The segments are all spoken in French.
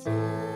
Sa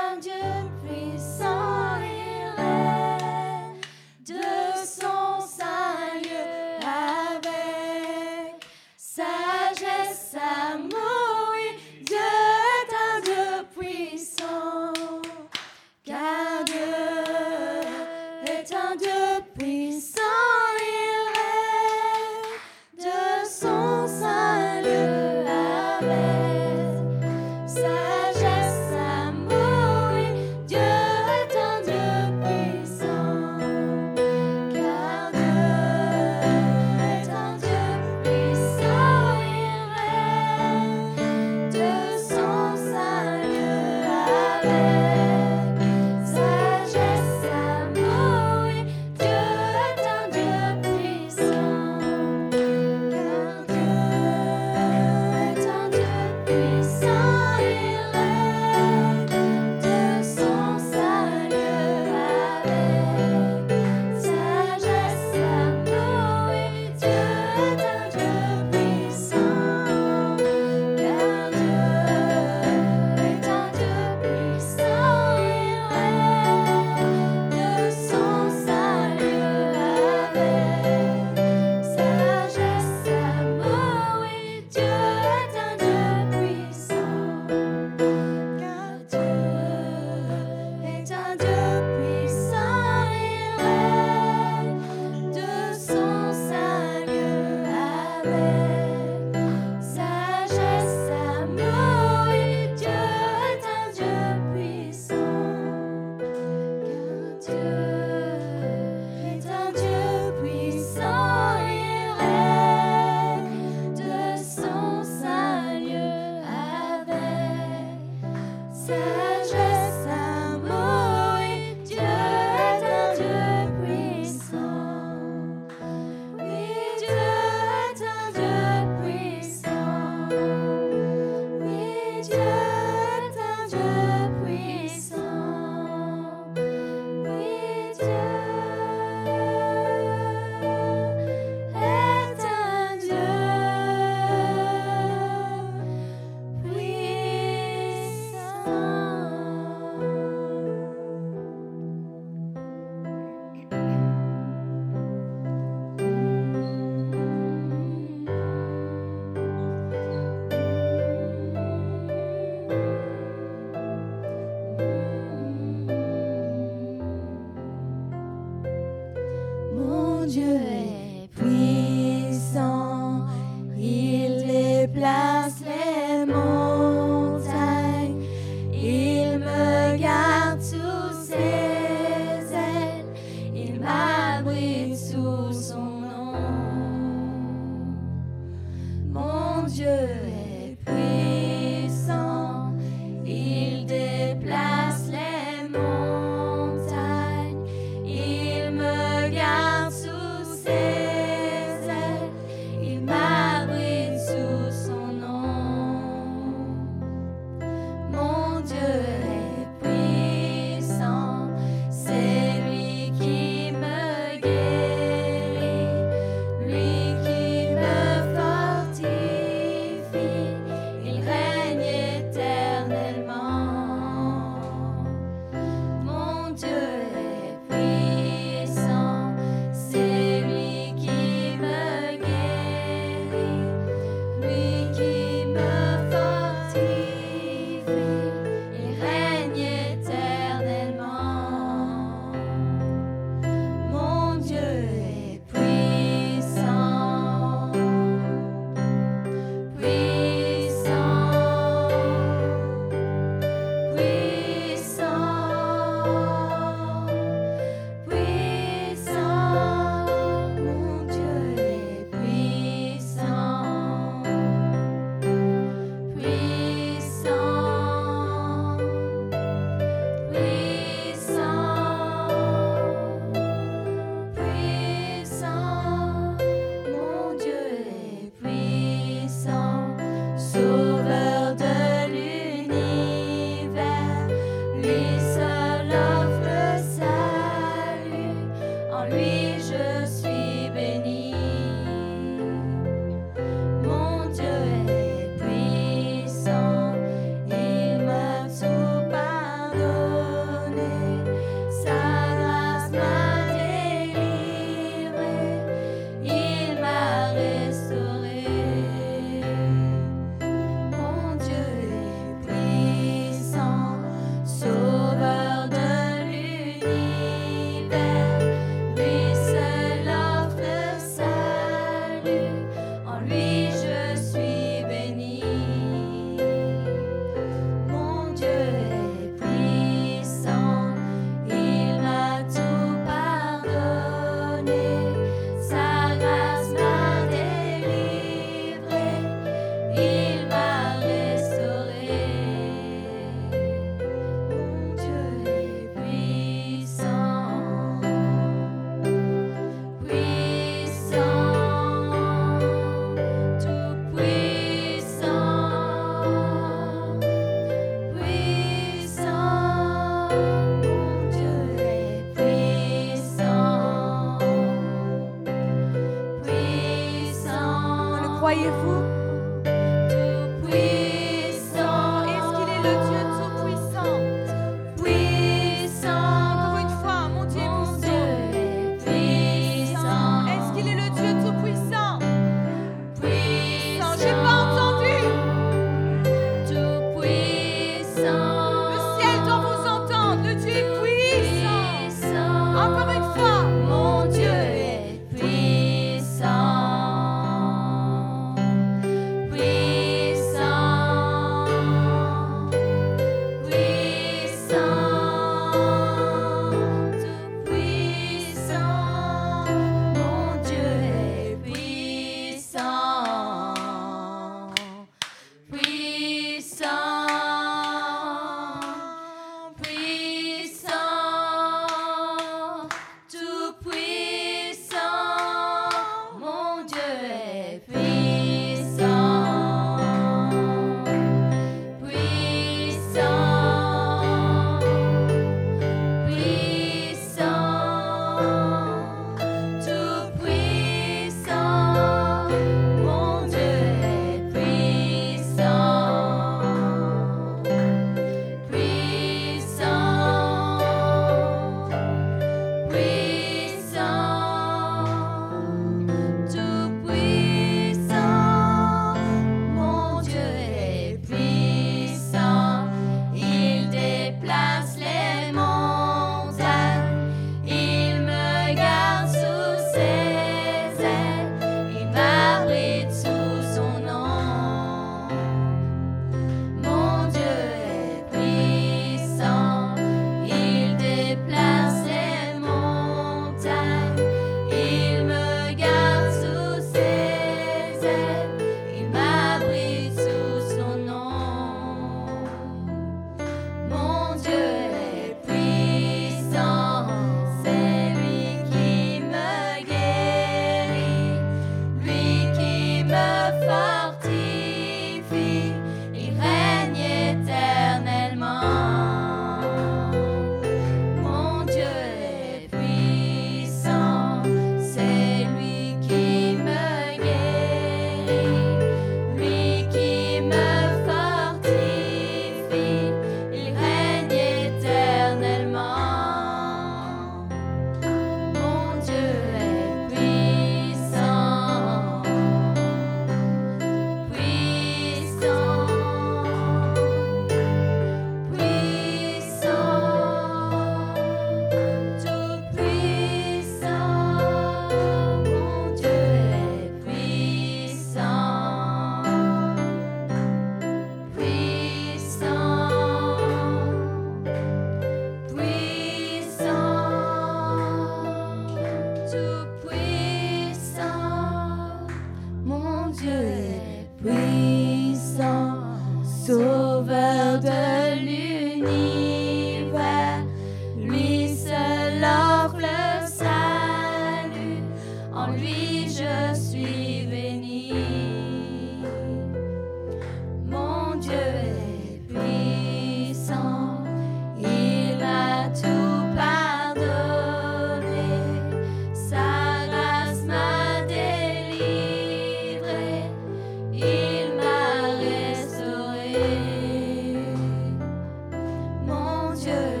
soldier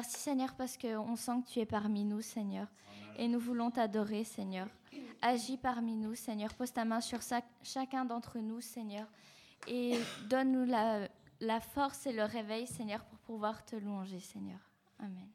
Merci Seigneur parce qu'on sent que tu es parmi nous, Seigneur. Et nous voulons t'adorer, Seigneur. Agis parmi nous, Seigneur. Pose ta main sur chacun d'entre nous, Seigneur. Et donne-nous la, force et le réveil, Seigneur, pour pouvoir te louer, Seigneur. Amen.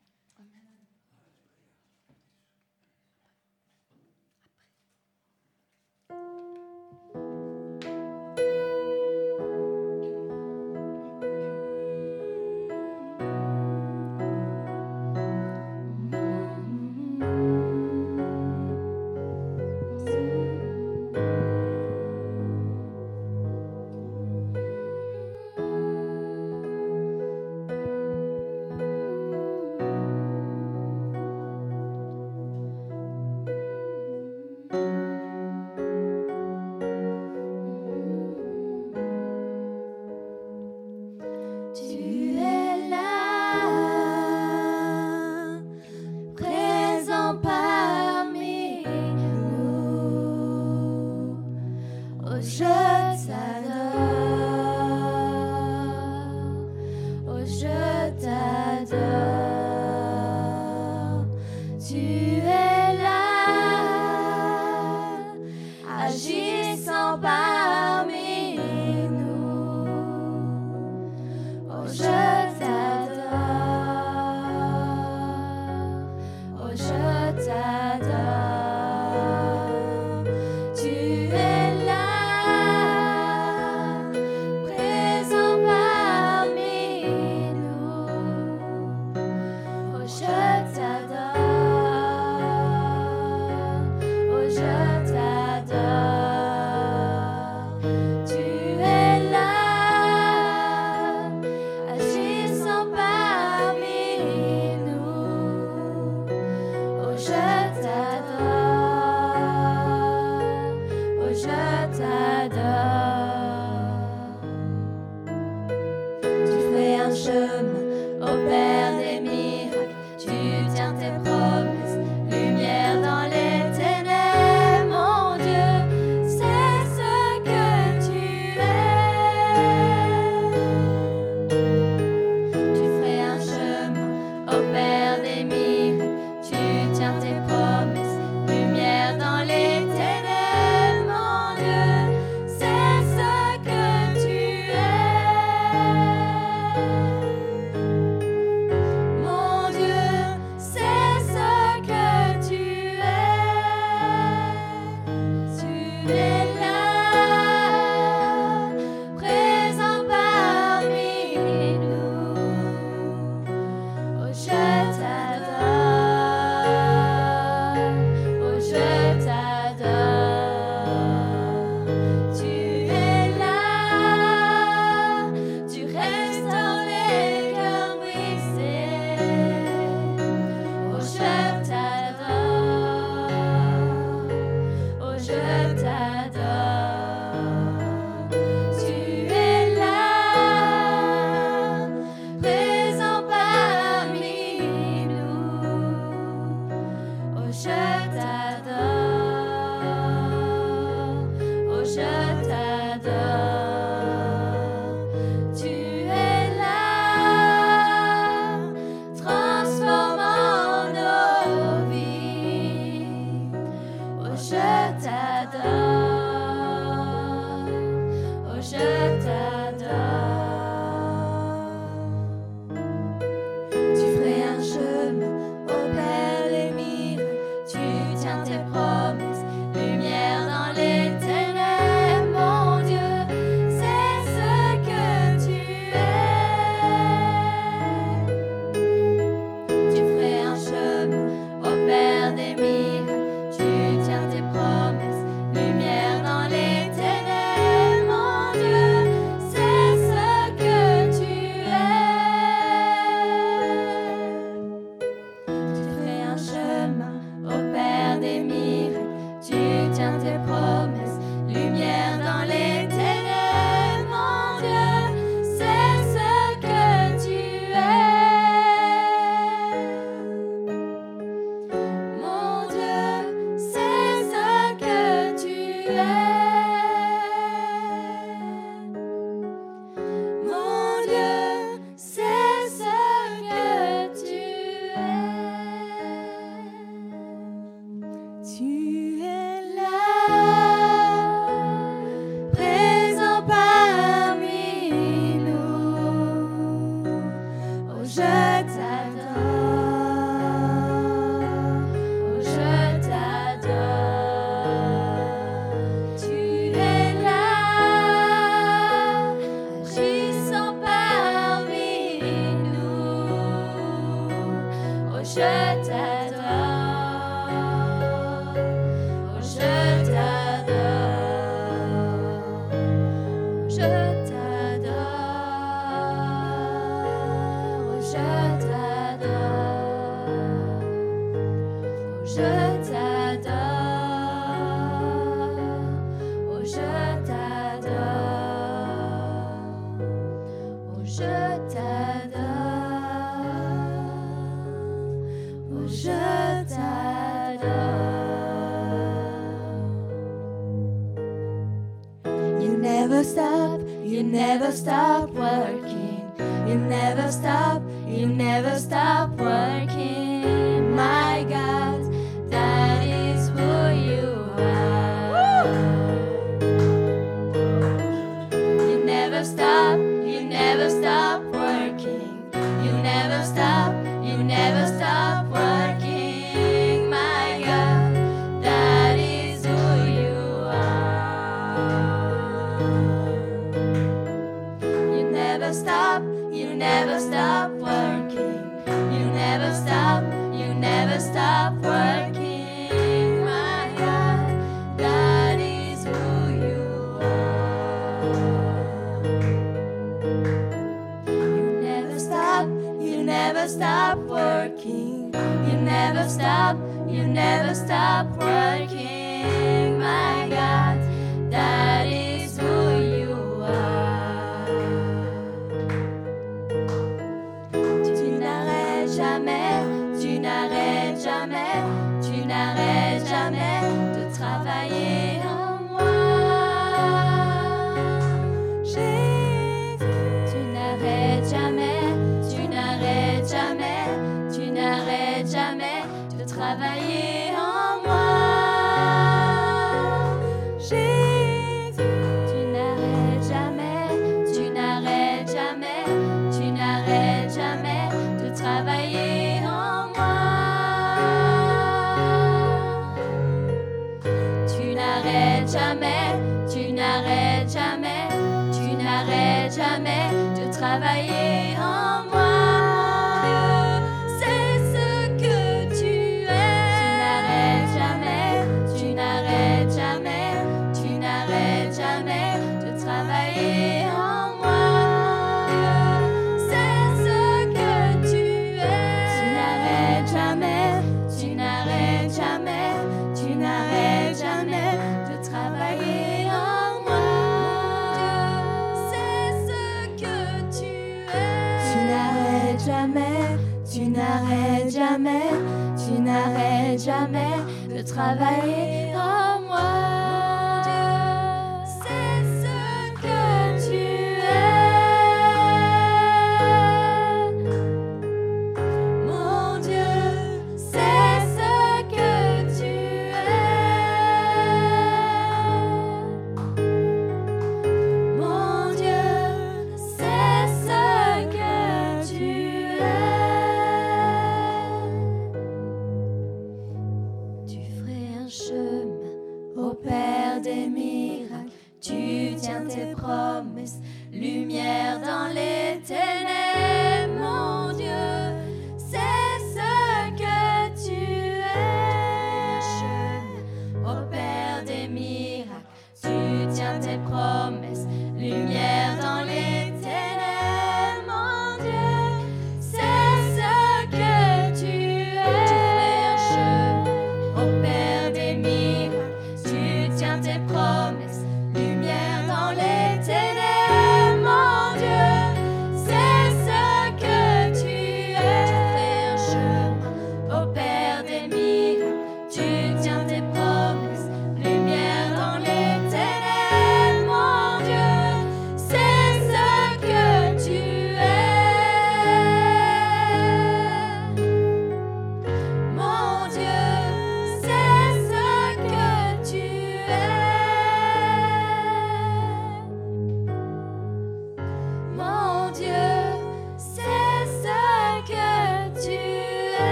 De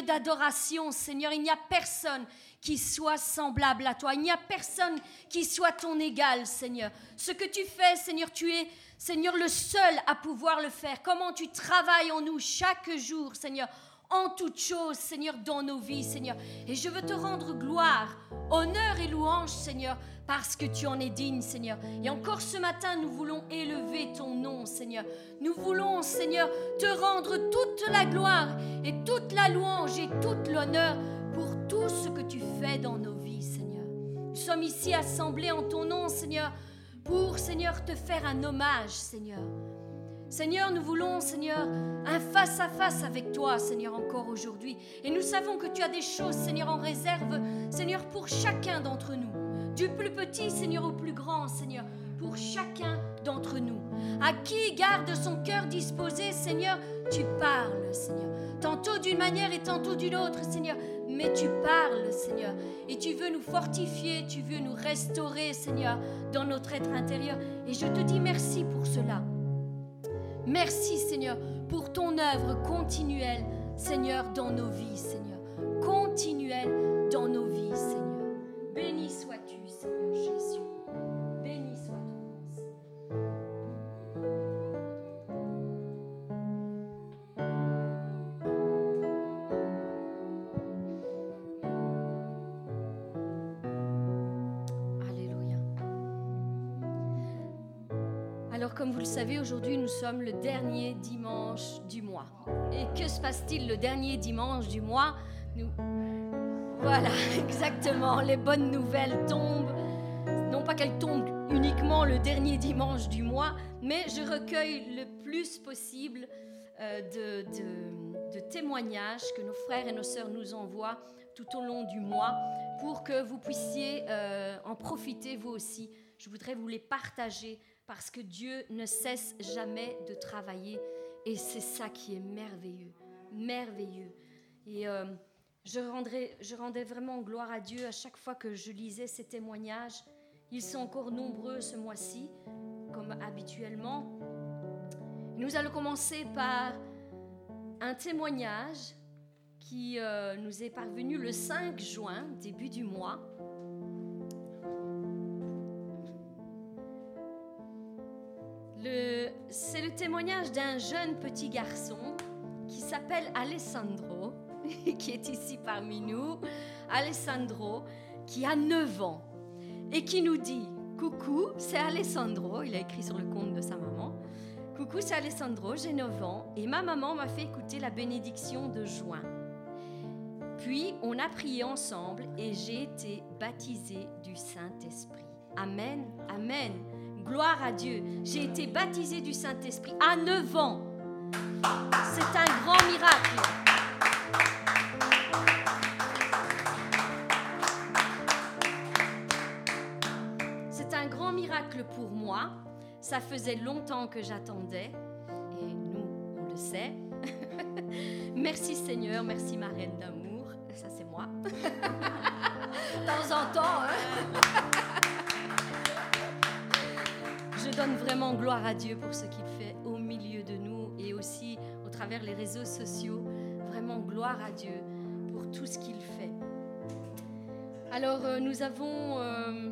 d'adoration, Seigneur. Il n'y a personne qui soit semblable à toi. Il n'y a personne qui soit ton égal, Seigneur. Ce que tu fais, Seigneur, tu es, Seigneur, le seul à pouvoir le faire. Comment tu travailles en nous chaque jour, Seigneur, en toutes choses, Seigneur, dans nos vies, Seigneur. Et je veux te rendre gloire, honneur et louange, Seigneur, parce que tu en es digne, Seigneur. Et encore ce matin, nous voulons élever ton nom, Seigneur. Nous voulons, Seigneur, te rendre toute la gloire et toute la louange et toute l'honneur pour tout ce que tu fais dans nos vies, Seigneur. Nous sommes ici assemblés en ton nom, Seigneur, pour, Seigneur, te faire un hommage, Seigneur. Seigneur, nous voulons, Seigneur, un face-à-face avec toi, Seigneur, encore aujourd'hui. Et nous savons que tu as des choses, Seigneur, en réserve, Seigneur, pour chacun d'entre nous. Du plus petit, Seigneur, au plus grand, Seigneur, pour chacun d'entre nous. À qui garde son cœur disposé, Seigneur, tu parles, Seigneur. Tantôt d'une manière et tantôt d'une autre, Seigneur. Mais tu parles, Seigneur. Et tu veux nous fortifier, tu veux nous restaurer, Seigneur, dans notre être intérieur. Et je te dis merci pour cela. Merci Seigneur pour ton œuvre continuelle Seigneur, dans nos vies, Seigneur. Continuelle dans nos vies, Seigneur. Béni sois-tu, Seigneur Jésus. Savez, aujourd'hui, nous sommes le dernier dimanche du mois. Et que se passe-t-il le dernier dimanche du mois? Voilà, exactement. Les bonnes nouvelles tombent. Non pas qu'elles tombent uniquement le dernier dimanche du mois, mais je recueille le plus possible euh, de témoignages que nos frères et nos sœurs nous envoient tout au long du mois pour que vous puissiez euh, en profiter vous aussi. Je voudrais vous les partager parce que Dieu ne cesse jamais de travailler et c'est ça qui est merveilleux, merveilleux. Et euh, je, rendrais, je rendais vraiment gloire à Dieu à chaque fois que je lisais ces témoignages. Ils sont encore nombreux ce mois-ci, comme habituellement. Nous allons commencer par un témoignage qui euh, nous est parvenu le 5 juin, début du mois. C'est le témoignage d'un jeune petit garçon qui s'appelle Alessandro, qui est ici parmi nous. Alessandro, qui a 9 ans et qui nous dit Coucou, c'est Alessandro. Il a écrit sur le compte de sa maman. Coucou, c'est Alessandro, j'ai 9 ans et ma maman m'a fait écouter la bénédiction de juin. Puis on a prié ensemble et j'ai été baptisé du Saint-Esprit. Amen, Amen. Gloire à Dieu. J'ai été baptisé du Saint-Esprit à 9 ans. C'est un grand miracle. C'est un grand miracle pour moi. Ça faisait longtemps que j'attendais. Et nous, on le sait. merci Seigneur, merci ma reine d'amour. Ça, c'est moi. De temps en temps. hein. donne vraiment gloire à Dieu pour ce qu'il fait au milieu de nous et aussi au travers les réseaux sociaux. Vraiment gloire à Dieu pour tout ce qu'il fait. Alors, euh, nous avons euh,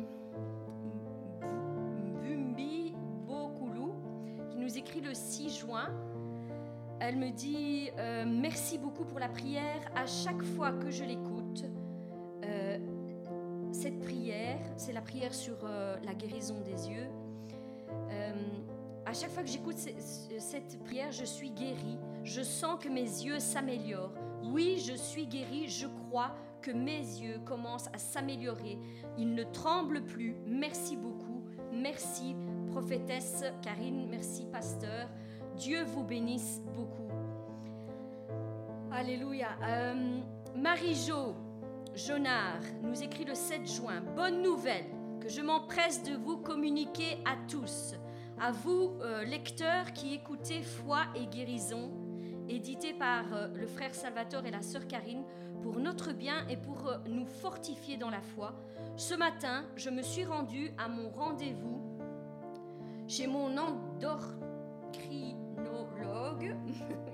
Bumbi Bokulu qui nous écrit le 6 juin. Elle me dit euh, Merci beaucoup pour la prière. À chaque fois que je l'écoute, cette prière, c'est la prière sur la guérison des yeux. Euh, à chaque fois que j'écoute ce- ce- cette prière, je suis guérie. Je sens que mes yeux s'améliorent. Oui, je suis guérie. Je crois que mes yeux commencent à s'améliorer. Ils ne tremblent plus. Merci beaucoup. Merci, prophétesse Karine. Merci, pasteur. Dieu vous bénisse beaucoup. Alléluia. Euh, Marie-Jo Jonard nous écrit le 7 juin. Bonne nouvelle que je m'empresse de vous communiquer à tous. À vous, euh, lecteurs qui écoutez Foi et guérison, édité par euh, le frère Salvatore et la sœur Karine, pour notre bien et pour euh, nous fortifier dans la foi. Ce matin, je me suis rendue à mon rendez-vous chez mon endocrinologue,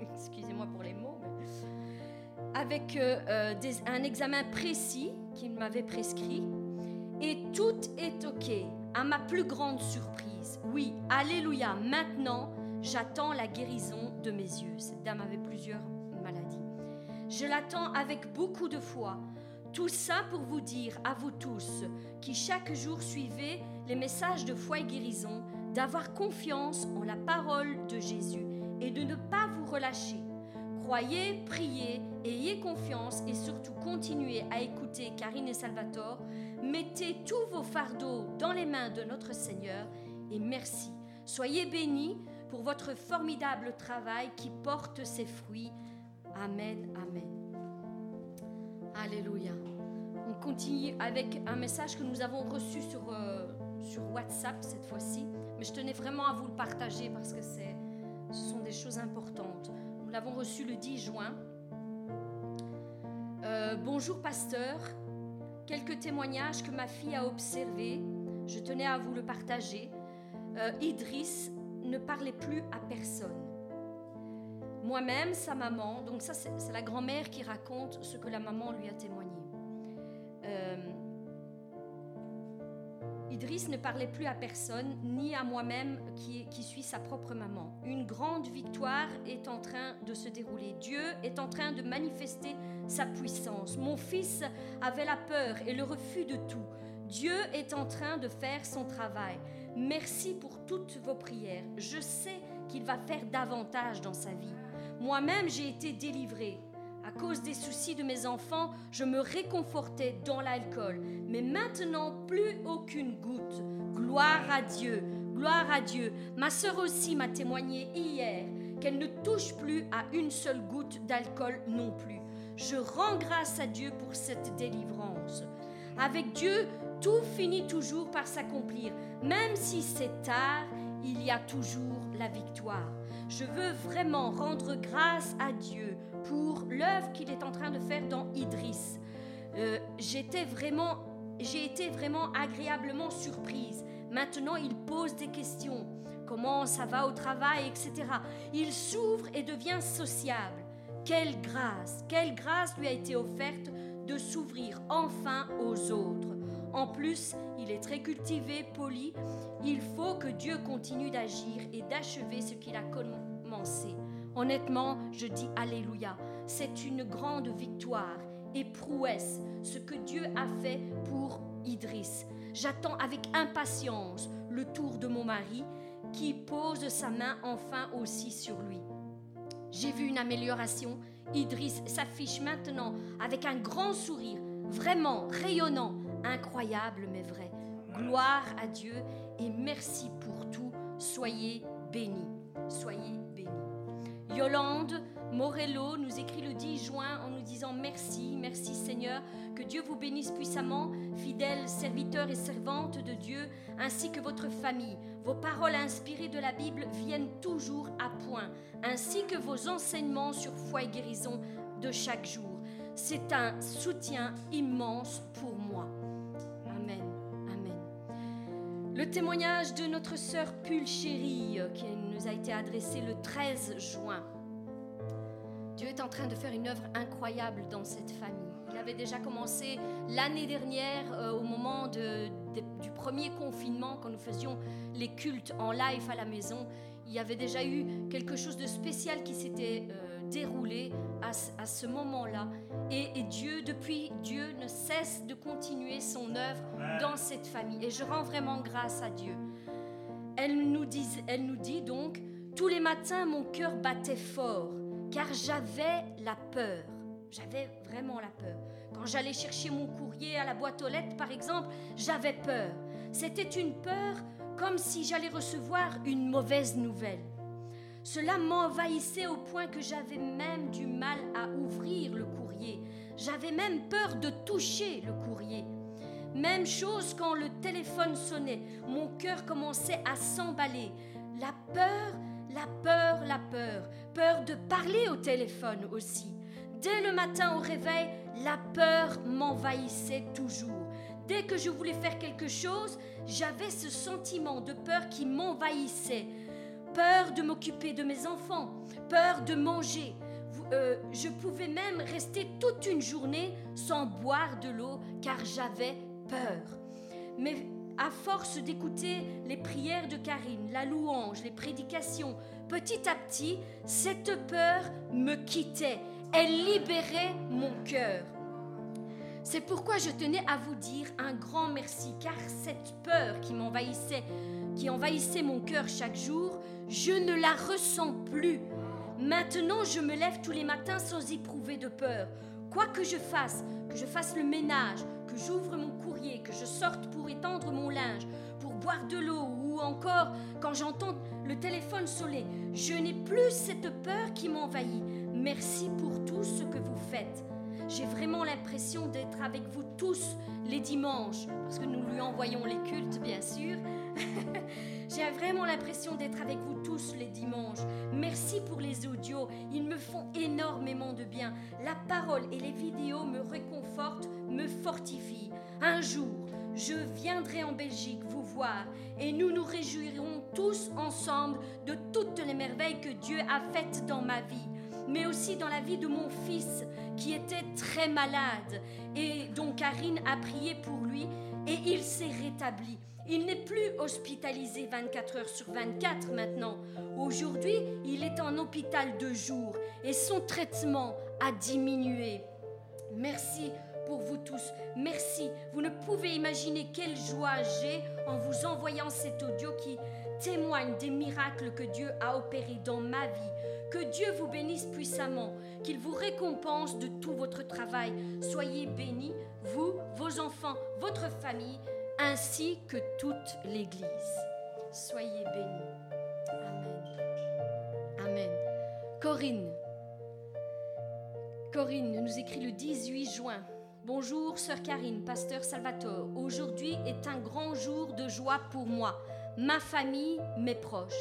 excusez-moi pour les mots, avec un examen précis qu'il m'avait prescrit. Et tout est OK, à ma plus grande surprise. Oui, alléluia, maintenant, j'attends la guérison de mes yeux. Cette dame avait plusieurs maladies. Je l'attends avec beaucoup de foi. Tout ça pour vous dire à vous tous qui chaque jour suivez les messages de foi et guérison, d'avoir confiance en la parole de Jésus et de ne pas vous relâcher. Croyez, priez, ayez confiance et surtout continuez à écouter Karine et Salvatore. Mettez tous vos fardeaux dans les mains de notre Seigneur et merci. Soyez bénis pour votre formidable travail qui porte ses fruits. Amen, amen. Alléluia. On continue avec un message que nous avons reçu sur, euh, sur WhatsApp cette fois-ci, mais je tenais vraiment à vous le partager parce que ce sont des choses importantes. Nous l'avons reçu le 10 juin. Euh, bonjour pasteur, quelques témoignages que ma fille a observés. Je tenais à vous le partager. Euh, Idriss ne parlait plus à personne. moi-même, sa maman, donc ça c'est la grand-mère qui raconte ce que la maman lui a témoigné. Euh, Idriss ne parlait plus à personne, ni à moi-même qui, qui suis sa propre maman. Une grande victoire est en train de se dérouler. Dieu est en train de manifester sa puissance. Mon fils avait la peur et le refus de tout. Dieu est en train de faire son travail. Merci pour toutes vos prières. Je sais qu'il va faire davantage dans sa vie. Moi-même, j'ai été délivrée. À cause des soucis de mes enfants, je me réconfortais dans l'alcool. Mais maintenant, plus aucune goutte. Gloire à Dieu, gloire à Dieu. Ma sœur aussi m'a témoigné hier qu'elle ne touche plus à une seule goutte d'alcool non plus. Je rends grâce à Dieu pour cette délivrance. Avec Dieu, tout finit toujours par s'accomplir. Même si c'est tard, il y a toujours la victoire. Je veux vraiment rendre grâce à Dieu pour l'œuvre qu'il est en train de faire dans Idriss. Euh, J'étais vraiment, j'ai été vraiment agréablement surprise. Maintenant, il pose des questions. Comment ça va au travail, etc. Il s'ouvre et devient sociable. Quelle grâce, quelle grâce lui a été offerte de s'ouvrir enfin aux autres. En plus, il est très cultivé, poli. Il faut que Dieu continue d'agir et d'achever ce qu'il a commencé. Honnêtement, je dis Alléluia. C'est une grande victoire et prouesse ce que Dieu a fait pour Idriss. J'attends avec impatience le tour de mon mari qui pose sa main enfin aussi sur lui. J'ai vu une amélioration. Idriss s'affiche maintenant avec un grand sourire, vraiment rayonnant, incroyable mais vrai. Gloire à Dieu et merci pour tout. Soyez bénis. Soyez bénis. Yolande Morello nous écrit le 10 juin en nous disant merci, merci Seigneur, que Dieu vous bénisse puissamment, fidèles serviteurs et servantes de Dieu, ainsi que votre famille. Vos paroles inspirées de la Bible viennent toujours à point, ainsi que vos enseignements sur foi et guérison de chaque jour. C'est un soutien immense pour moi. Amen. Amen. Le témoignage de notre sœur Pulchérie qui nous a été adressé le 13 juin. Dieu est en train de faire une œuvre incroyable dans cette famille. Il avait déjà commencé l'année dernière euh, au moment de- de- du premier confinement quand nous faisions les cultes en live à la maison. Il y avait déjà eu quelque chose de spécial qui s'était euh, déroulé à, ce- à ce moment-là. Et, et Dieu, depuis, Dieu ne cesse de continuer son œuvre dans cette famille. Et je rends vraiment grâce à Dieu. Elle nous, dit, elle nous dit donc, tous les matins mon cœur battait fort, car j'avais la peur. J'avais vraiment la peur. Quand j'allais chercher mon courrier à la boîte aux lettres, par exemple, j'avais peur. C'était une peur comme si j'allais recevoir une mauvaise nouvelle. Cela m'envahissait au point que j'avais même du mal à ouvrir le courrier. J'avais même peur de toucher le courrier. Même chose quand le téléphone sonnait, mon cœur commençait à s'emballer. La peur, la peur, la peur. Peur de parler au téléphone aussi. Dès le matin au réveil, la peur m'envahissait toujours. Dès que je voulais faire quelque chose, j'avais ce sentiment de peur qui m'envahissait. Peur de m'occuper de mes enfants, peur de manger. Euh, je pouvais même rester toute une journée sans boire de l'eau car j'avais peur. Mais à force d'écouter les prières de Karine, la louange, les prédications, petit à petit, cette peur me quittait. Elle libérait mon cœur. C'est pourquoi je tenais à vous dire un grand merci, car cette peur qui m'envahissait, qui envahissait mon cœur chaque jour, je ne la ressens plus. Maintenant, je me lève tous les matins sans éprouver de peur. Quoi que je fasse, que je fasse le ménage, que j'ouvre mon courrier, que je sorte pour étendre mon linge, pour boire de l'eau ou encore quand j'entends le téléphone sonner, je n'ai plus cette peur qui m'envahit. Merci pour tout ce que vous faites. J'ai vraiment l'impression d'être avec vous tous les dimanches, parce que nous lui envoyons les cultes, bien sûr. J'ai vraiment l'impression d'être avec vous tous les dimanches. Merci pour les audios, ils me font énormément de bien. La parole et les vidéos me réconfortent, me fortifient. Un jour, je viendrai en Belgique vous voir et nous nous réjouirons tous ensemble de toutes les merveilles que Dieu a faites dans ma vie. mais aussi dans la vie de mon fils qui était très malade. Et donc Karine a prié pour lui et il s'est rétabli. Il n'est plus hospitalisé 24 heures sur 24 maintenant. Aujourd'hui, il est en hôpital de jour et son traitement a diminué. Merci pour vous tous. Merci. Vous ne pouvez imaginer quelle joie j'ai en vous envoyant cet audio qui témoigne des miracles que Dieu a opérés dans ma vie. Que Dieu vous bénisse puissamment, qu'il vous récompense de tout votre travail. Soyez bénis, vous, vos enfants, votre famille, ainsi que toute l'Église. Soyez bénis. Amen. Amen. Corinne. Corinne nous écrit le 18 juin. Bonjour, sœur Karine, pasteur Salvatore. Aujourd'hui est un grand jour de joie pour moi, ma famille, mes proches.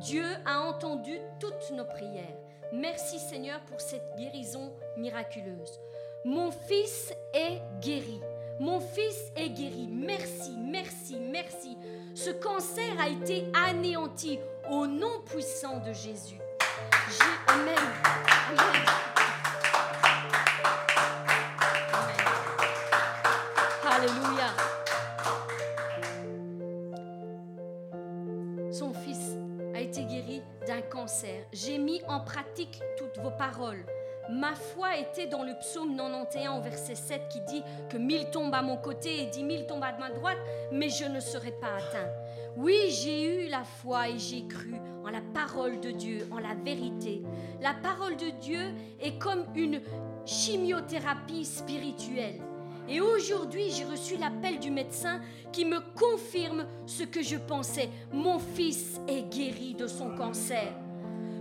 Dieu a entendu toutes nos prières. Merci Seigneur pour cette guérison miraculeuse. Mon fils est guéri. Mon fils est guéri. Merci, merci, merci. Ce cancer a été anéanti au nom puissant de Jésus. En pratique toutes vos paroles. Ma foi était dans le psaume 91, verset 7, qui dit que mille tombent à mon côté et dix mille tombent à ma droite, mais je ne serai pas atteint. Oui, j'ai eu la foi et j'ai cru en la parole de Dieu, en la vérité. La parole de Dieu est comme une chimiothérapie spirituelle. Et aujourd'hui, j'ai reçu l'appel du médecin qui me confirme ce que je pensais. Mon fils est guéri de son cancer.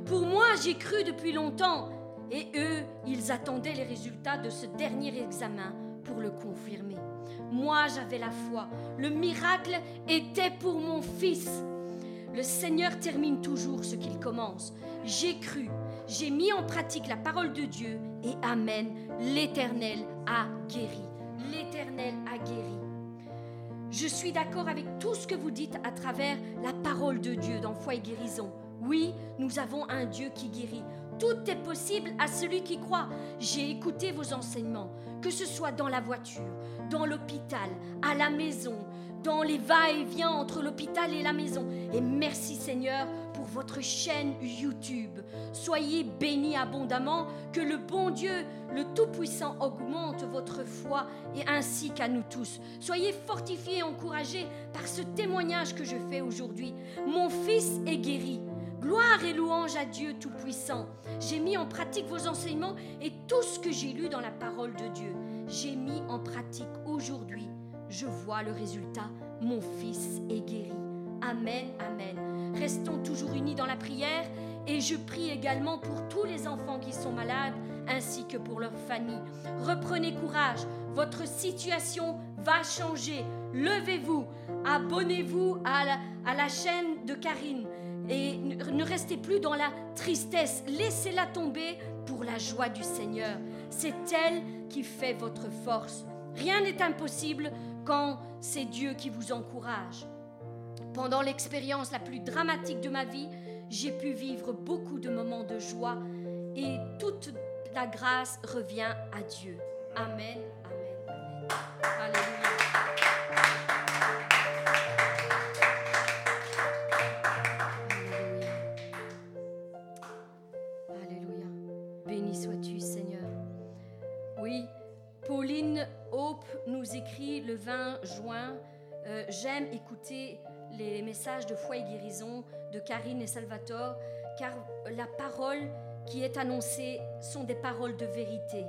Pour moi, j'ai cru depuis longtemps. Et eux, ils attendaient les résultats de ce dernier examen pour le confirmer. Moi, j'avais la foi. Le miracle était pour mon fils. Le Seigneur termine toujours ce qu'il commence. J'ai cru, j'ai mis en pratique la parole de Dieu et Amen, l'Éternel a guéri l'Éternel a guéri. Je suis d'accord avec tout ce que vous dites à travers la parole de Dieu dans Foi et guérison. Oui, nous avons un Dieu qui guérit. Tout est possible à celui qui croit. J'ai écouté vos enseignements, que ce soit dans la voiture, dans l'hôpital, à la maison, dans les va-et-vient entre l'hôpital et la maison. Et merci Seigneur pour votre chaîne YouTube. Soyez bénis abondamment, que le bon Dieu, le Tout-Puissant, augmente votre foi et ainsi qu'à nous tous. Soyez fortifiés et encouragés par ce témoignage que je fais aujourd'hui. Mon fils est guéri. Gloire et louange à Dieu Tout-Puissant. J'ai mis en pratique vos enseignements et tout ce que j'ai lu dans la parole de Dieu. J'ai mis en pratique aujourd'hui je vois le résultat. Mon fils est guéri. Amen, amen. Restons toujours unis dans la prière et je prie également pour tous les enfants qui sont malades ainsi que pour leurs familles. Reprenez courage, votre situation va changer. Levez-vous, abonnez-vous à à la chaîne de Karine et ne restez plus dans la tristesse. Laissez-la tomber pour la joie du Seigneur. C'est elle qui fait votre force. Rien n'est impossible quand c'est Dieu qui vous encourage. Pendant l'expérience la plus dramatique de ma vie, j'ai pu vivre beaucoup de moments de joie et toute la grâce revient à Dieu. Amen, amen, amen. Alléluia. Nous écrit le 20 juin euh, J'aime écouter les messages de foi et guérison de Karine et Salvatore, car la parole qui est annoncée sont des paroles de vérité.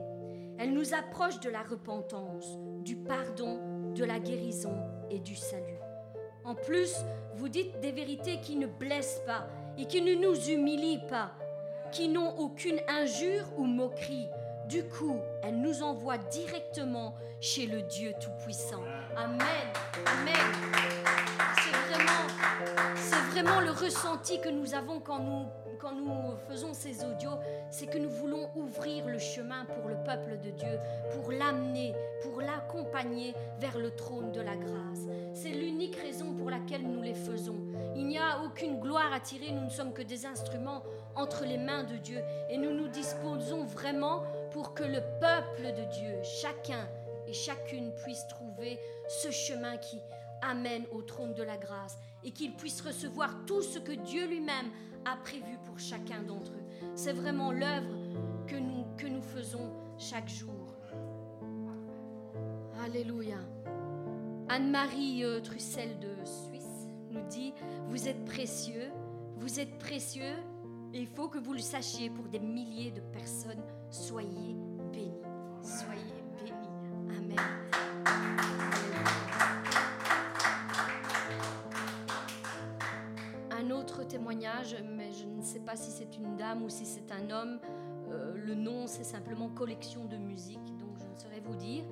Elles nous approchent de la repentance, du pardon, de la guérison et du salut. En plus, vous dites des vérités qui ne blessent pas et qui ne nous humilient pas, qui n'ont aucune injure ou moquerie, du coup, elle nous envoie directement chez le Dieu Tout-Puissant. Amen. Amen. C'est vraiment, c'est vraiment le ressenti que nous avons quand nous, quand nous faisons ces audios, c'est que nous voulons ouvrir le chemin pour le peuple de Dieu, pour l'amener, pour l'accompagner vers le trône de la grâce. C'est l'unique raison pour laquelle nous les faisons. Il n'y a aucune gloire à tirer, nous ne sommes que des instruments entre les mains de Dieu et nous nous disposons vraiment pour que le peuple de Dieu, chacun et chacune puisse trouver ce chemin qui amène au trône de la grâce et qu'ils puissent recevoir tout ce que Dieu lui-même a prévu pour chacun d'entre eux. C'est vraiment l'œuvre que nous, que nous faisons chaque jour. Alléluia. Anne-Marie euh, Trussel de Suisse nous dit, vous êtes précieux, vous êtes précieux, et il faut que vous le sachiez pour des milliers de personnes. Soyez bénis. Soyez bénis. Amen. Un autre témoignage, mais je ne sais pas si c'est une dame ou si c'est un homme. Euh, le nom, c'est simplement collection de musique, donc je ne saurais vous dire.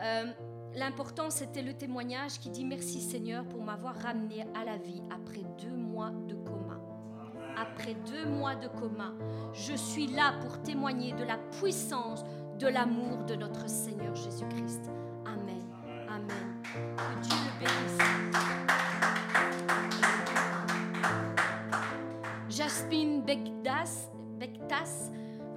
Euh, L'important, c'était le témoignage qui dit Merci Seigneur pour m'avoir ramené à la vie après deux mois de. Après deux mois de coma, je suis là pour témoigner de la puissance de l'amour de notre Seigneur Jésus-Christ. Amen. Amen. Que Dieu le bénisse. Jasmine Bektas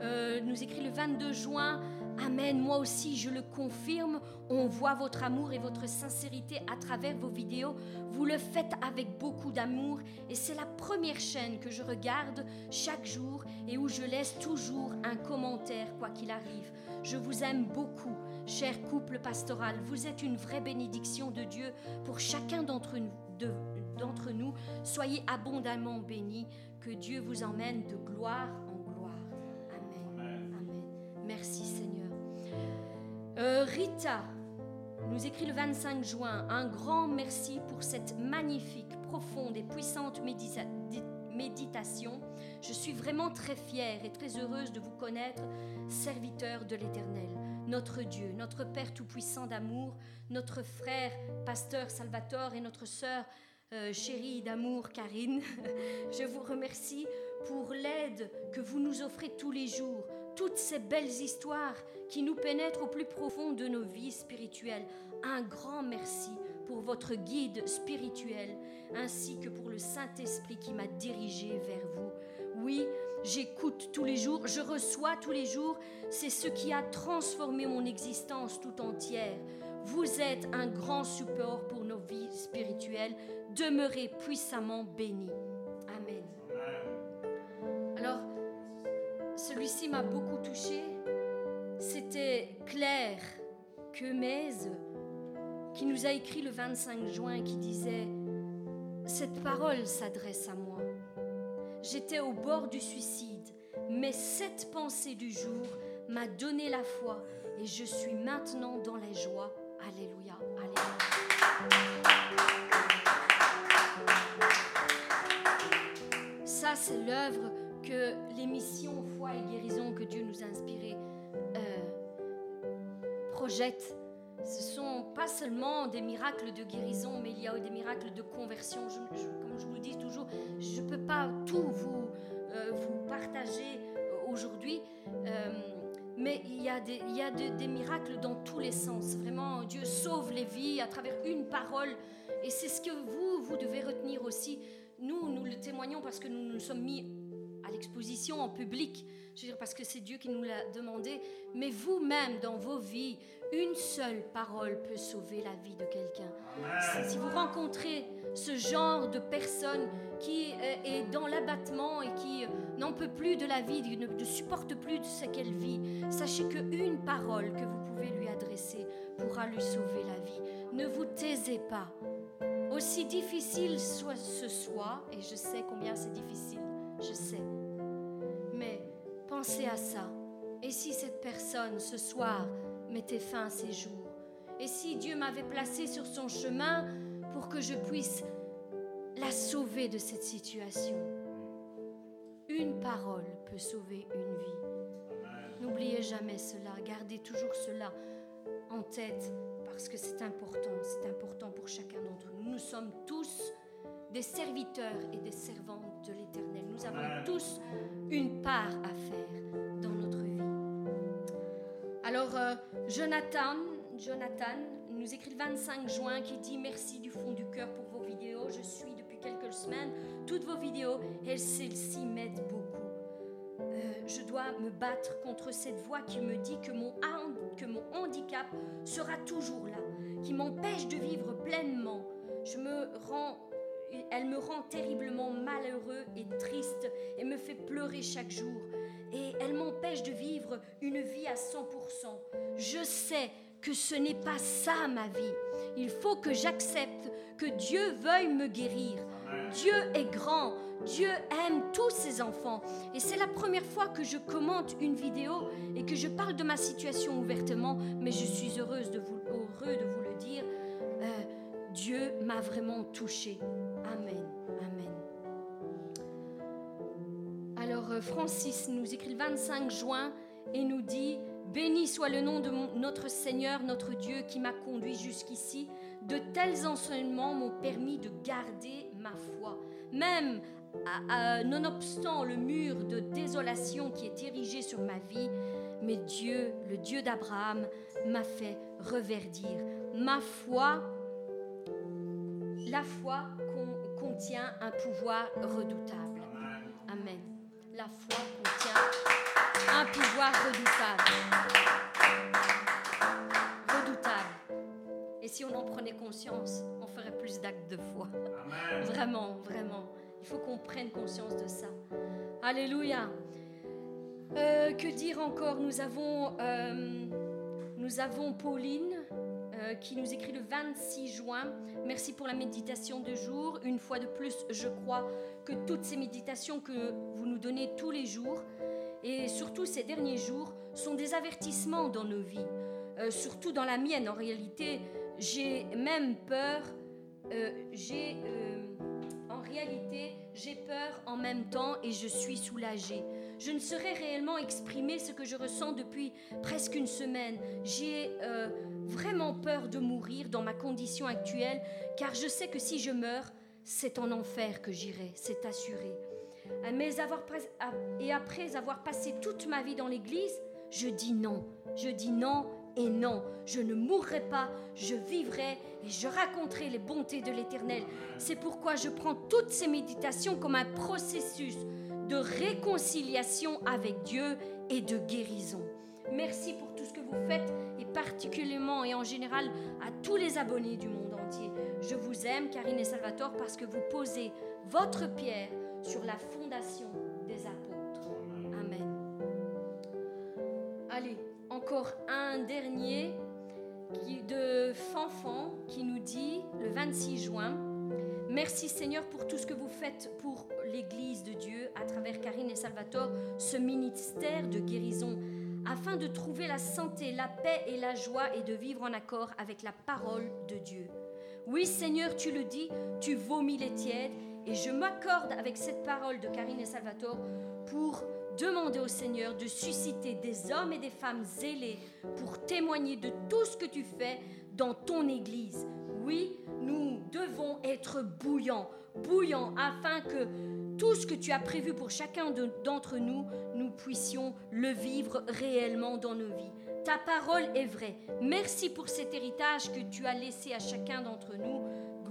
euh, nous écrit le 22 juin Amen, moi aussi je le confirme. On voit votre amour et votre sincérité à travers vos vidéos. Vous le faites avec beaucoup d'amour et c'est la première chaîne que je regarde chaque jour et où je laisse toujours un commentaire quoi qu'il arrive. Je vous aime beaucoup, cher couple pastoral. Vous êtes une vraie bénédiction de Dieu pour chacun d'entre nous. d'entre nous. Soyez abondamment bénis. Que Dieu vous emmène de gloire en gloire. Amen. Amen. Merci Seigneur. Euh, Rita nous écrit le 25 juin un grand merci pour cette magnifique, profonde et puissante méditation. Je suis vraiment très fière et très heureuse de vous connaître, serviteur de l'Éternel, notre Dieu, notre Père tout-puissant d'amour, notre frère, pasteur Salvatore et notre sœur euh, chérie d'amour Karine. Je vous remercie pour l'aide que vous nous offrez tous les jours, toutes ces belles histoires qui nous pénètrent au plus profond de nos vies spirituelles. Un grand merci pour votre guide spirituel, ainsi que pour le Saint-Esprit qui m'a dirigé vers vous. Oui, j'écoute tous les jours, je reçois tous les jours, c'est ce qui a transformé mon existence tout entière. Vous êtes un grand support pour nos vies spirituelles. Demeurez puissamment bénis. Amen. Alors, celui-ci m'a beaucoup touché c'était Claire Quemez qui nous a écrit le 25 juin qui disait Cette parole s'adresse à moi. J'étais au bord du suicide, mais cette pensée du jour m'a donné la foi et je suis maintenant dans la joie. Alléluia. Alléluia. Ça, c'est l'œuvre que l'émission Foi et guérison que Dieu nous a inspirée projette. Ce sont pas seulement des miracles de guérison, mais il y a des miracles de conversion. comme je vous le dis toujours, je ne peux pas tout vous, euh, vous partager euh, aujourd'hui. Euh, mais il y a, des, il y a des miracles dans tous les sens. Vraiment, Dieu sauve les vies à travers une parole. Et c'est ce que vous, vous devez retenir aussi. Nous, nous le témoignons parce que nous nous sommes mis à l'exposition en public. Je veux dire, parce que c'est Dieu qui nous l'a demandé. Mais vous-même, dans vos vies, une seule parole peut sauver la vie de quelqu'un. Si vous rencontrez ce genre de personne qui est dans l'abattement et qui n'en peut plus de la vie, ne supporte plus de ce qu'elle vit, sachez qu'une parole que vous pouvez lui adresser pourra lui sauver la vie. Ne vous taisez pas. Aussi difficile soit ce soit, et je sais combien c'est difficile, je sais, mais pensez à ça. Et si cette personne ce soir mettait fin à ses jours? Et si Dieu m'avait placé sur son chemin pour que je puisse la sauver de cette situation? Une parole peut sauver une vie. N'oubliez jamais cela, gardez toujours cela en tête parce que c'est important, c'est important pour chacun d'entre nous. Nous sommes tous des serviteurs et des servantes de l'Éternel. Nous avons tous une part à faire dans notre vie. Alors, euh, Jonathan, Jonathan nous écrit le 25 juin qui dit merci du fond du cœur pour vos vidéos. Je suis depuis quelques semaines toutes vos vidéos et celles-ci m'aident beaucoup. Euh, je dois me battre contre cette voix qui me dit que mon, que mon handicap sera toujours là, qui m'empêche de vivre pleinement. Je me rends, elle me rend terriblement malheureux et triste et me fait pleurer chaque jour. Et elle m'empêche de vivre une vie à 100%. Je sais que ce n'est pas ça ma vie. Il faut que j'accepte que Dieu veuille me guérir. Dieu est grand. Dieu aime tous ses enfants. Et c'est la première fois que je commente une vidéo et que je parle de ma situation ouvertement, mais je suis heureuse de vous, heureux de vous le dire. Euh, Dieu m'a vraiment touchée. Amen. Amen. Alors euh, Francis nous écrit le 25 juin et nous dit Béni soit le nom de notre Seigneur, notre Dieu, qui m'a conduit jusqu'ici. De tels enseignements m'ont permis de garder ma foi. Même nonobstant le mur de désolation qui est érigé sur ma vie, mais Dieu, le Dieu d'Abraham, m'a fait reverdir. Ma foi, la foi contient un pouvoir redoutable. Amen. La foi contient un pouvoir redoutable. Redoutable. Et si on en prenait conscience, on ferait plus d'actes de foi. Vraiment, vraiment. Il faut qu'on prenne conscience de ça. Alléluia. Euh, que dire encore? Nous avons, euh, nous avons Pauline euh, qui nous écrit le 26 juin. Merci pour la méditation de jour. Une fois de plus, je crois que toutes ces méditations que vous nous donnez tous les jours, et surtout ces derniers jours sont des avertissements dans nos vies, euh, surtout dans la mienne. En réalité, j'ai même peur, euh, j'ai, en réalité, j'ai peur en même temps et je suis soulagée. Je ne saurais réellement exprimer ce que je ressens depuis presque une semaine. J'ai vraiment peur de mourir dans ma condition actuelle, car je sais que si je meurs, c'est en enfer que j'irai, c'est assuré. Mais et après avoir passé toute ma vie dans l'Église, je dis non. Je dis non et non. Je ne mourrai pas, je vivrai et je raconterai les bontés de l'Éternel. C'est pourquoi je prends toutes ces méditations comme un processus de réconciliation avec Dieu et de guérison. Merci pour tout ce que vous faites particulièrement et en général à tous les abonnés du monde entier. Je vous aime, Karine et Salvatore, parce que vous posez votre pierre sur la fondation des apôtres. Amen. Allez, encore un dernier de Fanfan qui nous dit le 26 juin, Merci Seigneur pour tout ce que vous faites pour l'Église de Dieu à travers Karine et Salvatore, ce ministère de guérison, afin de trouver la santé, la paix et la joie et de vivre en accord avec la parole de Dieu. Oui Seigneur, tu le dis, tu vomis les tièdes et je m'accorde avec cette parole de Karine et Salvatore pour demander au Seigneur de susciter des hommes et des femmes zélés pour témoigner de tout ce que tu fais dans ton Église. Oui, nous devons être bouillants, bouillants, afin que tout ce que tu as prévu pour chacun d'entre nous, nous puissions le vivre réellement dans nos vies. Ta parole est vraie. Merci pour cet héritage que tu as laissé à chacun d'entre nous.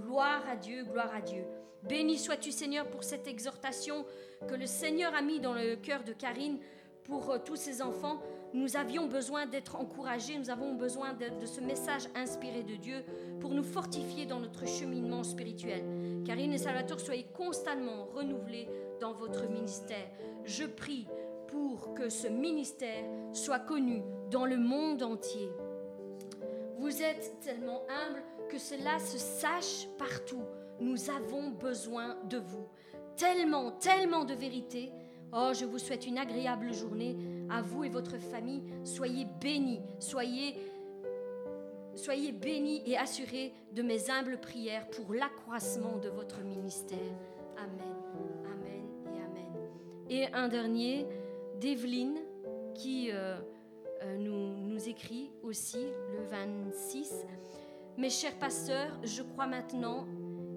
Gloire à Dieu, gloire à Dieu. Béni sois-tu Seigneur pour cette exhortation que le Seigneur a mis dans le cœur de Karine pour euh, tous ses enfants. Nous avions besoin d'être encouragés, nous avons besoin de, ce message inspiré de Dieu pour nous fortifier dans notre cheminement spirituel. Karine et Salvatore, soyez constamment renouvelés dans votre ministère. Je prie pour que ce ministère soit connu dans le monde entier. Vous êtes tellement humble que cela se sache partout nous avons besoin de vous. Tellement, tellement de vérité. Oh, je vous souhaite une agréable journée à vous et votre famille. Soyez bénis, soyez, bénis et assurés de mes humbles prières pour l'accroissement de votre ministère. Amen, amen et amen. Et un dernier, d'Evelyne, qui euh, euh, nous, nous écrit aussi le 26. Mes chers pasteurs, je crois maintenant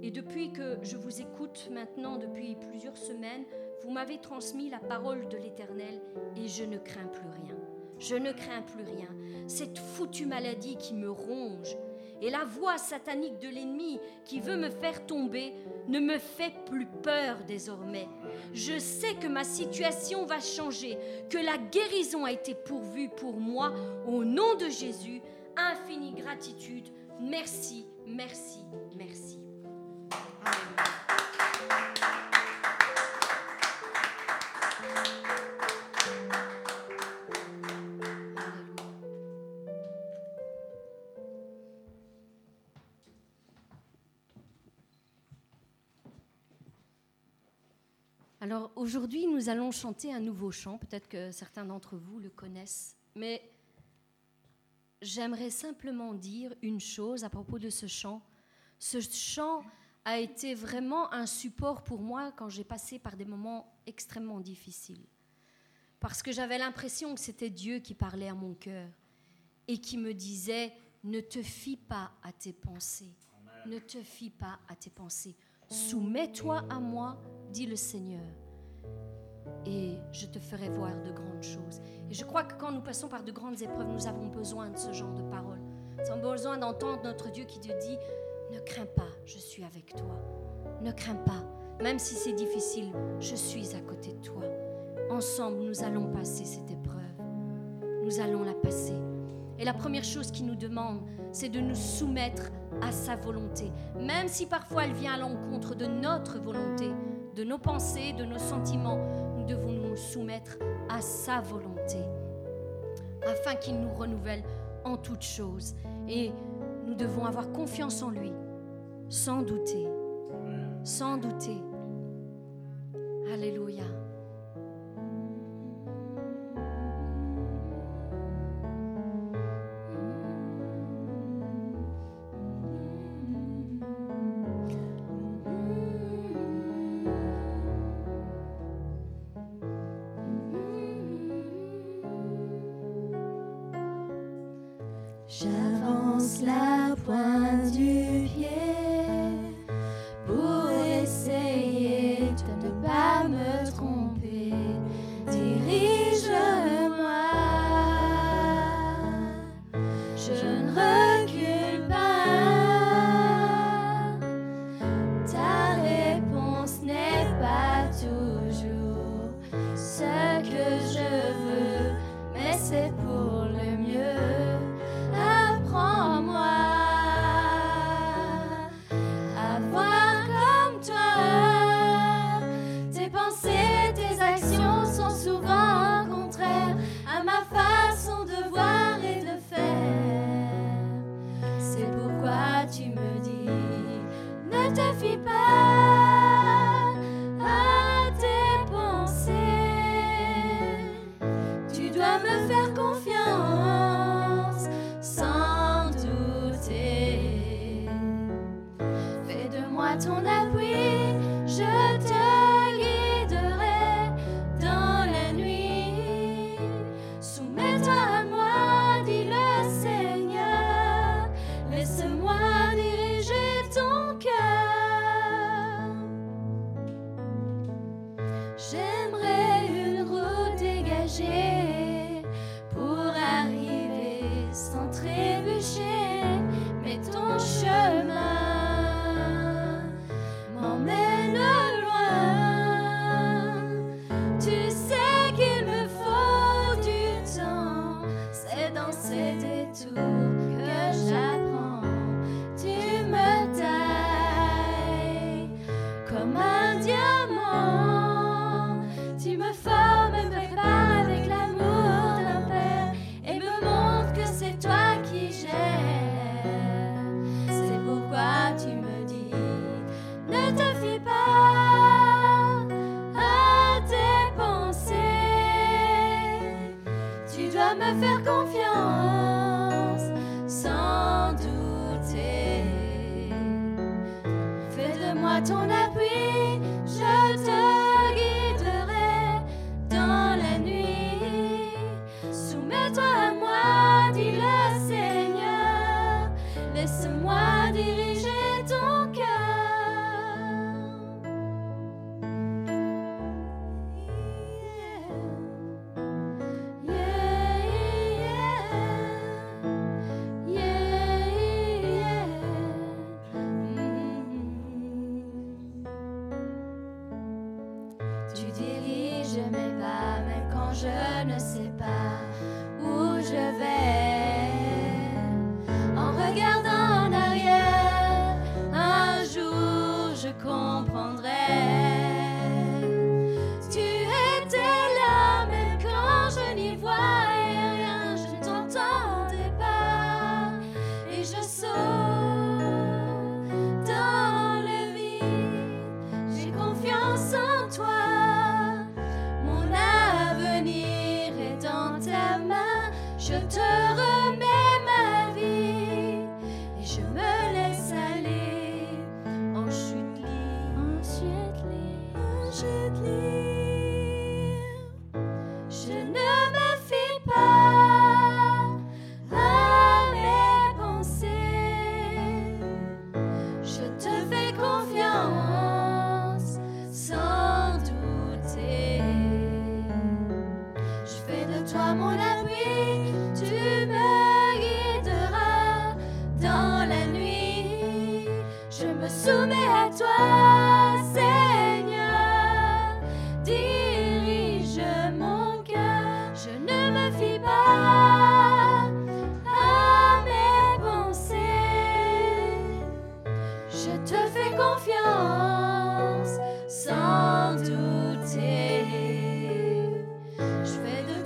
Et depuis que je vous écoute maintenant, depuis plusieurs semaines, vous m'avez transmis la parole de l'Éternel et je ne crains plus rien. Je ne crains plus rien. Cette foutue maladie qui me ronge et la voix satanique de l'ennemi qui veut me faire tomber ne me fait plus peur désormais. Je sais que ma situation va changer, que la guérison a été pourvue pour moi au nom de Jésus. Infinie gratitude. Merci, merci, merci. Alors aujourd'hui, nous allons chanter un nouveau chant. Peut-être que certains d'entre vous le connaissent. Mais j'aimerais simplement dire une chose à propos de ce chant. Ce chant a été vraiment un support pour moi quand j'ai passé par des moments extrêmement difficiles. Parce que j'avais l'impression que c'était Dieu qui parlait à mon cœur et qui me disait, ne te fie pas à tes pensées. Ne te fie pas à tes pensées. Soumets-toi à moi, dit le Seigneur, et je te ferai voir de grandes choses. Et je crois que quand nous passons par de grandes épreuves, nous avons besoin de ce genre de paroles. Nous avons besoin d'entendre notre Dieu qui te dit, ne crains pas, je suis avec toi. Ne crains pas, même si c'est difficile, je suis à côté de toi. Ensemble, nous allons passer cette épreuve. Nous allons la passer. Et la première chose qu'il nous demande, c'est de nous soumettre à sa volonté, même si parfois elle vient à l'encontre de notre volonté, de nos pensées, de nos sentiments. Devons nous soumettre à sa volonté, afin qu'il nous renouvelle en toutes choses. Et nous devons avoir confiance en lui, sans douter, sans douter. Alléluia.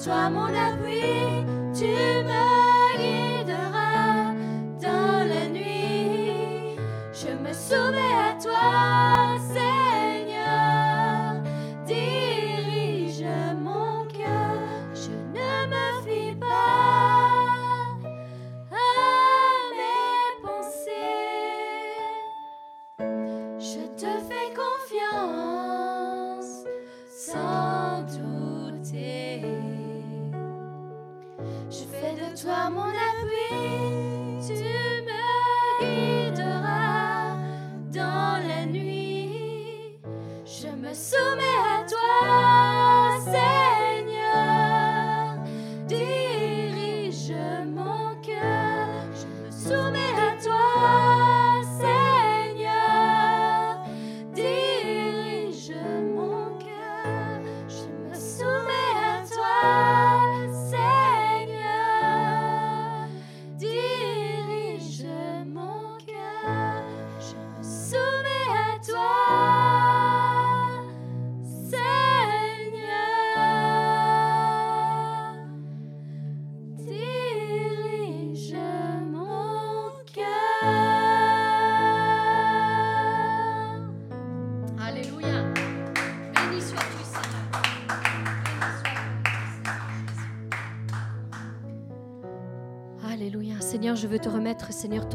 Seigneur,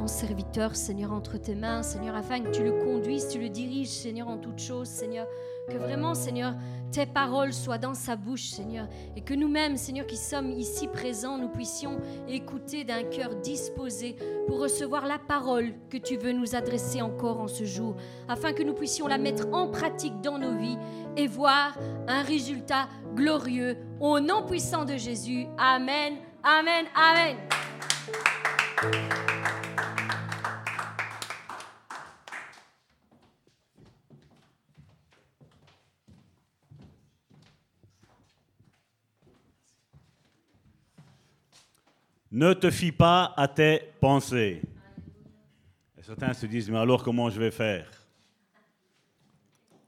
serviteur, Seigneur, entre tes mains, Seigneur, afin que tu le conduises, tu le diriges, Seigneur, en toutes choses, Seigneur. Que vraiment, Seigneur, tes paroles soient dans sa bouche, Seigneur. Et que nous-mêmes, Seigneur, qui sommes ici présents, nous puissions écouter d'un cœur disposé pour recevoir la parole que tu veux nous adresser encore en ce jour, afin que nous puissions la mettre en pratique dans nos vies et voir un résultat glorieux. Au nom puissant de Jésus. Amen. Amen. Amen. Ne te fie pas à tes pensées. Et certains se disent, mais alors comment je vais faire?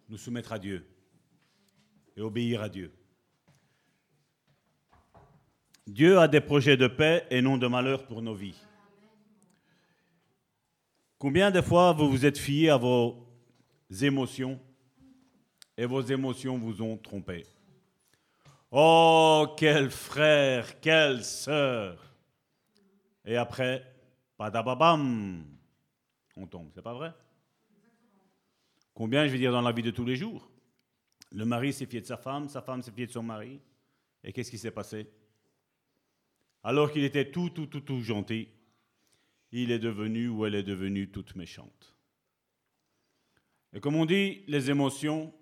Nous soumettre à Dieu et obéir à Dieu. Dieu a des projets de paix et non de malheur pour nos vies. Combien de fois vous vous êtes fié à vos émotions et vos émotions vous ont trompé? Oh, quel frère, quelle sœur Et après, padababam, on tombe, c'est pas vrai? Combien, je veux dire, dans la vie de tous les jours? Le mari s'est fié de sa femme, sa femme s'est fiée de son mari, et qu'est-ce qui s'est passé? Alors qu'il était tout, tout, tout, tout gentil, il est devenu ou elle est devenue toute méchante. Et comme on dit, les émotions,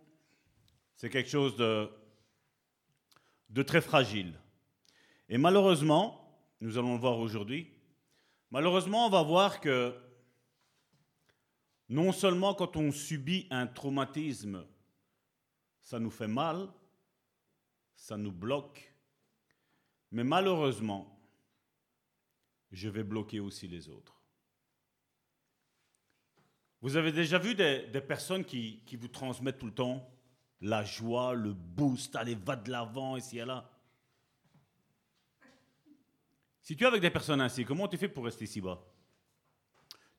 c'est quelque chose de très fragile. Et malheureusement, nous allons le voir aujourd'hui, malheureusement, on va voir que non seulement quand on subit un traumatisme, ça nous fait mal, ça nous bloque, mais malheureusement, je vais bloquer aussi les autres. Vous avez déjà vu des, personnes qui, vous transmettent tout le temps la joie, le boost, allez, va de l'avant, ici et là. Si tu es avec des personnes ainsi, comment tu fais pour rester si bas?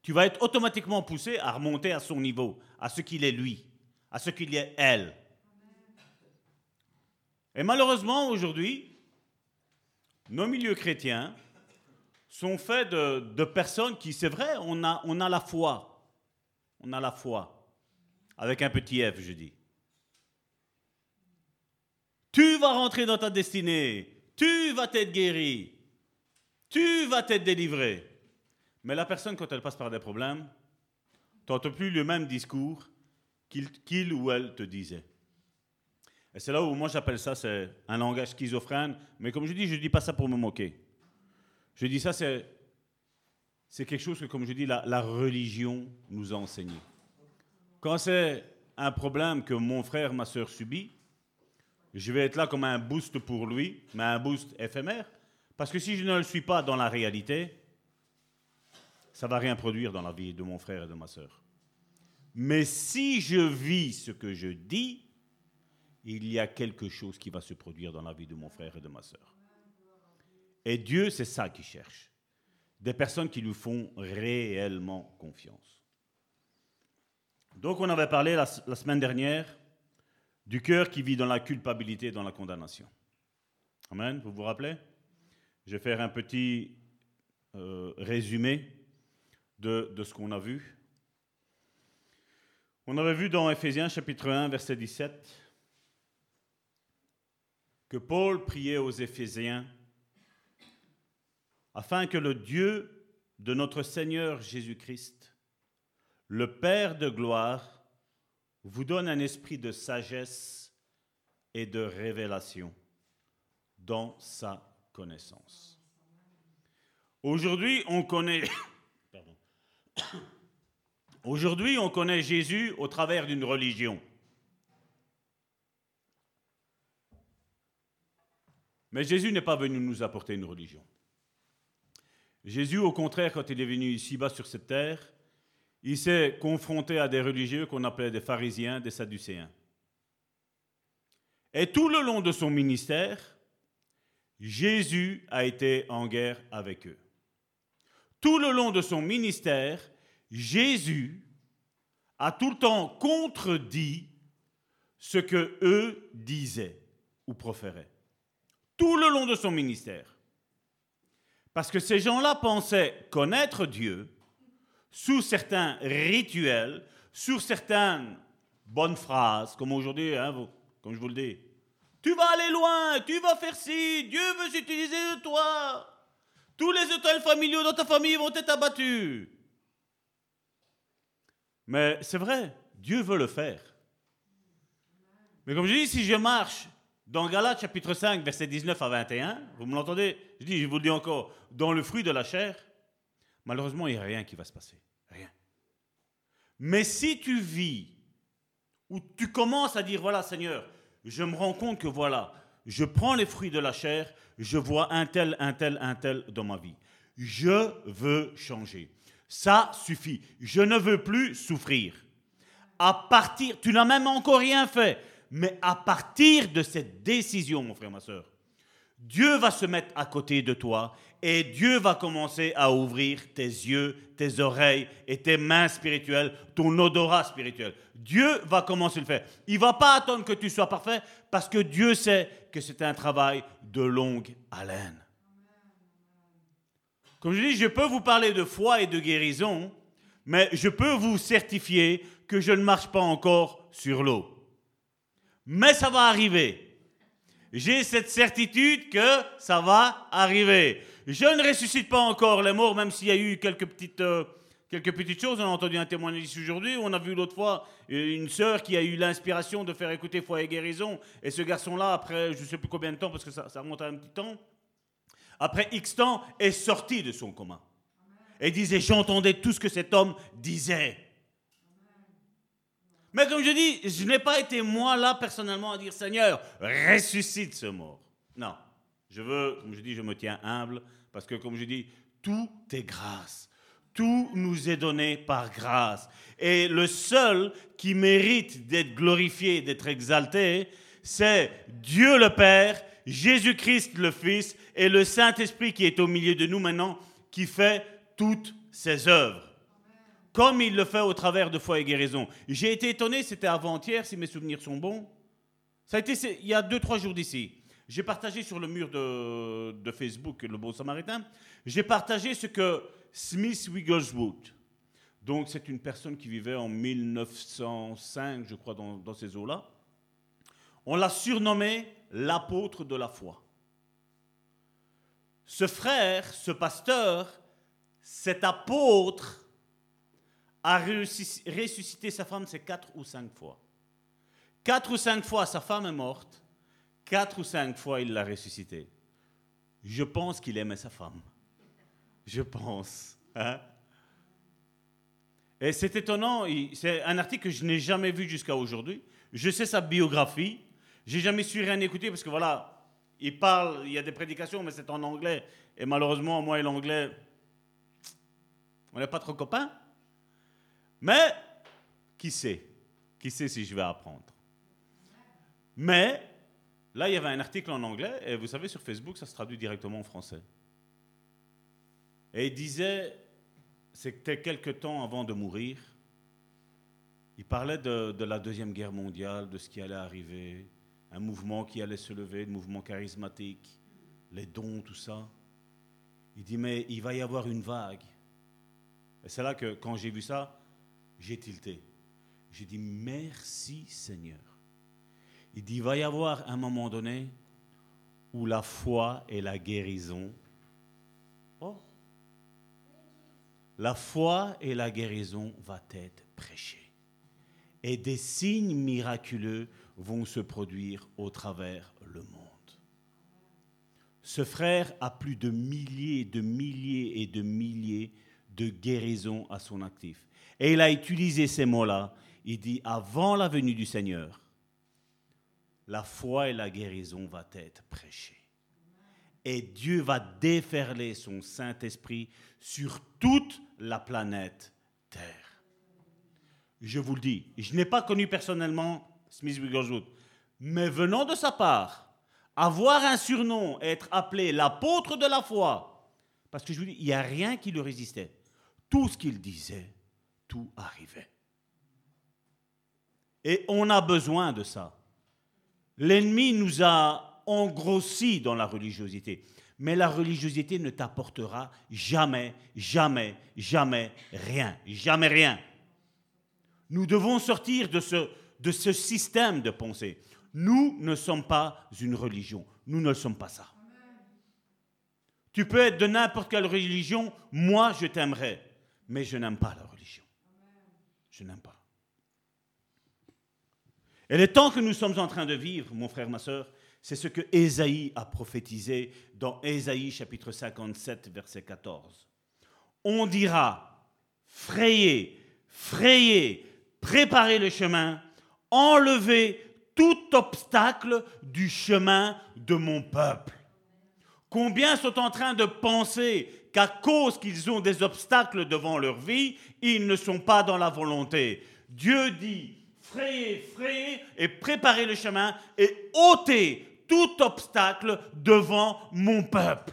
Tu vas être automatiquement poussé à remonter à son niveau, à ce qu'il est lui, à ce qu'il est elle. Et malheureusement, aujourd'hui, nos milieux chrétiens sont faits de, de personnes qui, c'est vrai, on a, on a la foi. On a la foi. Avec un petit F, je dis. Tu vas rentrer dans ta destinée. Tu vas t'être guéri. Tu vas t'être délivré. Mais la personne, quand elle passe par des problèmes, n'entends plus le même discours qu'il ou elle te disait. Et c'est là où moi j'appelle ça, c'est un langage schizophrène. Mais comme je dis, je ne dis pas ça pour me moquer. Je dis ça, c'est, c'est quelque chose que, comme je dis, la, la religion nous a enseigné. Quand c'est un problème que mon frère, ma soeur subit, je vais être là comme un boost pour lui, mais un boost éphémère. Parce que si je ne le suis pas dans la réalité, ça va rien produire dans la vie de mon frère et de ma soeur. Mais si je vis ce que je dis, il y a quelque chose qui va se produire dans la vie de mon frère et de ma soeur. Et Dieu, c'est ça qu'il cherche. Des personnes qui lui font réellement confiance. Donc on avait parlé la, semaine dernière du cœur qui vit dans la culpabilité et dans la condamnation. Amen, vous vous rappelez? Je vais faire un petit euh, résumé de, de ce qu'on a vu. On avait vu dans Ephésiens chapitre 1, verset 17, que Paul priait aux Éphésiens afin que le Dieu de notre Seigneur Jésus-Christ, le Père de gloire, vous donne un esprit de sagesse et de révélation dans sa connaissance. Aujourd'hui, on connaît Aujourd'hui, on connaît Jésus au travers d'une religion. Mais Jésus n'est pas venu nous apporter une religion. Jésus, au contraire, quand il est venu ici-bas sur cette terre, il s'est confronté à des religieux qu'on appelait des pharisiens, des sadducéens. Et tout le long de son ministère, Jésus a été en guerre avec eux. Tout le long de son ministère, Jésus a tout le temps contredit ce que eux disaient ou proféraient. Tout le long de son ministère. Parce que ces gens-là pensaient connaître Dieu sous certains rituels, sous certaines bonnes phrases, comme aujourd'hui, hein, comme je vous le dis. Tu vas aller loin, tu vas faire ci, Dieu veut s'utiliser de toi. Tous les hôtels familiaux dans ta famille vont être abattus. Mais c'est vrai, Dieu veut le faire. Mais comme je dis, si je marche dans Galates chapitre 5, verset 19 à 21, vous me l'entendez? Je dis, je vous le dis encore, dans le fruit de la chair, malheureusement, il n'y a rien qui va se passer. Rien. Mais si tu vis, ou tu commences à dire, voilà Seigneur, je me rends compte que voilà, je prends les fruits de la chair, je vois un tel, un tel, un tel dans ma vie. Je veux changer. Ça suffit. Je ne veux plus souffrir. À partir, tu n'as même encore rien fait, mais à partir de cette décision, mon frère, ma soeur, Dieu va se mettre à côté de toi et Dieu va commencer à ouvrir tes yeux, tes oreilles et tes mains spirituelles, ton odorat spirituel. Dieu va commencer le faire. Il va pas attendre que tu sois parfait parce que Dieu sait que c'est un travail de longue haleine. Comme je dis, je peux vous parler de foi et de guérison, mais je peux vous certifier que je ne marche pas encore sur l'eau. Mais ça va arriver. J'ai cette certitude que ça va arriver. Je ne ressuscite pas encore les morts, même s'il y a eu quelques petites, euh, quelques petites choses. On a entendu un témoignage aujourd'hui. On a vu l'autre fois euh, une sœur qui a eu l'inspiration de faire écouter foi et guérison. Et ce garçon-là, après je ne sais plus combien de temps, parce que ça, ça remonte à un petit temps, après X temps, est sorti de son coma. Et disait, j'entendais tout ce que cet homme disait. Mais comme je dis, je n'ai pas été moi là personnellement à dire, Seigneur, ressuscite ce mort. Non, je veux, comme je dis, je me tiens humble, parce que comme je dis, tout est grâce. Tout nous est donné par grâce. Et le seul qui mérite d'être glorifié, d'être exalté, c'est Dieu le Père, Jésus-Christ le Fils et le Saint-Esprit qui est au milieu de nous maintenant, qui fait toutes ses œuvres. Comme il le fait au travers de foi et guérison. J'ai été étonné, c'était avant-hier, si mes souvenirs sont bons. Ça a été il y a deux, trois jours d'ici. j'ai partagé sur le mur de, Facebook, le Bon Samaritain, j'ai partagé ce que Smith Wigglesworth, donc c'est une personne qui vivait en 1905, je crois, dans ces eaux-là, on l'a surnommé l'apôtre de la foi. Ce frère, ce pasteur, cet apôtre a ressuscité sa femme, c'est quatre ou cinq fois. Quatre ou cinq fois, sa femme est morte. Quatre ou cinq fois, il l'a ressuscitée. Je pense qu'il aimait sa femme. Je pense. Hein. Et c'est étonnant, c'est un article que je n'ai jamais vu jusqu'à aujourd'hui. Je sais sa biographie. J'ai jamais su rien écouter parce que voilà, il parle, il y a des prédications, mais c'est en anglais. Et malheureusement, moi et l'anglais, on n'est pas trop copains. Mais, qui sait? Qui sait si je vais apprendre? Mais, là, il y avait un article en anglais, et vous savez, sur Facebook, ça se traduit directement en français. Et il disait, c'était quelque temps avant de mourir, il parlait de, de, la Deuxième Guerre mondiale, de ce qui allait arriver, un mouvement qui allait se lever, un mouvement charismatique, les dons, tout ça. Il dit, mais il va y avoir une vague. Et c'est là que, quand j'ai vu ça, j'ai tilté. J'ai dit merci Seigneur. Il dit il va y avoir un moment donné où la foi et la guérison. Oh. La foi et la guérison va être prêchées. Et des signes miraculeux vont se produire au travers le monde. Ce frère a plus de milliers, de milliers et de milliers de guérisons à son actif. Et il a utilisé ces mots-là. Il dit, avant la venue du Seigneur, la foi et la guérison vont être prêchées. Et Dieu va déferler son Saint-Esprit sur toute la planète Terre. Je vous le dis, je n'ai pas connu personnellement Smith Wigglesworth, mais venant de sa part, avoir un surnom, être appelé l'apôtre de la foi, parce que je vous dis, il n'y a rien qui lui résistait. Tout ce qu'il disait, tout arrivait. Et on a besoin de ça. L'ennemi nous a engrossis dans la religiosité. Mais la religiosité ne t'apportera jamais, jamais, jamais rien. Jamais rien. Nous devons sortir de ce, de ce système de pensée. Nous ne sommes pas une religion. Nous ne sommes pas ça. Tu peux être de n'importe quelle religion. Moi, je t'aimerais. Mais je n'aime pas la. Je n'aime pas. Et le temps que nous sommes en train de vivre, mon frère, ma soeur, c'est ce que Ésaïe a prophétisé dans Ésaïe chapitre 57, verset 14. On dira, frayez, frayez, préparez le chemin, enlevez tout obstacle du chemin de mon peuple. Combien sont en train de penser qu'à cause qu'ils ont des obstacles devant leur vie, ils ne sont pas dans la volonté. Dieu dit, frayez, frayez et préparez le chemin et ôtez tout obstacle devant mon peuple.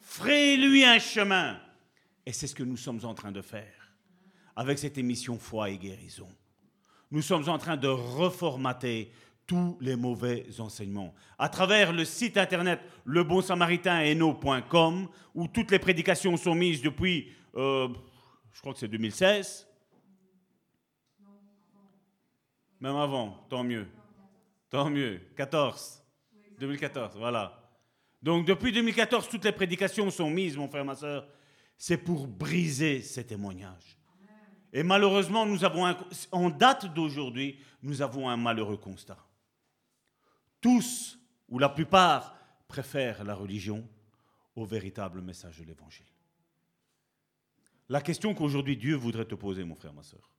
Frayez-lui un chemin. Et c'est ce que nous sommes en train de faire avec cette émission Foi et guérison. Nous sommes en train de reformater tous les mauvais enseignements. À travers le site internet lebonsamaritaineno.com, où toutes les prédications sont mises depuis, euh, je crois que c'est 2016. Même avant, tant mieux. Tant mieux. 14. 2014, voilà. Donc depuis 2014, toutes les prédications sont mises, mon frère, ma soeur. C'est pour briser ces témoignages. Et malheureusement, nous avons en date d'aujourd'hui, nous avons un malheureux constat tous ou la plupart préfèrent la religion au véritable message de l'Évangile. La question qu'aujourd'hui Dieu voudrait te poser, mon frère, ma soeur,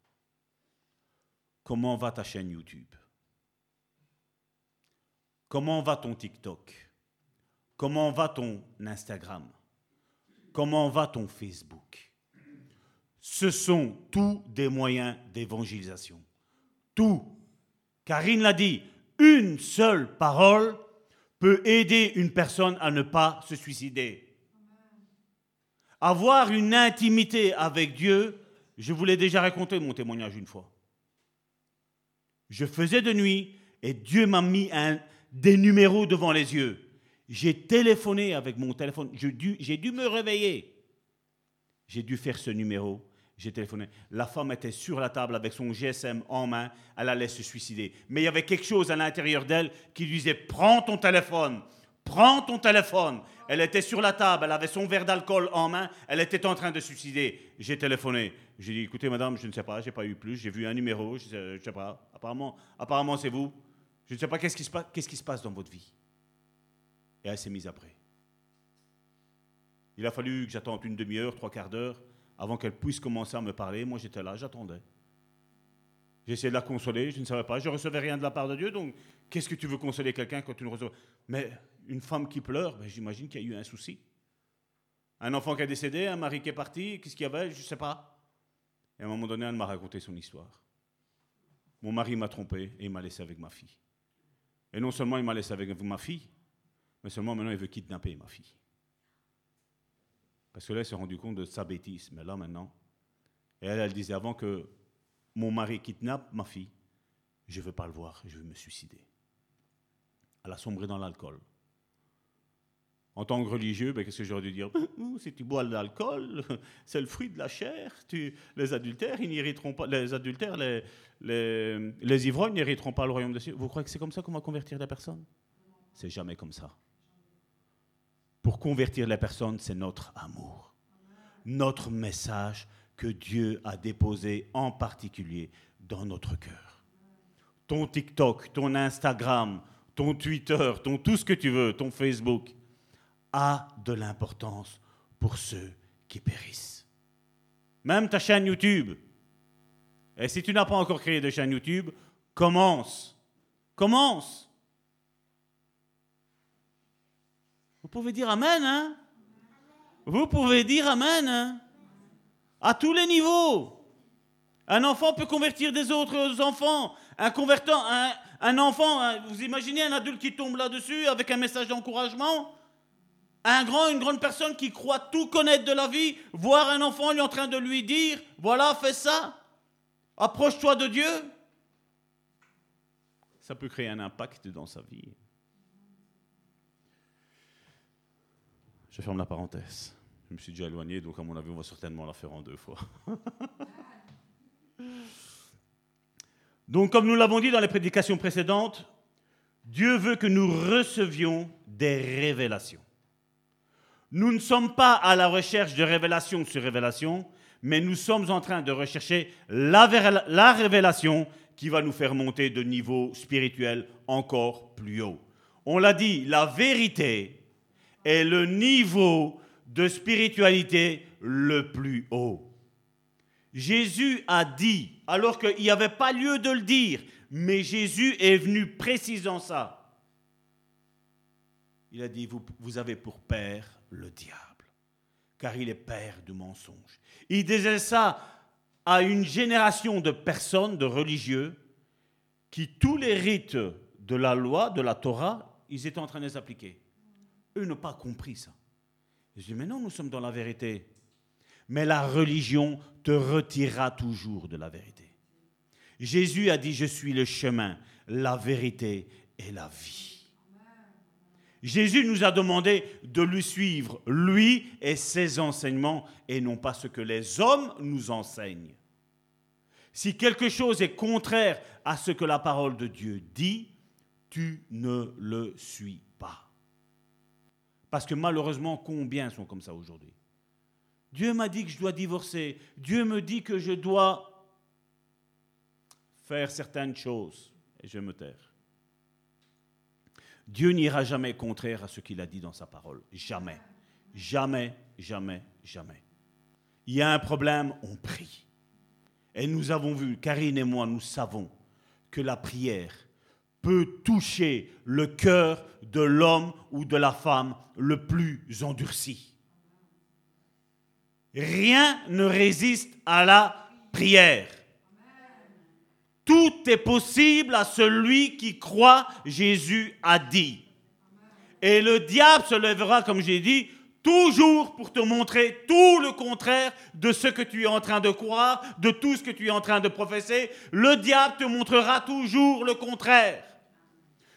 comment va ta chaîne YouTube? Comment va ton TikTok? Comment va ton Instagram? Comment va ton Facebook? Ce sont tous des moyens d'évangélisation. Tout. Karine l'a dit, une seule parole peut aider une personne à ne pas se suicider. Avoir une intimité avec Dieu, je vous l'ai déjà raconté mon témoignage une fois. Je faisais de nuit et Dieu m'a mis des numéros devant les yeux. J'ai téléphoné avec mon téléphone. J'ai dû me réveiller. J'ai dû faire ce numéro. J'ai téléphoné. La femme était sur la table avec son GSM en main. Elle allait se suicider. Mais il y avait quelque chose à l'intérieur d'elle qui lui disait Prends ton téléphone. Prends ton téléphone. Elle était sur la table. Elle avait son verre d'alcool en main. Elle était en train de se suicider. J'ai téléphoné. J'ai dit Écoutez, madame, je ne sais pas. J'ai pas eu plus. J'ai vu un numéro. Je ne sais, sais, pas. Apparemment, apparemment c'est vous. Je ne sais pas qu'est-ce qui, se passe, qu'est-ce qui se passe dans votre vie. Et elle s'est mise après. Il a fallu que j'attende une demi-heure, trois quarts d'heure, avant qu'elle puisse commencer à me parler. Moi, j'étais là, j'attendais. Essayé de la consoler, je ne savais pas. Je ne recevais rien de la part de Dieu, donc qu'est-ce que tu veux consoler quelqu'un quand tu ne reçois? Mais une femme qui pleure, ben, j'imagine qu'il y a eu un souci. Un enfant qui est décédé, un mari qui est parti, qu'est-ce qu'il y avait? Je ne sais pas. Et à un moment donné, elle m'a raconté son histoire. Mon mari m'a trompé et il m'a laissé avec ma fille. Et non seulement il m'a laissé avec ma fille, mais seulement maintenant il veut kidnapper ma fille. Parce que là, il s'est rendu compte de sa bêtise. Mais là, maintenant, elle, elle disait avant que mon mari kidnappe ma fille, je ne veux pas le voir, je veux me suicider. Elle a sombré dans l'alcool. En tant que religieux, ben, qu'est-ce que j'aurais dû dire? Si tu bois de l'alcool, c'est le fruit de la chair. Tu, les adultères, ils n'hériteront pas. Les adultères, les, ivrognes n'hériteront pas le royaume de Dieu. Vous croyez que c'est comme ça qu'on va convertir la personne? C'est jamais comme ça. Pour convertir les personnes, c'est notre amour, notre message que Dieu a déposé en particulier dans notre cœur. Ton TikTok, ton Instagram, ton Twitter, ton tout ce que tu veux, ton Facebook, a de l'importance pour ceux qui périssent. Même ta chaîne YouTube. Et si tu n'as pas encore créé de chaîne YouTube, commence. Commence. Vous pouvez dire Amen, hein? Vous pouvez dire Amen, hein? À tous les niveaux. Un enfant peut convertir des autres enfants. Un convertant, un, enfant, vous imaginez un adulte qui tombe là-dessus avec un message d'encouragement? Un grand, une grande personne qui croit tout connaître de la vie, voir un enfant lui en train de lui dire, voilà, fais ça, approche-toi de Dieu, ça peut créer un impact dans sa vie. Je ferme la parenthèse. Je me suis déjà éloigné, donc à mon avis, on va certainement la faire en deux fois. donc, comme nous l'avons dit dans les prédications précédentes, Dieu veut que nous recevions des révélations. Nous ne sommes pas à la recherche de révélation sur révélation, mais nous sommes en train de rechercher la, la révélation qui va nous faire monter de niveau spirituel encore plus haut. On l'a dit, la vérité est le niveau de spiritualité le plus haut. Jésus a dit, alors qu'il n'y avait pas lieu de le dire, mais Jésus est venu précisant ça. Il a dit, vous, vous avez pour père le diable, car il est père du mensonge. Il disait ça à une génération de personnes, de religieux, qui tous les rites de la loi, de la Torah, ils étaient en train de les. Eux n'ont pas compris ça. Ils disent, mais non, nous sommes dans la vérité. Mais la religion te retirera toujours de la vérité. Jésus a dit, je suis le chemin, la vérité et la vie. Jésus nous a demandé de lui suivre, lui et ses enseignements, et non pas ce que les hommes nous enseignent. Si quelque chose est contraire à ce que la parole de Dieu dit, tu ne le suis. Parce que malheureusement, combien sont comme ça aujourd'hui? Dieu m'a dit que je dois divorcer. Dieu me dit que je dois faire certaines choses. Et je me taire. Dieu n'ira jamais contraire à ce qu'il a dit dans sa parole. Jamais. Jamais, jamais, jamais. Il y a un problème, on prie. Et nous avons vu, Karine et moi, nous savons que la prière peut toucher le cœur de l'homme ou de la femme le plus endurci. Rien ne résiste à la prière. Tout est possible à celui qui croit, Jésus a dit. Et le diable se lèvera, comme j'ai dit, toujours pour te montrer tout le contraire de ce que tu es en train de croire, de tout ce que tu es en train de professer. Le diable te montrera toujours le contraire.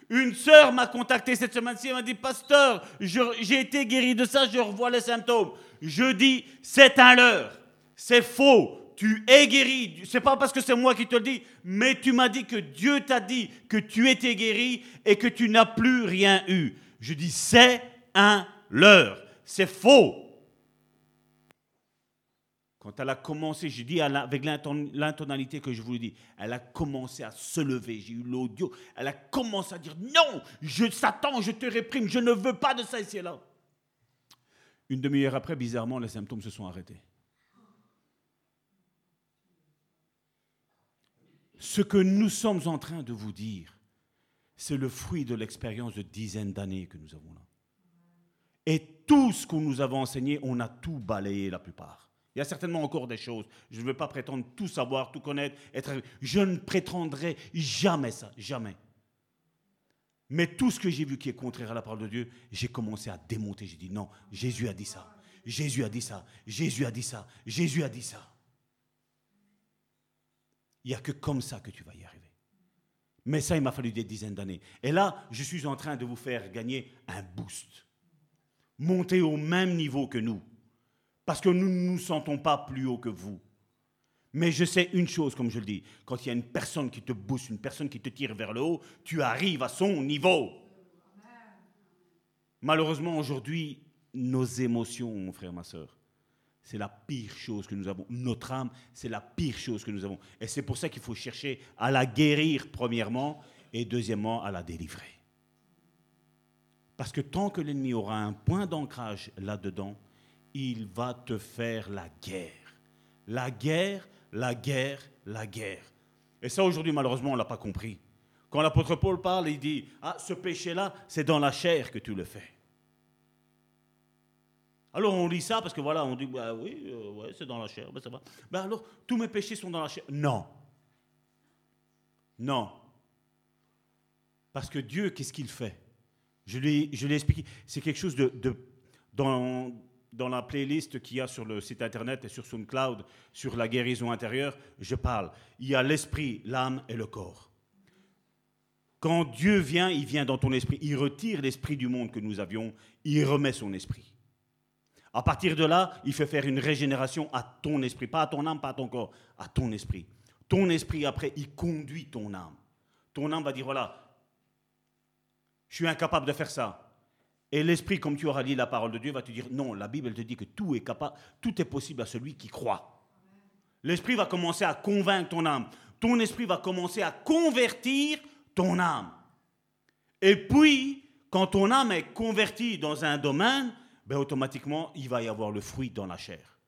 Une sœur m'a contacté cette semaine-ci, elle m'a dit, pasteur, j'ai été guéri de ça, je revois les symptômes. Je dis, c'est un leurre, c'est faux, tu es guéri. C'est pas parce que c'est moi qui te le dis, mais tu m'as dit que Dieu t'a dit que tu étais guéri et que tu n'as plus rien eu. Je dis, c'est un leurre, c'est faux. Quand elle a commencé, je dis avec l'intonalité que je vous le dis, elle a commencé à se lever. J'ai eu l'audio. Elle a commencé à dire Non, je, Satan, je te réprime, je ne veux pas de ça ici et là. Une demi-heure après, bizarrement, les symptômes se sont arrêtés. Ce que nous sommes en train de vous dire, c'est le fruit de l'expérience de dizaines d'années que nous avons là. Et tout ce que nous avons enseigné, on a tout balayé la plupart. Il y a certainement encore des choses. Je ne veux pas prétendre tout savoir, tout connaître, être. Je ne prétendrai jamais ça, jamais. Mais tout ce que j'ai vu qui est contraire à la parole de Dieu, j'ai commencé à démonter. J'ai dit non, Jésus a dit ça. Jésus a dit ça. Jésus a dit ça. Jésus a dit ça. Il n'y a que comme ça que tu vas y arriver. Mais ça, il m'a fallu des dizaines d'années. Et là, je suis en train de vous faire gagner un boost. Monter au même niveau que nous. Parce que nous ne nous sentons pas plus haut que vous. Mais je sais une chose, comme je le dis, quand il y a une personne qui te booste, une personne qui te tire vers le haut, tu arrives à son niveau. Malheureusement, aujourd'hui, nos émotions, mon frère, ma soeur, c'est la pire chose que nous avons. Notre âme, c'est la pire chose que nous avons. Et c'est pour ça qu'il faut chercher à la guérir, premièrement, et deuxièmement, à la délivrer. Parce que tant que l'ennemi aura un point d'ancrage là-dedans, il va te faire la guerre. La guerre, la guerre, la guerre. Et ça, aujourd'hui, malheureusement, on ne l'a pas compris. Quand l'apôtre Paul parle, il dit, ah, ce péché-là, c'est dans la chair que tu le fais. Alors on lit ça parce que voilà, on dit, bah oui, euh, c'est dans la chair, ben, ça va. Ben alors, tous mes péchés sont dans la chair. Non. Non. Parce que Dieu, qu'est-ce qu'il fait? Je l'ai expliqué. C'est quelque chose de, de dans, dans la playlist qu'il y a sur le site internet et sur SoundCloud, sur la guérison intérieure, je parle. Il y a l'esprit, l'âme et le corps. Quand Dieu vient, il vient dans ton esprit. Il retire l'esprit du monde que nous avions, il remet son esprit. À partir de là, il fait faire une régénération à ton esprit, pas à ton âme, pas à ton corps, à ton esprit. Ton esprit, après, il conduit ton âme. Ton âme va dire, voilà, je suis incapable de faire ça. Et l'esprit, comme tu auras lu la parole de Dieu, va te dire, non, la Bible te dit que tout est capable, tout est possible à celui qui croit. L'esprit va commencer à convaincre ton âme. Ton esprit va commencer à convertir ton âme. Et puis, quand ton âme est convertie dans un domaine, ben automatiquement, il va y avoir le fruit dans la chair.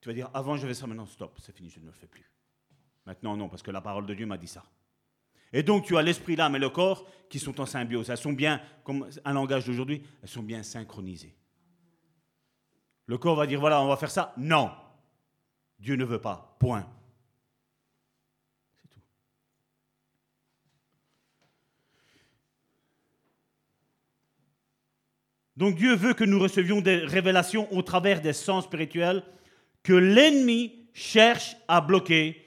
Tu vas dire, avant je vais ça, maintenant stop, c'est fini, je ne le fais plus. Maintenant non, parce que la parole de Dieu m'a dit ça. Et donc tu as l'esprit, l'âme et le corps qui sont en symbiose. Elles sont bien, comme un langage d'aujourd'hui, elles sont bien synchronisées. Le corps va dire, voilà, on va faire ça. Non, Dieu ne veut pas. Point. Donc Dieu veut que nous recevions des révélations au travers des sens spirituels que l'ennemi cherche à bloquer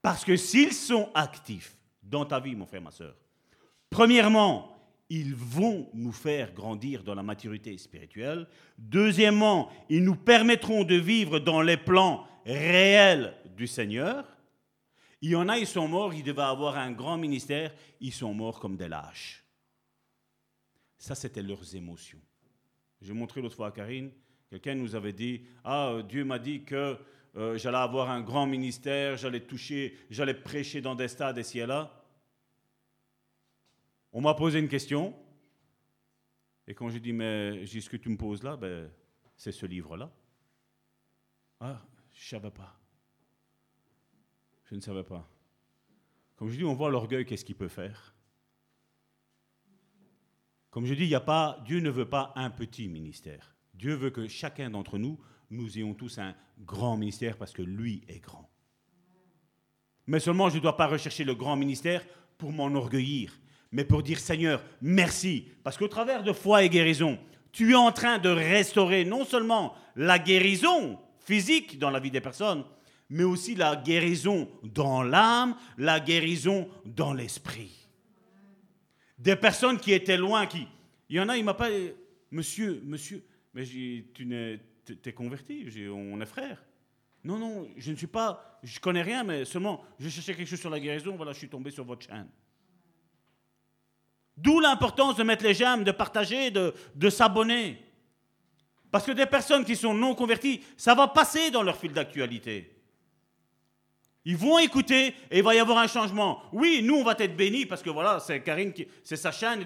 parce que s'ils sont actifs dans ta vie, mon frère, ma soeur, premièrement, ils vont nous faire grandir dans la maturité spirituelle. Deuxièmement, ils nous permettront de vivre dans les plans réels du Seigneur. Il y en a, ils sont morts, ils devaient avoir un grand ministère, ils sont morts comme des lâches. Ça, c'était leurs émotions. J'ai montré l'autre fois à Karine, quelqu'un nous avait dit, ah, Dieu m'a dit que euh, j'allais avoir un grand ministère, j'allais toucher, j'allais prêcher dans des stades ici et là. On m'a posé une question, et quand j'ai dit, mais ce que tu me poses là, ben, c'est ce livre-là. Ah, je ne savais pas. Je ne savais pas. Comme je dis, on voit l'orgueil, qu'est-ce qu'il peut faire? Comme je dis, y a pas, Dieu ne veut pas un petit ministère. Dieu veut que chacun d'entre nous, nous ayons tous un grand ministère parce que lui est grand. Mais seulement, je ne dois pas rechercher le grand ministère pour m'enorgueillir, mais pour dire Seigneur, merci. Parce qu'au travers de foi et guérison, tu es en train de restaurer non seulement la guérison physique dans la vie des personnes, mais aussi la guérison dans l'âme, la guérison dans l'esprit. Des personnes qui étaient loin, qui... Il y en a, il m'a pas... Monsieur, monsieur, mais tu es converti, on est frères. Non, non, je ne suis pas, je connais rien, mais seulement, je cherchais quelque chose sur la guérison, voilà, je suis tombé sur votre chaîne. D'où l'importance de mettre les j'aime, de partager, de, de s'abonner. Parce que des personnes qui sont non converties, ça va passer dans leur fil d'actualité. Ils vont écouter et il va y avoir un changement. Oui, nous, on va être bénis parce que voilà, c'est Karine, qui, c'est sa chaîne.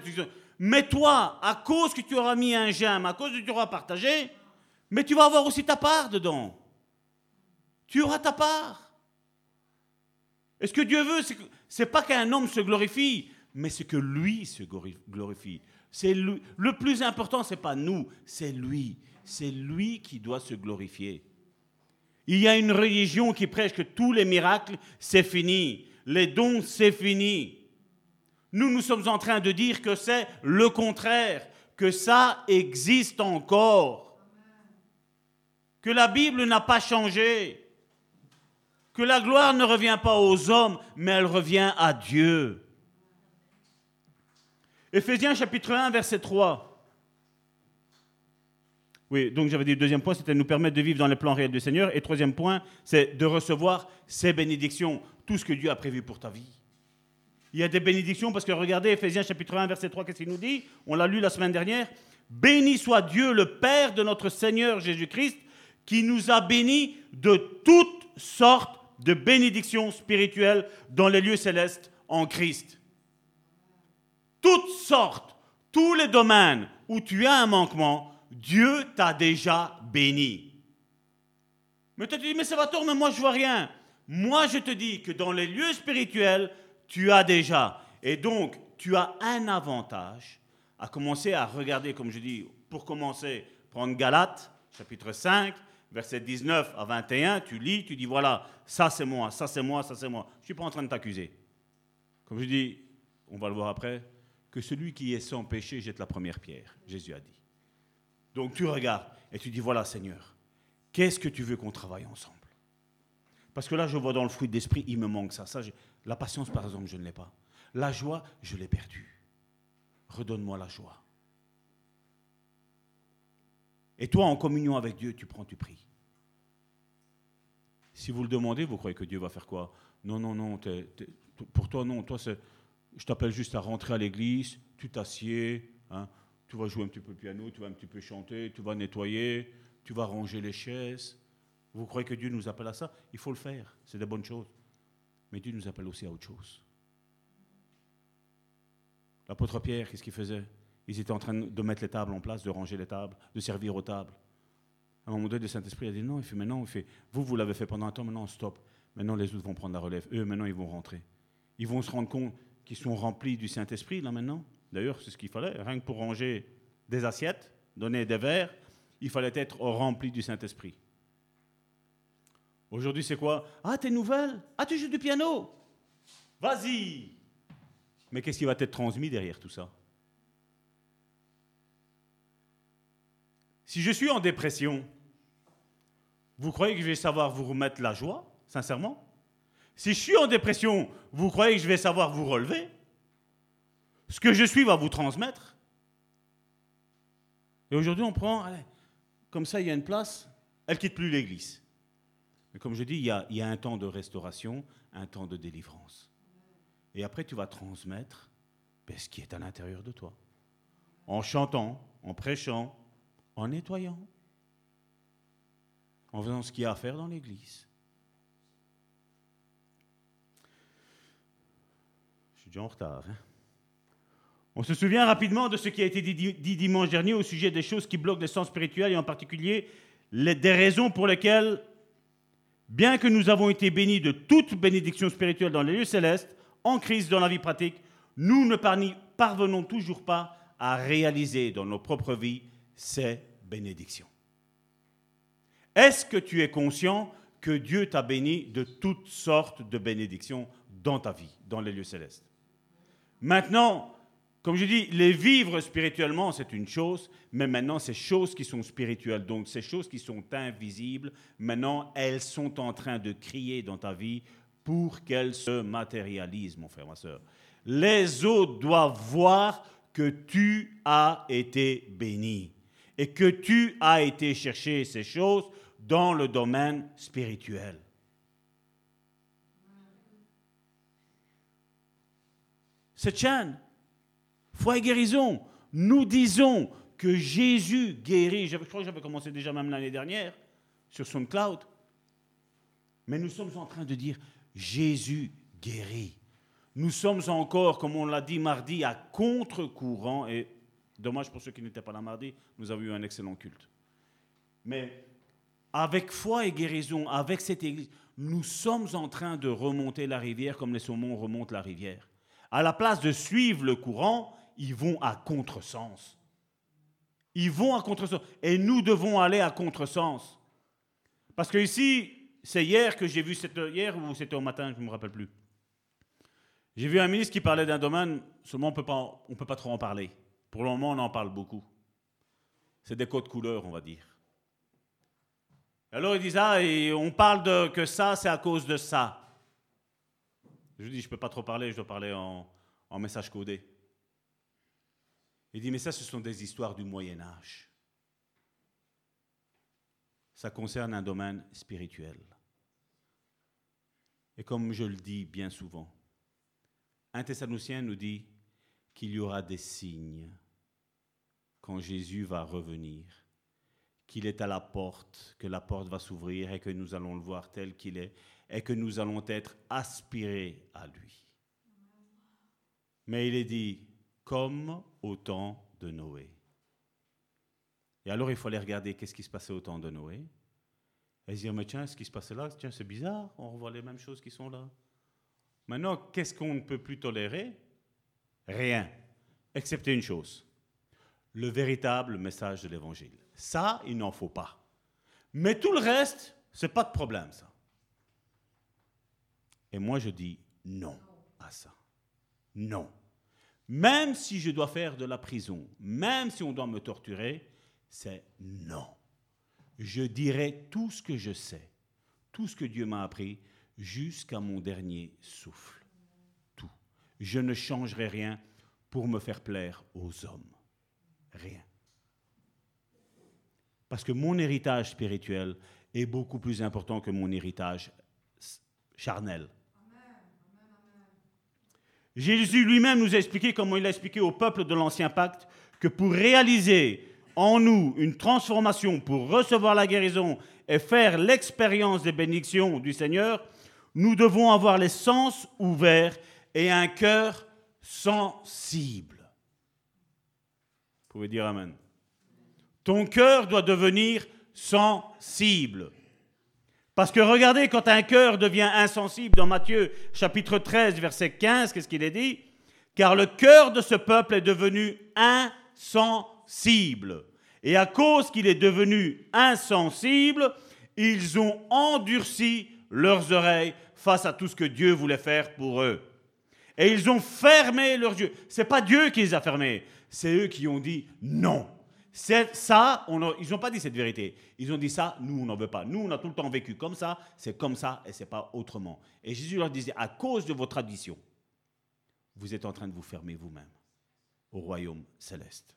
Mais toi, à cause que tu auras mis un j'aime, à cause que tu auras partagé, mais tu vas avoir aussi ta part dedans. Tu auras ta part. Et ce que Dieu veut, c'est, c'est pas qu'un homme se glorifie, mais c'est que lui se glorifie. C'est lui. Le plus important, c'est pas nous, c'est lui. C'est lui qui doit se glorifier. Il y a une religion qui prêche que tous les miracles, c'est fini. Les dons, c'est fini. Nous, nous sommes en train de dire que c'est le contraire, que ça existe encore, que la Bible n'a pas changé que la gloire ne revient pas aux hommes, mais elle revient à Dieu. Éphésiens chapitre 1, verset 3. Oui, donc j'avais dit le deuxième point, c'était de nous permettre de vivre dans les plans réels du Seigneur. Et troisième point, c'est de recevoir ses bénédictions, tout ce que Dieu a prévu pour ta vie. Il y a des bénédictions parce que regardez Éphésiens chapitre 1, verset 3, qu'est-ce qu'il nous dit? On l'a lu la semaine dernière. Béni soit Dieu, le Père de notre Seigneur Jésus-Christ, qui nous a bénis de toutes sortes de bénédictions spirituelles dans les lieux célestes en Christ. Toutes sortes, tous les domaines où tu as un manquement, Dieu t'a déjà béni. Mais tu dis, mais ça va tourner, moi je vois rien. Moi je te dis que dans les lieux spirituels, tu as déjà. Et donc, tu as un avantage à commencer à regarder, comme je dis, pour commencer, prendre Galates, chapitre 5, verset 19 à 21, tu lis, tu dis voilà, ça c'est moi, ça c'est moi, ça c'est moi. Je ne suis pas en train de t'accuser. Comme je dis, on va le voir après, que celui qui est sans péché jette la première pierre, Jésus a dit. Donc tu regardes et tu dis voilà Seigneur, qu'est-ce que tu veux qu'on travaille ensemble? Parce que là je vois dans le fruit d'esprit, il me manque ça. ça la patience par exemple, je ne l'ai pas. La joie, je l'ai perdue. Redonne-moi la joie. Et toi, en communion avec Dieu, tu prends, tu pries. Si vous le demandez, vous croyez que Dieu va faire quoi? Non, non, non. pour toi, non. Toi, je t'appelle juste à rentrer à l'église, tu t'assieds, hein, tu vas jouer un petit peu piano, tu vas un petit peu chanter, tu vas nettoyer, tu vas ranger les chaises. Vous croyez que Dieu nous appelle à ça? Il faut le faire, c'est des bonnes choses. Mais Dieu nous appelle aussi à autre chose. L'apôtre Pierre, qu'est-ce qu'il faisait? Ils étaient en train de mettre les tables en place, de ranger les tables, de servir aux tables. À un moment donné, le Saint-Esprit a dit non, il fait maintenant, il fait, vous, vous l'avez fait pendant un temps, maintenant, stop. Maintenant, les autres vont prendre la relève. Eux, maintenant, ils vont rentrer. Ils vont se rendre compte qu'ils sont remplis du Saint-Esprit, là, maintenant. D'ailleurs, c'est ce qu'il fallait. Rien que pour ranger des assiettes, donner des verres, il fallait être rempli du Saint-Esprit. Aujourd'hui, c'est quoi? Ah, t'es nouvelle Ah, tu joues du piano? Vas-y Mais qu'est-ce qui va être transmis derrière tout ça? Si je suis en dépression, vous croyez que je vais savoir vous remettre la joie, sincèrement? Si je suis en dépression, vous croyez que je vais savoir vous relever? Ce que je suis va vous transmettre? Et aujourd'hui, on prend, comme ça, il y a une place, elle quitte plus l'église. Mais comme je dis, il y, a, il y a un temps de restauration, un temps de délivrance. Et après, tu vas transmettre ben, ce qui est à l'intérieur de toi. En chantant, en prêchant, en nettoyant, en faisant ce qu'il y a à faire dans l'Église. Je suis déjà en retard. Hein. On se souvient rapidement de ce qui a été dit, dimanche dernier au sujet des choses qui bloquent sens spirituel et en particulier les, des raisons pour lesquelles, bien que nous avons été bénis de toute bénédiction spirituelle dans les lieux célestes, en crise dans la vie pratique, nous ne parvenons toujours pas à réaliser dans nos propres vies ces bénédictions. Est-ce que tu es conscient que Dieu t'a béni de toutes sortes de bénédictions dans ta vie, dans les lieux célestes? Maintenant, comme je dis, les vivre spirituellement, c'est une chose, mais maintenant, ces choses qui sont spirituelles, donc ces choses qui sont invisibles, maintenant, elles sont en train de crier dans ta vie pour qu'elles se matérialisent, mon frère, ma soeur. Les autres doivent voir que tu as été béni et que tu as été chercher ces choses dans le domaine spirituel. C'est chaîne, foi et guérison, nous disons que Jésus guérit. Je crois que j'avais commencé déjà même l'année dernière sur SoundCloud. Mais nous sommes en train de dire Jésus guérit. Nous sommes encore, comme on l'a dit mardi, à contre-courant. Et dommage pour ceux qui n'étaient pas là mardi, nous avons eu un excellent culte. Mais avec foi et guérison, avec cette église, nous sommes en train de remonter la rivière comme les saumons remontent la rivière. À la place de suivre le courant, ils vont à contresens. Ils vont à contresens. Et nous devons aller à contresens. Parce que ici, c'est hier que j'ai vu, cette, hier ou c'était au matin, je ne me rappelle plus. J'ai vu un ministre qui parlait d'un domaine, seulement on ne peut pas trop en parler. Pour le moment, on en parle beaucoup. C'est des codes couleurs, on va dire. Alors il disait, ah, et on parle de que ça, c'est à cause de ça. Je lui dis, je ne peux pas trop parler, je dois parler en, en message codé. Il dit, mais ça, ce sont des histoires du Moyen Âge. Ça concerne un domaine spirituel. Et comme je le dis bien souvent, un Thessalonicien nous dit qu'il y aura des signes quand Jésus va revenir, qu'il est à la porte, que la porte va s'ouvrir et que nous allons le voir tel qu'il est et que nous allons être aspirés à lui. Mais il est dit, comme au temps de Noé. Et alors il faut aller regarder qu'est-ce qui se passait au temps de Noé. Et se dire, mais tiens, ce qui se passait là, tiens, c'est bizarre, on revoit les mêmes choses qui sont là. Maintenant, qu'est-ce qu'on ne peut plus tolérer? Rien, excepté une chose, le véritable message de l'Évangile. Ça, il n'en faut pas. Mais tout le reste, c'est pas de problème, ça. Et moi, je dis non à ça. Non. Même si je dois faire de la prison, même si on doit me torturer, c'est non. Je dirai tout ce que je sais, tout ce que Dieu m'a appris, jusqu'à mon dernier souffle. Tout. Je ne changerai rien pour me faire plaire aux hommes. Rien. Parce que mon héritage spirituel est beaucoup plus important que mon héritage charnel. Jésus lui-même nous a expliqué, comment il a expliqué au peuple de l'Ancien Pacte, que pour réaliser en nous une transformation, pour recevoir la guérison et faire l'expérience des bénédictions du Seigneur, nous devons avoir les sens ouverts et un cœur sensible. Vous pouvez dire Amen. Ton cœur doit devenir sensible. Parce que regardez, quand un cœur devient insensible, dans Matthieu chapitre 13, verset 15, qu'est-ce qu'il est dit? Car le cœur de ce peuple est devenu insensible. Et à cause qu'il est devenu insensible, ils ont endurci leurs oreilles face à tout ce que Dieu voulait faire pour eux. Et ils ont fermé leurs yeux. Ce n'est pas Dieu qui les a fermés, c'est eux qui ont dit non. Ça, ils n'ont pas dit cette vérité. Ils ont dit ça, nous, on n'en veut pas. Nous, on a tout le temps vécu comme ça, c'est comme ça et c'est pas autrement. Et Jésus leur disait, à cause de vos traditions, vous êtes en train de vous fermer vous-même au royaume céleste.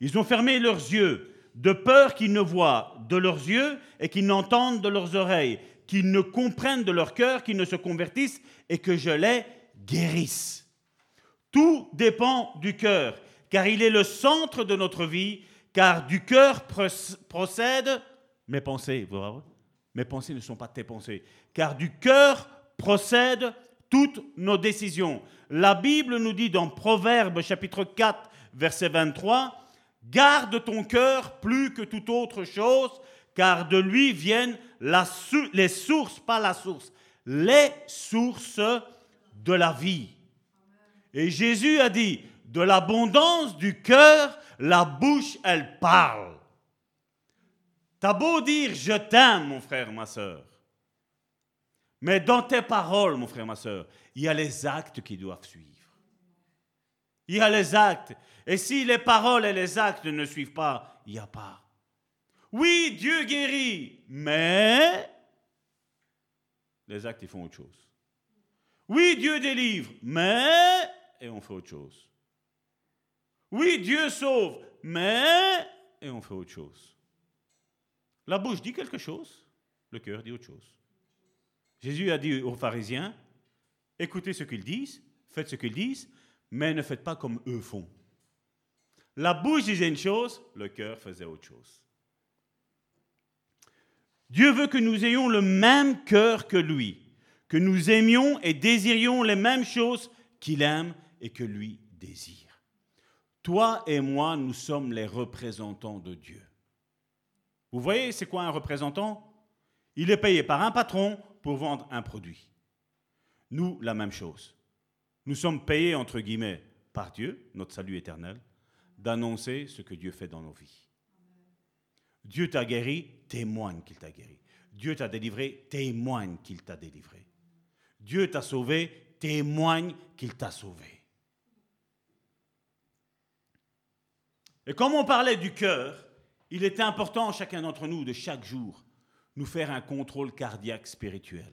Ils ont fermé leurs yeux de peur qu'ils ne voient de leurs yeux et qu'ils n'entendent de leurs oreilles, qu'ils ne comprennent de leur cœur, qu'ils ne se convertissent et que je les guérisse. Tout dépend du cœur car il est le centre de notre vie, car du cœur procèdent mes pensées. Mes pensées ne sont pas tes pensées, car du cœur procèdent toutes nos décisions. La Bible nous dit dans Proverbe chapitre 4, verset 23, Garde ton cœur plus que toute autre chose, car de lui viennent les sources, pas la source, les sources de la vie. Et Jésus a dit, de l'abondance du cœur, la bouche, elle parle. T'as beau dire je t'aime, mon frère, ma soeur. Mais dans tes paroles, mon frère, ma soeur, il y a les actes qui doivent suivre. Il y a les actes. Et si les paroles et les actes ne suivent pas, il n'y a pas. Oui, Dieu guérit, mais les actes, ils font autre chose. Oui, Dieu délivre, mais... Et on fait autre chose. Oui, Dieu sauve, mais... Et on fait autre chose. La bouche dit quelque chose, le cœur dit autre chose. Jésus a dit aux pharisiens, écoutez ce qu'ils disent, faites ce qu'ils disent, mais ne faites pas comme eux font. La bouche disait une chose, le cœur faisait autre chose. Dieu veut que nous ayons le même cœur que lui, que nous aimions et désirions les mêmes choses qu'il aime et que lui désire. Toi et moi, nous sommes les représentants de Dieu. Vous voyez, c'est quoi un représentant? Il est payé par un patron pour vendre un produit. Nous, la même chose. Nous sommes payés, entre guillemets, par Dieu, notre salut éternel, d'annoncer ce que Dieu fait dans nos vies. Dieu t'a guéri, témoigne qu'il t'a guéri. Dieu t'a délivré, témoigne qu'il t'a délivré. Dieu t'a sauvé, témoigne qu'il t'a sauvé. Et comme on parlait du cœur, il est important, chacun d'entre nous, de chaque jour, nous faire un contrôle cardiaque spirituel.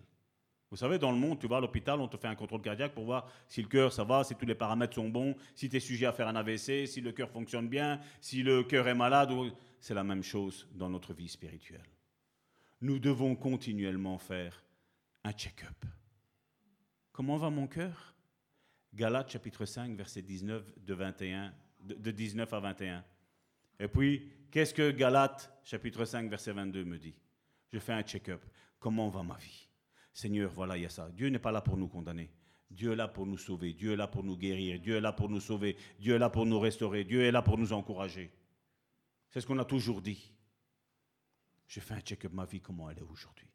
Vous savez, dans le monde, tu vas à l'hôpital, on te fait un contrôle cardiaque pour voir si le cœur, ça va, si tous les paramètres sont bons, si tu es sujet à faire un AVC, si le cœur fonctionne bien, si le cœur est malade. C'est la même chose dans notre vie spirituelle. Nous devons continuellement faire un check-up. Comment va mon cœur? Galates chapitre 5, verset 19, de, 21, de 19 à 21. Et puis, qu'est-ce que Galates chapitre 5, verset 22 me dit? Je fais un check-up. Comment va ma vie? Seigneur, voilà, il y a ça. Dieu n'est pas là pour nous condamner. Dieu est là pour nous sauver. Dieu est là pour nous guérir. Dieu est là pour nous sauver. Dieu est là pour nous restaurer. Dieu est là pour nous encourager. C'est ce qu'on a toujours dit. Je fais un check-up ma vie, comment elle est aujourd'hui?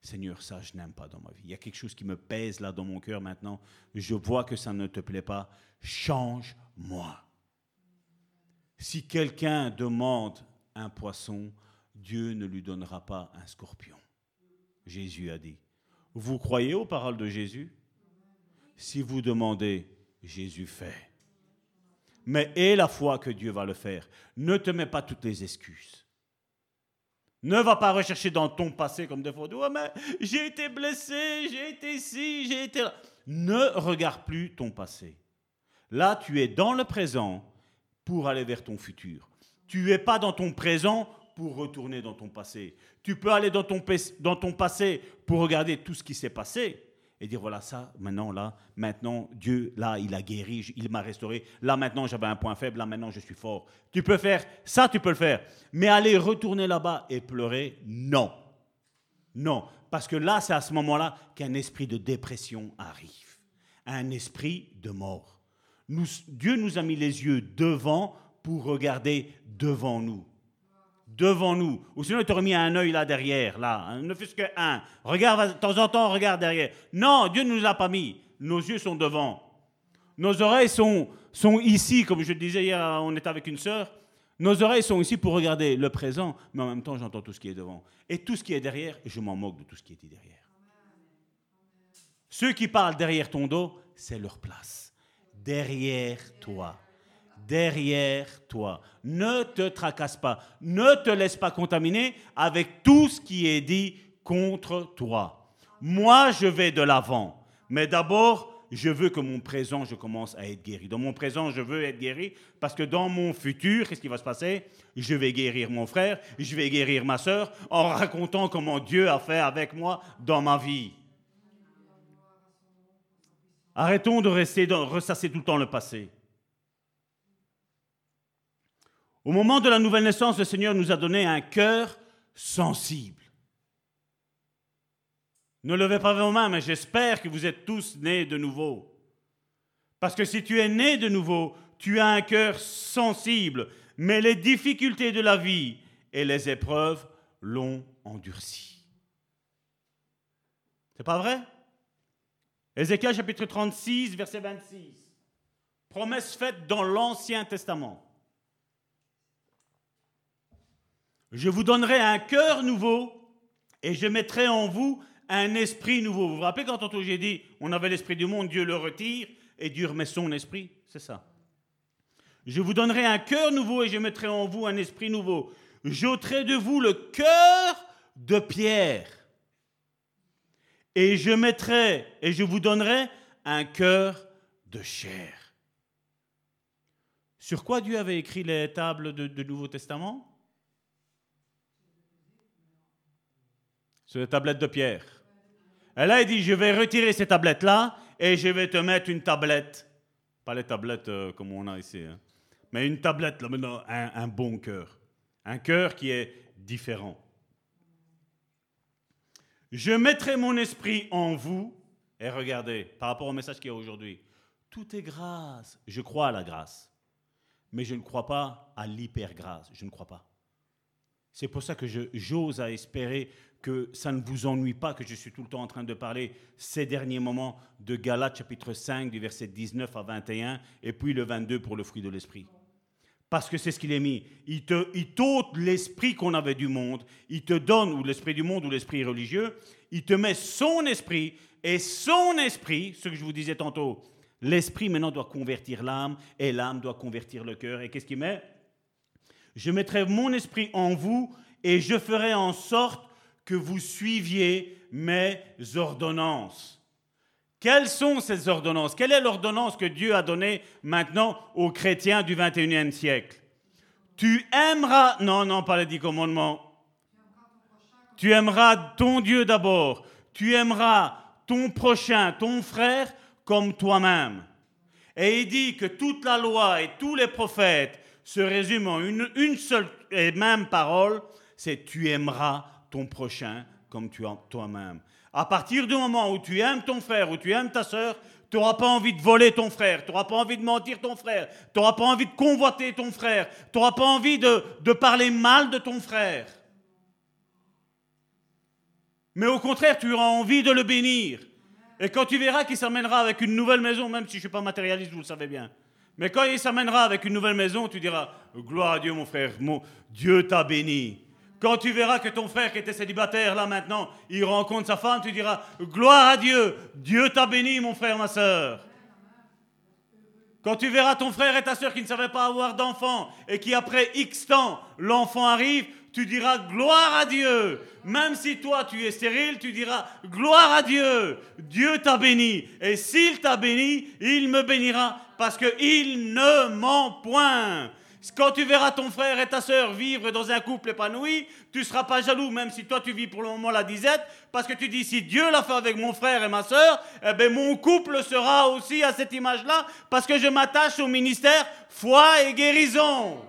Seigneur, ça, je n'aime pas dans ma vie. Il y a quelque chose qui me pèse là dans mon cœur maintenant. Je vois que ça ne te plaît pas. Change-moi. Si quelqu'un demande un poisson, Dieu ne lui donnera pas un scorpion. Jésus a dit. Vous croyez aux paroles de Jésus? Si vous demandez, Jésus fait. Mais aie la foi que Dieu va le faire. Ne te mets pas toutes les excuses. Ne va pas rechercher dans ton passé comme des fois. Mais j'ai été blessé, j'ai été ici, j'ai été là. Ne regarde plus ton passé. Là, tu es dans le présent pour aller vers ton futur. Tu n'es pas dans ton présent pour retourner dans ton passé. Tu peux aller dans ton, dans ton passé pour regarder tout ce qui s'est passé et dire voilà ça, maintenant là, maintenant Dieu, là, il a guéri, il m'a restauré. Là, maintenant, j'avais un point faible, là, maintenant, je suis fort. Tu peux faire ça, tu peux le faire. Mais aller retourner là-bas et pleurer, non. Non. Parce que là, c'est à ce moment-là qu'un esprit de dépression arrive. Un esprit de mort. Dieu nous a mis les yeux devant pour regarder devant nous devant nous. Ou sinon, il t'aurait mis un œil là derrière, là. Hein, ne fût-ce qu'un. Regarde, de temps en temps, regarde derrière. Non, Dieu ne nous a pas mis. Nos yeux sont devant. Nos oreilles sont, sont ici, comme je disais hier, on était avec une sœur. Nos oreilles sont ici pour regarder le présent, mais en même temps, j'entends tout ce qui est devant. Et tout ce qui est derrière, je m'en moque de tout ce qui est derrière. Ceux qui parlent derrière ton dos, c'est leur place. Derrière toi derrière toi. Ne te tracasse pas. Ne te laisse pas contaminer avec tout ce qui est dit contre toi. Moi, je vais de l'avant. Mais d'abord, je veux que mon présent, je commence à être guéri. Dans mon présent, je veux être guéri parce que dans mon futur, qu'est-ce qui va se passer? Je vais guérir mon frère, je vais guérir ma soeur en racontant comment Dieu a fait avec moi dans ma vie. Arrêtons de rester ressasser tout le temps le passé. Au moment de la nouvelle naissance, le Seigneur nous a donné un cœur sensible. Ne levez pas vos mains, mais j'espère que vous êtes tous nés de nouveau. Parce que si tu es né de nouveau, tu as un cœur sensible, mais les difficultés de la vie et les épreuves l'ont endurci. C'est pas vrai? Ézéchiel chapitre 36, verset 26. Promesse faite dans l'Ancien Testament. Je vous donnerai un cœur nouveau et je mettrai en vous un esprit nouveau. Vous vous rappelez quand tantôt j'ai dit, on avait l'esprit du monde, Dieu le retire et Dieu remet son esprit? C'est ça. Je vous donnerai un cœur nouveau et je mettrai en vous un esprit nouveau. J'ôterai de vous le cœur de pierre. Et je mettrai et je vous donnerai un cœur de chair. Sur quoi Dieu avait écrit les tables du Nouveau Testament? Sur les tablettes de pierre. Et là, il dit, je vais retirer ces tablettes-là et je vais te mettre une tablette. Pas les tablettes euh, comme on a ici, hein, mais une tablette, là, maintenant, un, un bon cœur. Un cœur qui est différent. Je mettrai mon esprit en vous. Et regardez, par rapport au message qu'il y a aujourd'hui, tout est grâce. Je crois à la grâce. Mais je ne crois pas à l'hyper-grâce. Je ne crois pas. C'est pour ça que j'ose à espérer que ça ne vous ennuie pas que je suis tout le temps en train de parler ces derniers moments de Galates chapitre 5 du verset 19 à 21 et puis le 22 pour le fruit de l'esprit. Parce que c'est ce qu'il est mis. Il te, il t'ôte l'esprit qu'on avait du monde, il te donne, ou l'esprit du monde ou l'esprit religieux, il te met son esprit, et son esprit, ce que je vous disais tantôt, l'esprit maintenant doit convertir l'âme, et l'âme doit convertir le cœur. Et qu'est-ce qu'il met? Je mettrai mon esprit en vous, et je ferai en sorte que vous suiviez mes ordonnances. Quelles sont ces ordonnances? Quelle est l'ordonnance que Dieu a donnée maintenant aux chrétiens du 21e siècle? Tu aimeras... Non, non, pas les dix commandements. Tu aimeras ton Dieu d'abord. Tu aimeras ton prochain, ton frère, comme toi-même. Et il dit que toute la loi et tous les prophètes se résument en une, une seule et même parole, c'est tu aimeras ton prochain comme toi-même. À partir du moment où tu aimes ton frère, où tu aimes ta soeur, tu n'auras pas envie de voler ton frère, tu n'auras pas envie de mentir ton frère, tu n'auras pas envie de convoiter ton frère, tu n'auras pas envie de, de parler mal de ton frère. Mais au contraire, tu auras envie de le bénir. Et quand tu verras qu'il s'amènera avec une nouvelle maison, même si je ne suis pas matérialiste, vous le savez bien, mais quand il s'amènera avec une nouvelle maison, tu diras, gloire à Dieu mon frère, mon Dieu t'a béni. Quand tu verras que ton frère qui était célibataire, là maintenant, il rencontre sa femme, tu diras, gloire à Dieu, Dieu t'a béni, mon frère, ma soeur. Quand tu verras ton frère et ta soeur qui ne savaient pas avoir d'enfant et qui après X temps, l'enfant arrive, tu diras gloire à Dieu. Même si toi tu es stérile, tu diras gloire à Dieu. Dieu t'a béni. Et s'il t'a béni, il me bénira parce qu'il ne ment point. Quand tu verras ton frère et ta sœur vivre dans un couple épanoui, tu ne seras pas jaloux, même si toi tu vis pour le moment la disette, parce que tu dis si Dieu l'a fait avec mon frère et ma sœur, eh ben mon couple sera aussi à cette image-là, parce que je m'attache au ministère foi et guérison.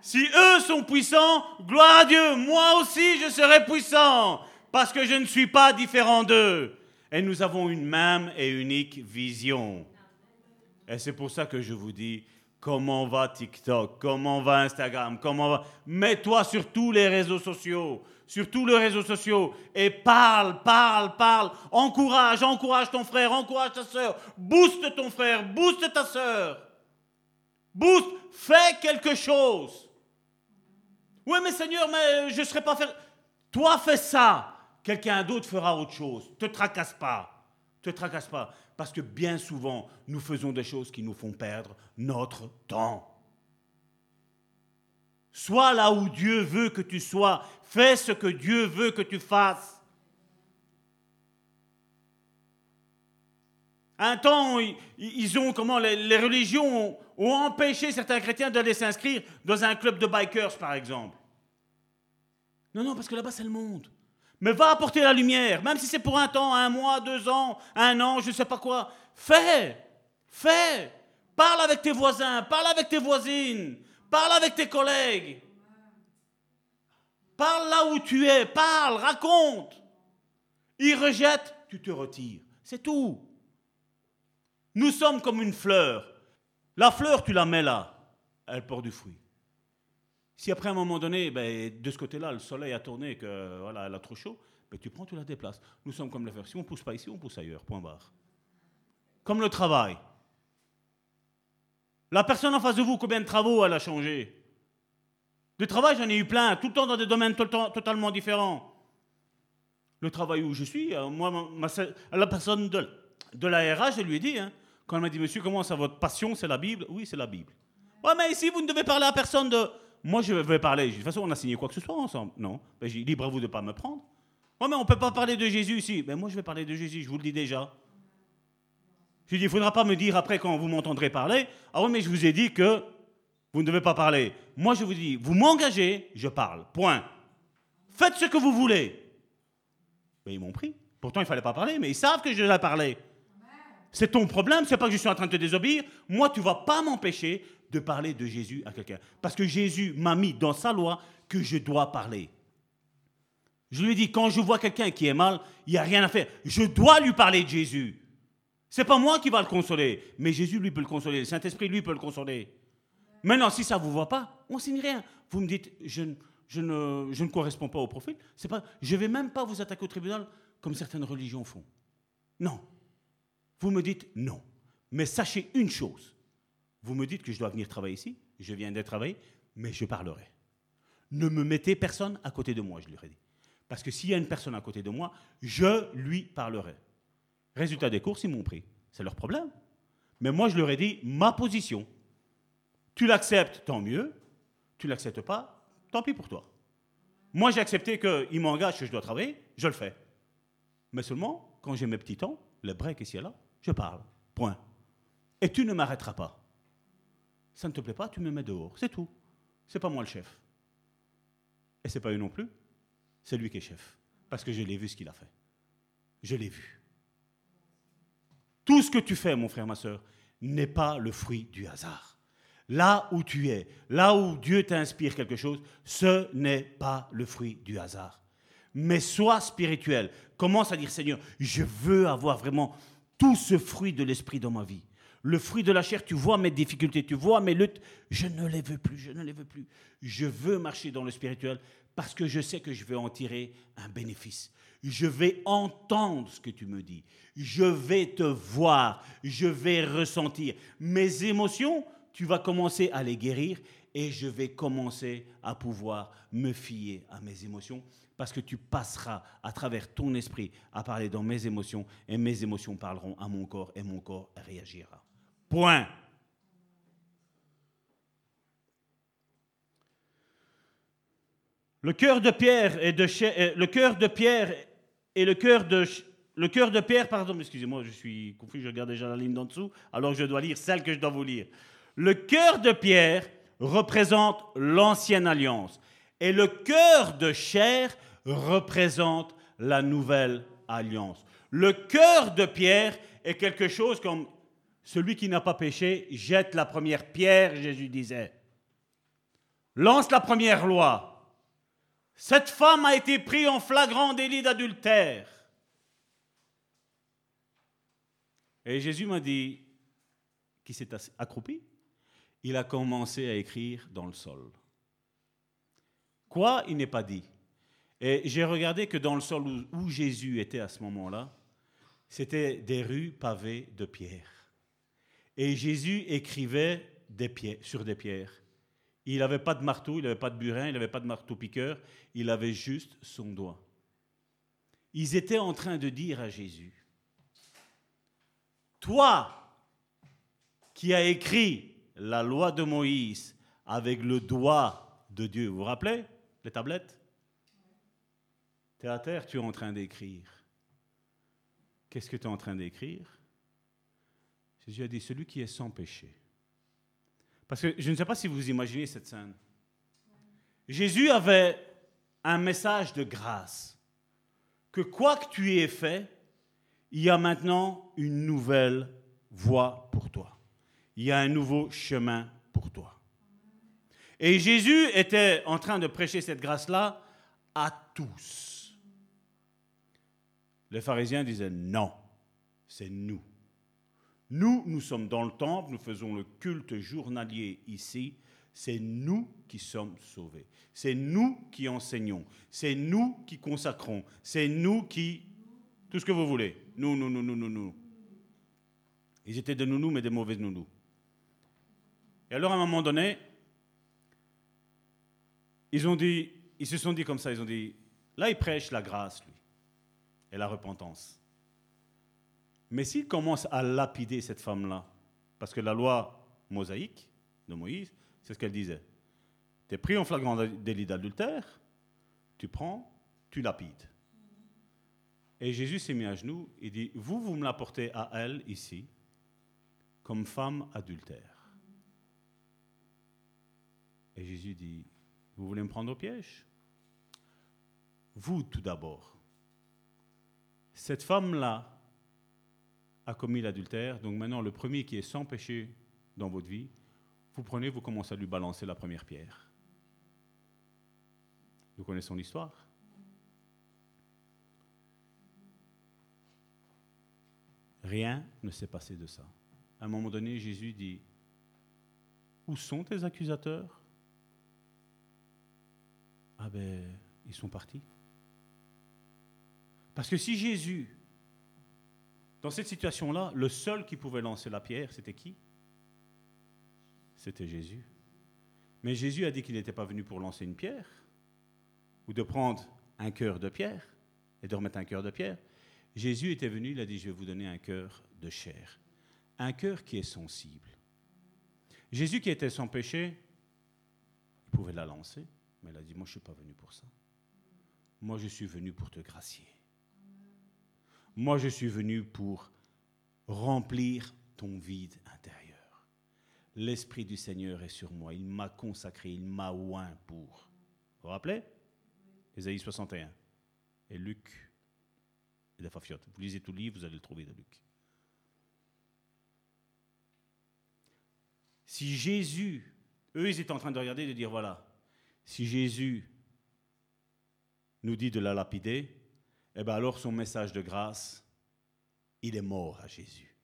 Si eux sont puissants, gloire à Dieu, moi aussi je serai puissant, parce que je ne suis pas différent d'eux. Et nous avons une même et unique vision. Et c'est pour ça que je vous dis, Comment va TikTok? Comment va Instagram? Comment va Mets-toi sur tous les réseaux sociaux, sur tous les réseaux sociaux et parle, parle, parle. Encourage, encourage ton frère, encourage ta soeur. Booste ton frère, booste ta soeur. Booste, fais quelque chose. Oui, mais Seigneur, mais je ne serai pas faire. Toi, fais ça. Quelqu'un d'autre fera autre chose. Te tracasse pas. Te tracasse pas. Parce que bien souvent, nous faisons des choses qui nous font perdre notre temps. Sois là où Dieu veut que tu sois. Fais ce que Dieu veut que tu fasses. Un temps, ils ont comment les, religions ont, empêché certains chrétiens d'aller s'inscrire dans un club de bikers, par exemple. Non, non, parce que là-bas, c'est le monde. Mais va apporter la lumière, même si c'est pour un temps, un mois, deux ans, un an, je ne sais pas quoi. Fais, fais. Parle avec tes voisins, parle avec tes voisines, parle avec tes collègues. Parle là où tu es, parle, raconte. Il rejette, tu te retires. C'est tout. Nous sommes comme une fleur. La fleur, tu la mets là, elle porte du fruit. Si après un moment donné, ben, de ce côté-là, le soleil a tourné, que voilà, elle a trop chaud, ben, tu prends, tu la déplaces. Nous sommes comme fleurs. Si on ne pousse pas ici, on pousse ailleurs. Point barre. Comme le travail. La personne en face de vous, combien de travaux elle a changé? De travail, j'en ai eu plein, tout le temps dans des domaines totalement différents. Le travail où je suis, euh, moi, la personne de, de la RH, je lui ai dit, hein, quand elle m'a dit, monsieur, comment ça, votre passion, c'est la Bible Oui, c'est la Bible. Ouais, mais ici, vous ne devez parler à personne de, moi, je vais parler. De toute façon, on a signé quoi que ce soit ensemble. Non. Ben, libre à vous de ne pas me prendre. Ouais, mais on ne peut pas parler de Jésus ici. Ben, moi, je vais parler de Jésus, je vous le dis déjà. Je lui dis, il ne faudra pas me dire après quand vous m'entendrez parler, ah oui, mais je vous ai dit que vous ne devez pas parler. Moi, je vous dis, vous m'engagez, je parle. Point. Faites ce que vous voulez. Mais ils m'ont pris. Pourtant, il ne fallait pas parler, mais ils savent que je dois parler. C'est ton problème, c'est pas que je suis en train de te désobéir. Moi, tu ne vas pas m'empêcher de parler de Jésus à quelqu'un. Parce que Jésus m'a mis dans sa loi que je dois parler. Je lui dis, quand je vois quelqu'un qui est mal, il n'y a rien à faire. Je dois lui parler de Jésus. C'est pas moi qui va le consoler, mais Jésus, lui, peut le consoler. Le Saint-Esprit, lui, peut le consoler. Maintenant, si ça ne vous va pas, on signe rien. Vous me dites, je, ne, je ne corresponds pas au profil. Je ne vais même pas vous attaquer au tribunal comme certaines religions font. Non. Vous me dites non. Mais sachez une chose. Vous me dites que je dois venir travailler ici. Je viens d'être travailler, mais je parlerai. Ne me mettez personne à côté de moi, je lui ai dit. Parce que s'il y a une personne à côté de moi, je lui parlerai. Résultat des courses, ils m'ont pris. C'est leur problème. Mais moi, je leur ai dit ma position. Tu l'acceptes, tant mieux. Tu l'acceptes pas, tant pis pour toi. Moi, j'ai accepté qu'il m'engage que je dois travailler, je le fais. Mais seulement, quand j'ai mes petits temps, le break ici et là, je parle. Point. Et tu ne m'arrêteras pas. Ça ne te plaît pas, tu me mets dehors. C'est tout. C'est pas moi le chef. Et c'est pas eux non plus. C'est lui qui est chef. Parce que je l'ai vu ce qu'il a fait. Je l'ai vu. Tout ce que tu fais, mon frère, ma soeur, n'est pas le fruit du hasard. Là où tu es, là où Dieu t'inspire quelque chose, ce n'est pas le fruit du hasard. Mais sois spirituel. Commence à dire, Seigneur, je veux avoir vraiment tout ce fruit de l'esprit dans ma vie. Le fruit de la chair, tu vois mes difficultés, tu vois mes luttes, je ne les veux plus, je ne les veux plus. Je veux marcher dans le spirituel parce que je sais que je vais en tirer un bénéfice. Je vais entendre ce que tu me dis. Je vais te voir. Je vais ressentir. Mes émotions, tu vas commencer à les guérir et je vais commencer à pouvoir me fier à mes émotions parce que tu passeras à travers ton esprit à parler dans mes émotions et mes émotions parleront à mon corps et mon corps réagira. Point. Le cœur de Pierre et de euh, le cœur de Pierre et le cœur de le cœur de Pierre, pardon, excusez-moi, je suis confus, je regarde déjà la ligne d'en dessous, alors je dois lire celle que je dois vous lire. Le cœur de Pierre représente l'ancienne alliance et le cœur de chair représente la nouvelle alliance. Le cœur de Pierre est quelque chose comme celui qui n'a pas péché jette la première pierre, Jésus disait. Lance la première loi. Cette femme a été prise en flagrant délit d'adultère. Et Jésus m'a dit, qui s'est accroupi, il a commencé à écrire dans le sol. Quoi Il n'est pas dit. Et j'ai regardé que dans le sol où, Jésus était à ce moment-là, c'était des rues pavées de pierres. Et Jésus écrivait sur des pierres. Il n'avait pas de marteau, il n'avait pas de burin, il n'avait pas de marteau-piqueur, il avait juste son doigt. Ils étaient en train de dire à Jésus, toi qui as écrit la loi de Moïse avec le doigt de Dieu, vous vous rappelez les tablettes? Tu es à terre, tu es en train d'écrire. Qu'est-ce que tu es en train d'écrire? Jésus a dit, celui qui est sans péché. Parce que je ne sais pas si vous imaginez cette scène. Jésus avait un message de grâce. Que quoi que tu aies fait, il y a maintenant une nouvelle voie pour toi. Il y a un nouveau chemin pour toi. Et Jésus était en train de prêcher cette grâce-là à tous. Les pharisiens disaient non, c'est nous. Nous, nous sommes dans le temple, nous faisons le culte journalier ici. C'est nous qui sommes sauvés. C'est nous qui enseignons. C'est nous qui consacrons. C'est nous qui... Tout ce que vous voulez. Nous, nous, nous, nous, nous, nous. Ils étaient des nounous, mais des mauvais nounous. Et alors, à un moment donné, ils, ils se sont dit comme ça, ils ont dit, là, il prêche la grâce, lui, et la repentance. Mais s'il commence à lapider cette femme-là, parce que la loi mosaïque de Moïse, c'est ce qu'elle disait. Tu es pris en flagrant délit d'adultère, tu prends, tu lapides. Et Jésus s'est mis à genoux et dit, vous, vous me l'apportez à elle ici, comme femme adultère. Et Jésus dit, vous voulez me prendre au piège? Vous tout d'abord. Cette femme-là a commis l'adultère, donc maintenant le premier qui est sans péché dans votre vie, vous prenez, vous commencez à lui balancer la première pierre. Nous connaissons l'histoire. Rien ne s'est passé de ça. À un moment donné, Jésus dit, Où sont tes accusateurs? Ah ben, ils sont partis. Parce que si Jésus, dans cette situation-là, le seul qui pouvait lancer la pierre, c'était qui? C'était Jésus. Mais Jésus a dit qu'il n'était pas venu pour lancer une pierre, ou de prendre un cœur de pierre, et de remettre un cœur de pierre. Jésus était venu, il a dit, je vais vous donner un cœur de chair, un cœur qui est sensible. Jésus qui était sans péché, il pouvait la lancer, mais il a dit, moi je ne suis pas venu pour ça. Moi je suis venu pour te gracier. Moi je suis venu pour remplir ton vide intérieur. L'Esprit du Seigneur est sur moi, il m'a consacré, il m'a oint pour. Vous vous rappelez? Ésaïe 61 et Luc et Fafiote. Vous lisez tout le livre, vous allez le trouver de Luc. Si Jésus, eux, ils étaient en train de regarder et de dire voilà, si Jésus nous dit de la lapider, eh bien alors son message de grâce, il est mort à Jésus.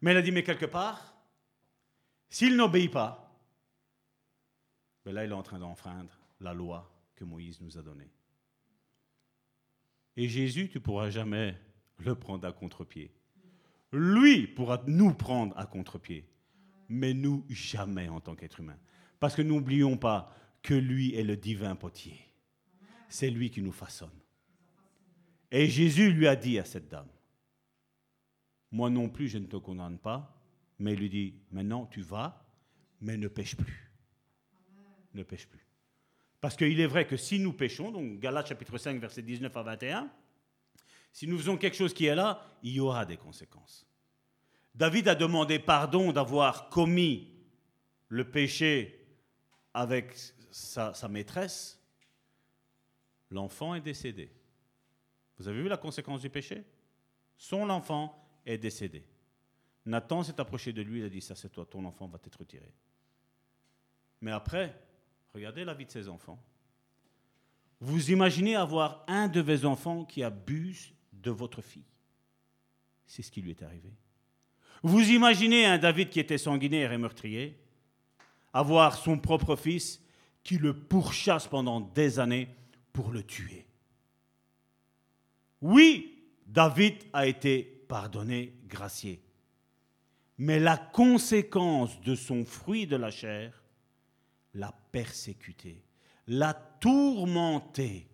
Mais elle a dit mais quelque part, s'il n'obéit pas, ben là il est en train d'enfreindre la loi que Moïse nous a donnée. Et Jésus, tu pourras jamais le prendre à contre-pied. Lui pourra nous prendre à contre-pied, mais nous jamais en tant qu'être humain. Parce que n'oublions pas que lui est le divin potier. C'est lui qui nous façonne. Et Jésus lui a dit à cette dame, moi non plus je ne te condamne pas, mais il lui dit, maintenant tu vas, mais ne pêche plus. Ne pêche plus. Parce qu'il est vrai que si nous péchons, donc Galates chapitre 5, verset 19 à 21, si nous faisons quelque chose qui est là, il y aura des conséquences. David a demandé pardon d'avoir commis le péché avec sa, sa maîtresse. L'enfant est décédé. Vous avez vu la conséquence du péché? Son enfant est décédé. Nathan s'est approché de lui, il a dit, ça c'est toi, ton enfant va t'être retiré. Mais après, Regardez la vie de ces enfants. Vous imaginez avoir un de vos enfants qui abuse de votre fille. C'est ce qui lui est arrivé. Vous imaginez un David qui était sanguinaire et meurtrier, avoir son propre fils qui le pourchasse pendant des années pour le tuer. Oui, David a été pardonné, gracié. Mais la conséquence de son fruit de la chair, l'a persécuté, l'a tourmenté.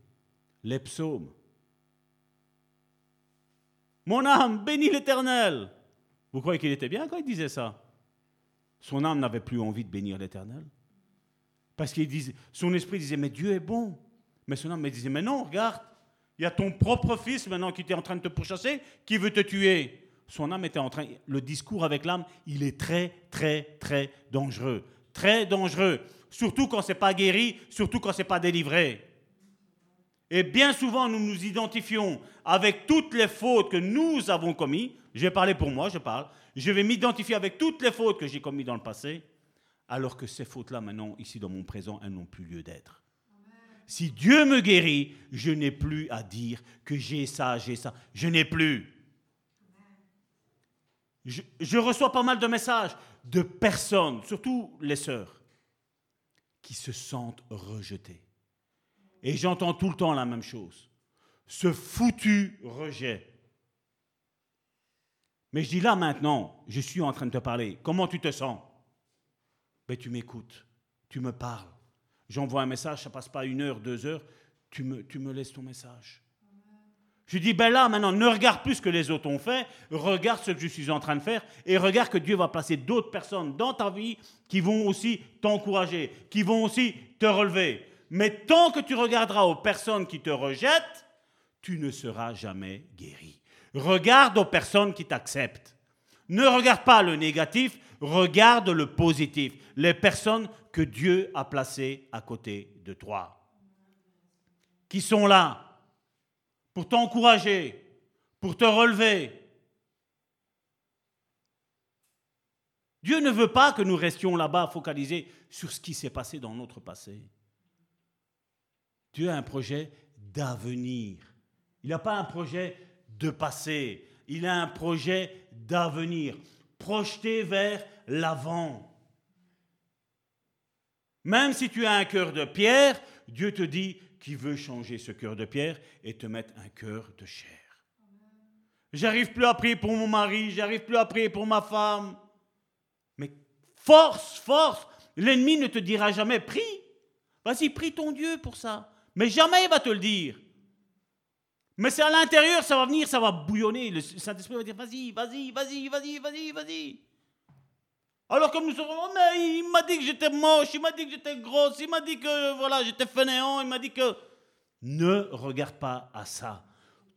Les psaumes. Mon âme bénit l'Éternel. Vous croyez qu'il était bien quand il disait ça? Son âme n'avait plus envie de bénir l'Éternel. Parce que son esprit disait, mais Dieu est bon. Mais son âme me disait, mais non, regarde, il y a ton propre fils maintenant qui était en train de te pourchasser, qui veut te tuer. Son âme était en train, le discours avec l'âme, il est très, très, très dangereux. Très dangereux surtout quand ce n'est pas guéri, surtout quand ce n'est pas délivré. Et bien souvent, nous nous identifions avec toutes les fautes que nous avons commises. Je vais parler pour moi, je parle. Je vais m'identifier avec toutes les fautes que j'ai commises dans le passé, alors que ces fautes-là, maintenant, ici dans mon présent, elles n'ont plus lieu d'être. Si Dieu me guérit, je n'ai plus à dire que j'ai ça, j'ai ça. Je n'ai plus. Je, reçois pas mal de messages de personnes, surtout les sœurs, qui se sentent rejetés. Et j'entends tout le temps la même chose. Ce foutu rejet. Mais je dis là maintenant, je suis en train de te parler. Comment tu te sens? Ben, Tu m'écoutes, tu me parles. J'envoie un message, ça passe pas une heure, deux heures, tu me, tu me laisses ton message. Je dis, ben là, maintenant, ne regarde plus ce que les autres ont fait, regarde ce que je suis en train de faire et regarde que Dieu va placer d'autres personnes dans ta vie qui vont aussi t'encourager, qui vont aussi te relever. Mais tant que tu regarderas aux personnes qui te rejettent, tu ne seras jamais guéri. Regarde aux personnes qui t'acceptent. Ne regarde pas le négatif, regarde le positif. Les personnes que Dieu a placées à côté de toi. Qui sont là pour t'encourager, pour te relever? Dieu ne veut pas que nous restions là-bas focalisés sur ce qui s'est passé dans notre passé. Dieu a un projet d'avenir. Il n'a pas un projet de passé. Il a un projet d'avenir, projeté vers l'avant. Même si tu as un cœur de pierre, Dieu te dit qu'il veut changer ce cœur de pierre et te mettre un cœur de chair. J'arrive plus à prier pour mon mari, j'arrive plus à prier pour ma femme. Mais force, force, l'ennemi ne te dira jamais prie. Vas-y, prie ton Dieu pour ça. Mais jamais il va te le dire. Mais c'est à l'intérieur, ça va venir, ça va bouillonner. Le Saint-Esprit va dire vas-y, vas-y, vas-y, vas-y, vas-y, vas-y. Alors comme nous sommes, oh, mais il m'a dit que j'étais moche, il m'a dit que j'étais grosse, il m'a dit que voilà, j'étais fainéant, il m'a dit que... Ne regarde pas à ça.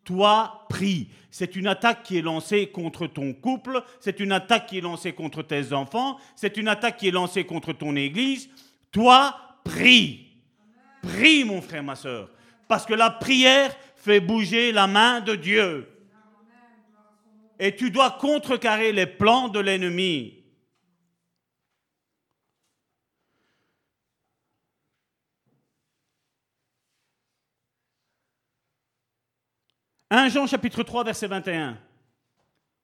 Toi, prie. C'est une attaque qui est lancée contre ton couple, c'est une attaque qui est lancée contre tes enfants, c'est une attaque qui est lancée contre ton église. Toi, prie. Prie, mon frère, ma soeur. Parce que la prière fait bouger la main de Dieu. Et tu dois contrecarrer les plans de l'ennemi. 1 Jean chapitre 3 verset 21.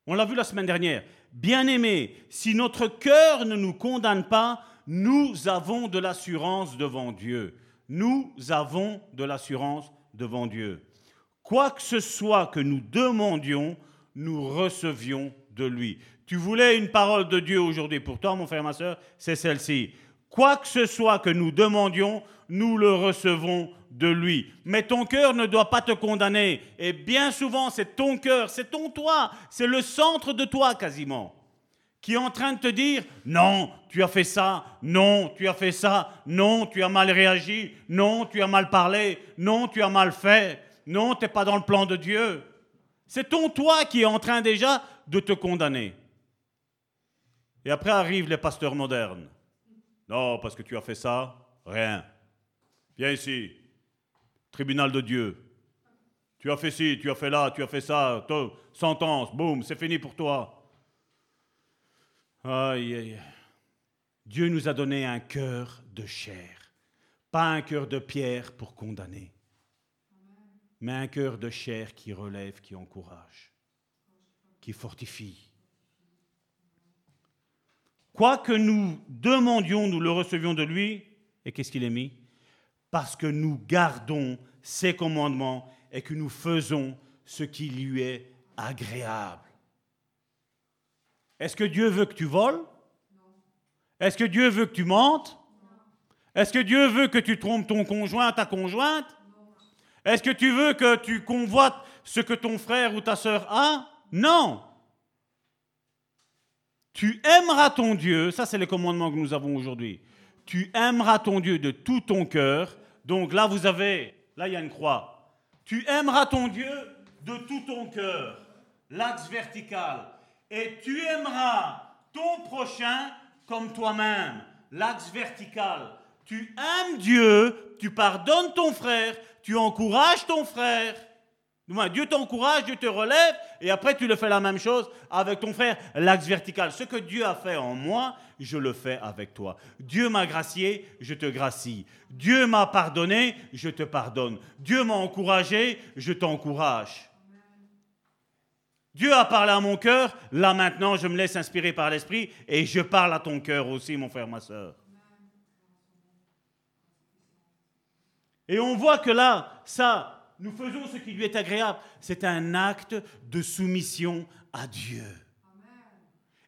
On l'a vu la semaine dernière. Bien-aimés, si notre cœur ne nous condamne pas, nous avons de l'assurance devant Dieu. Nous avons de l'assurance devant Dieu. Quoi que ce soit que nous demandions, nous recevions de lui. Tu voulais une parole de Dieu aujourd'hui pour toi, mon frère, ma soeur, c'est celle-ci. Quoi que ce soit que nous demandions, nous le recevons de lui. Mais ton cœur ne doit pas te condamner. Et bien souvent, c'est ton cœur, c'est ton toi, c'est le centre de toi quasiment, qui est en train de te dire, non, tu as fait ça, non, tu as fait ça, non, tu as mal réagi, non, tu as mal parlé, non, tu as mal fait, non, tu n'es pas dans le plan de Dieu. C'est ton toi qui est en train déjà de te condamner. Et après arrivent les pasteurs modernes. Non, parce que tu as fait ça, rien. Viens ici, tribunal de Dieu. Tu as fait ci, tu as fait là, tu as fait ça, sentence, boum, c'est fini pour toi. Aïe, aïe. Dieu nous a donné un cœur de chair, pas un cœur de pierre pour condamner, mais un cœur de chair qui relève, qui encourage, qui fortifie. Quoi que nous demandions, nous le recevions de lui. Et qu'est-ce qu'il est mis? Parce que nous gardons ses commandements et que nous faisons ce qui lui est agréable. Est-ce que Dieu veut que tu voles? Est-ce que Dieu veut que tu mentes? Est-ce que Dieu veut que tu trompes ton conjoint, ta conjointe? Est-ce que tu veux que tu convoites ce que ton frère ou ta sœur a? Non. Tu aimeras ton Dieu, ça c'est le commandement que nous avons aujourd'hui. Tu aimeras ton Dieu de tout ton cœur. Donc là, vous avez, là il y a une croix. Tu aimeras ton Dieu de tout ton cœur, l'axe vertical. Et tu aimeras ton prochain comme toi-même, l'axe vertical. Tu aimes Dieu, tu pardonnes ton frère, tu encourages ton frère. Dieu t'encourage, Dieu te relève, et après tu le fais la même chose avec ton frère, l'axe vertical. Ce que Dieu a fait en moi, je le fais avec toi. Dieu m'a gracié, je te gracie. Dieu m'a pardonné, je te pardonne. Dieu m'a encouragé, je t'encourage. Dieu a parlé à mon cœur, là maintenant je me laisse inspirer par l'Esprit et je parle à ton cœur aussi, mon frère, ma soeur. Et on voit que là, ça, nous faisons ce qui lui est agréable. C'est un acte de soumission à Dieu.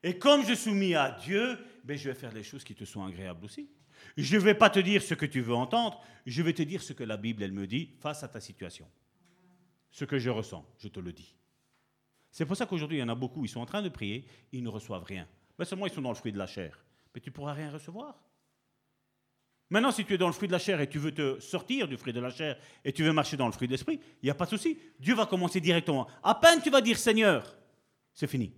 Et comme je soumis à Dieu, ben je vais faire les choses qui te sont agréables aussi. Je ne vais pas te dire ce que tu veux entendre, je vais te dire ce que la Bible, elle me dit face à ta situation. Ce que je ressens, je te le dis. C'est pour ça qu'aujourd'hui, il y en a beaucoup, ils sont en train de prier, ils ne reçoivent rien. Mais seulement ils sont dans le fruit de la chair. Mais tu ne pourras rien recevoir. Maintenant, si tu es dans le fruit de la chair et tu veux te sortir du fruit de la chair et tu veux marcher dans le fruit de l'esprit, il n'y a pas de souci. Dieu va commencer directement. À peine tu vas dire Seigneur, c'est fini.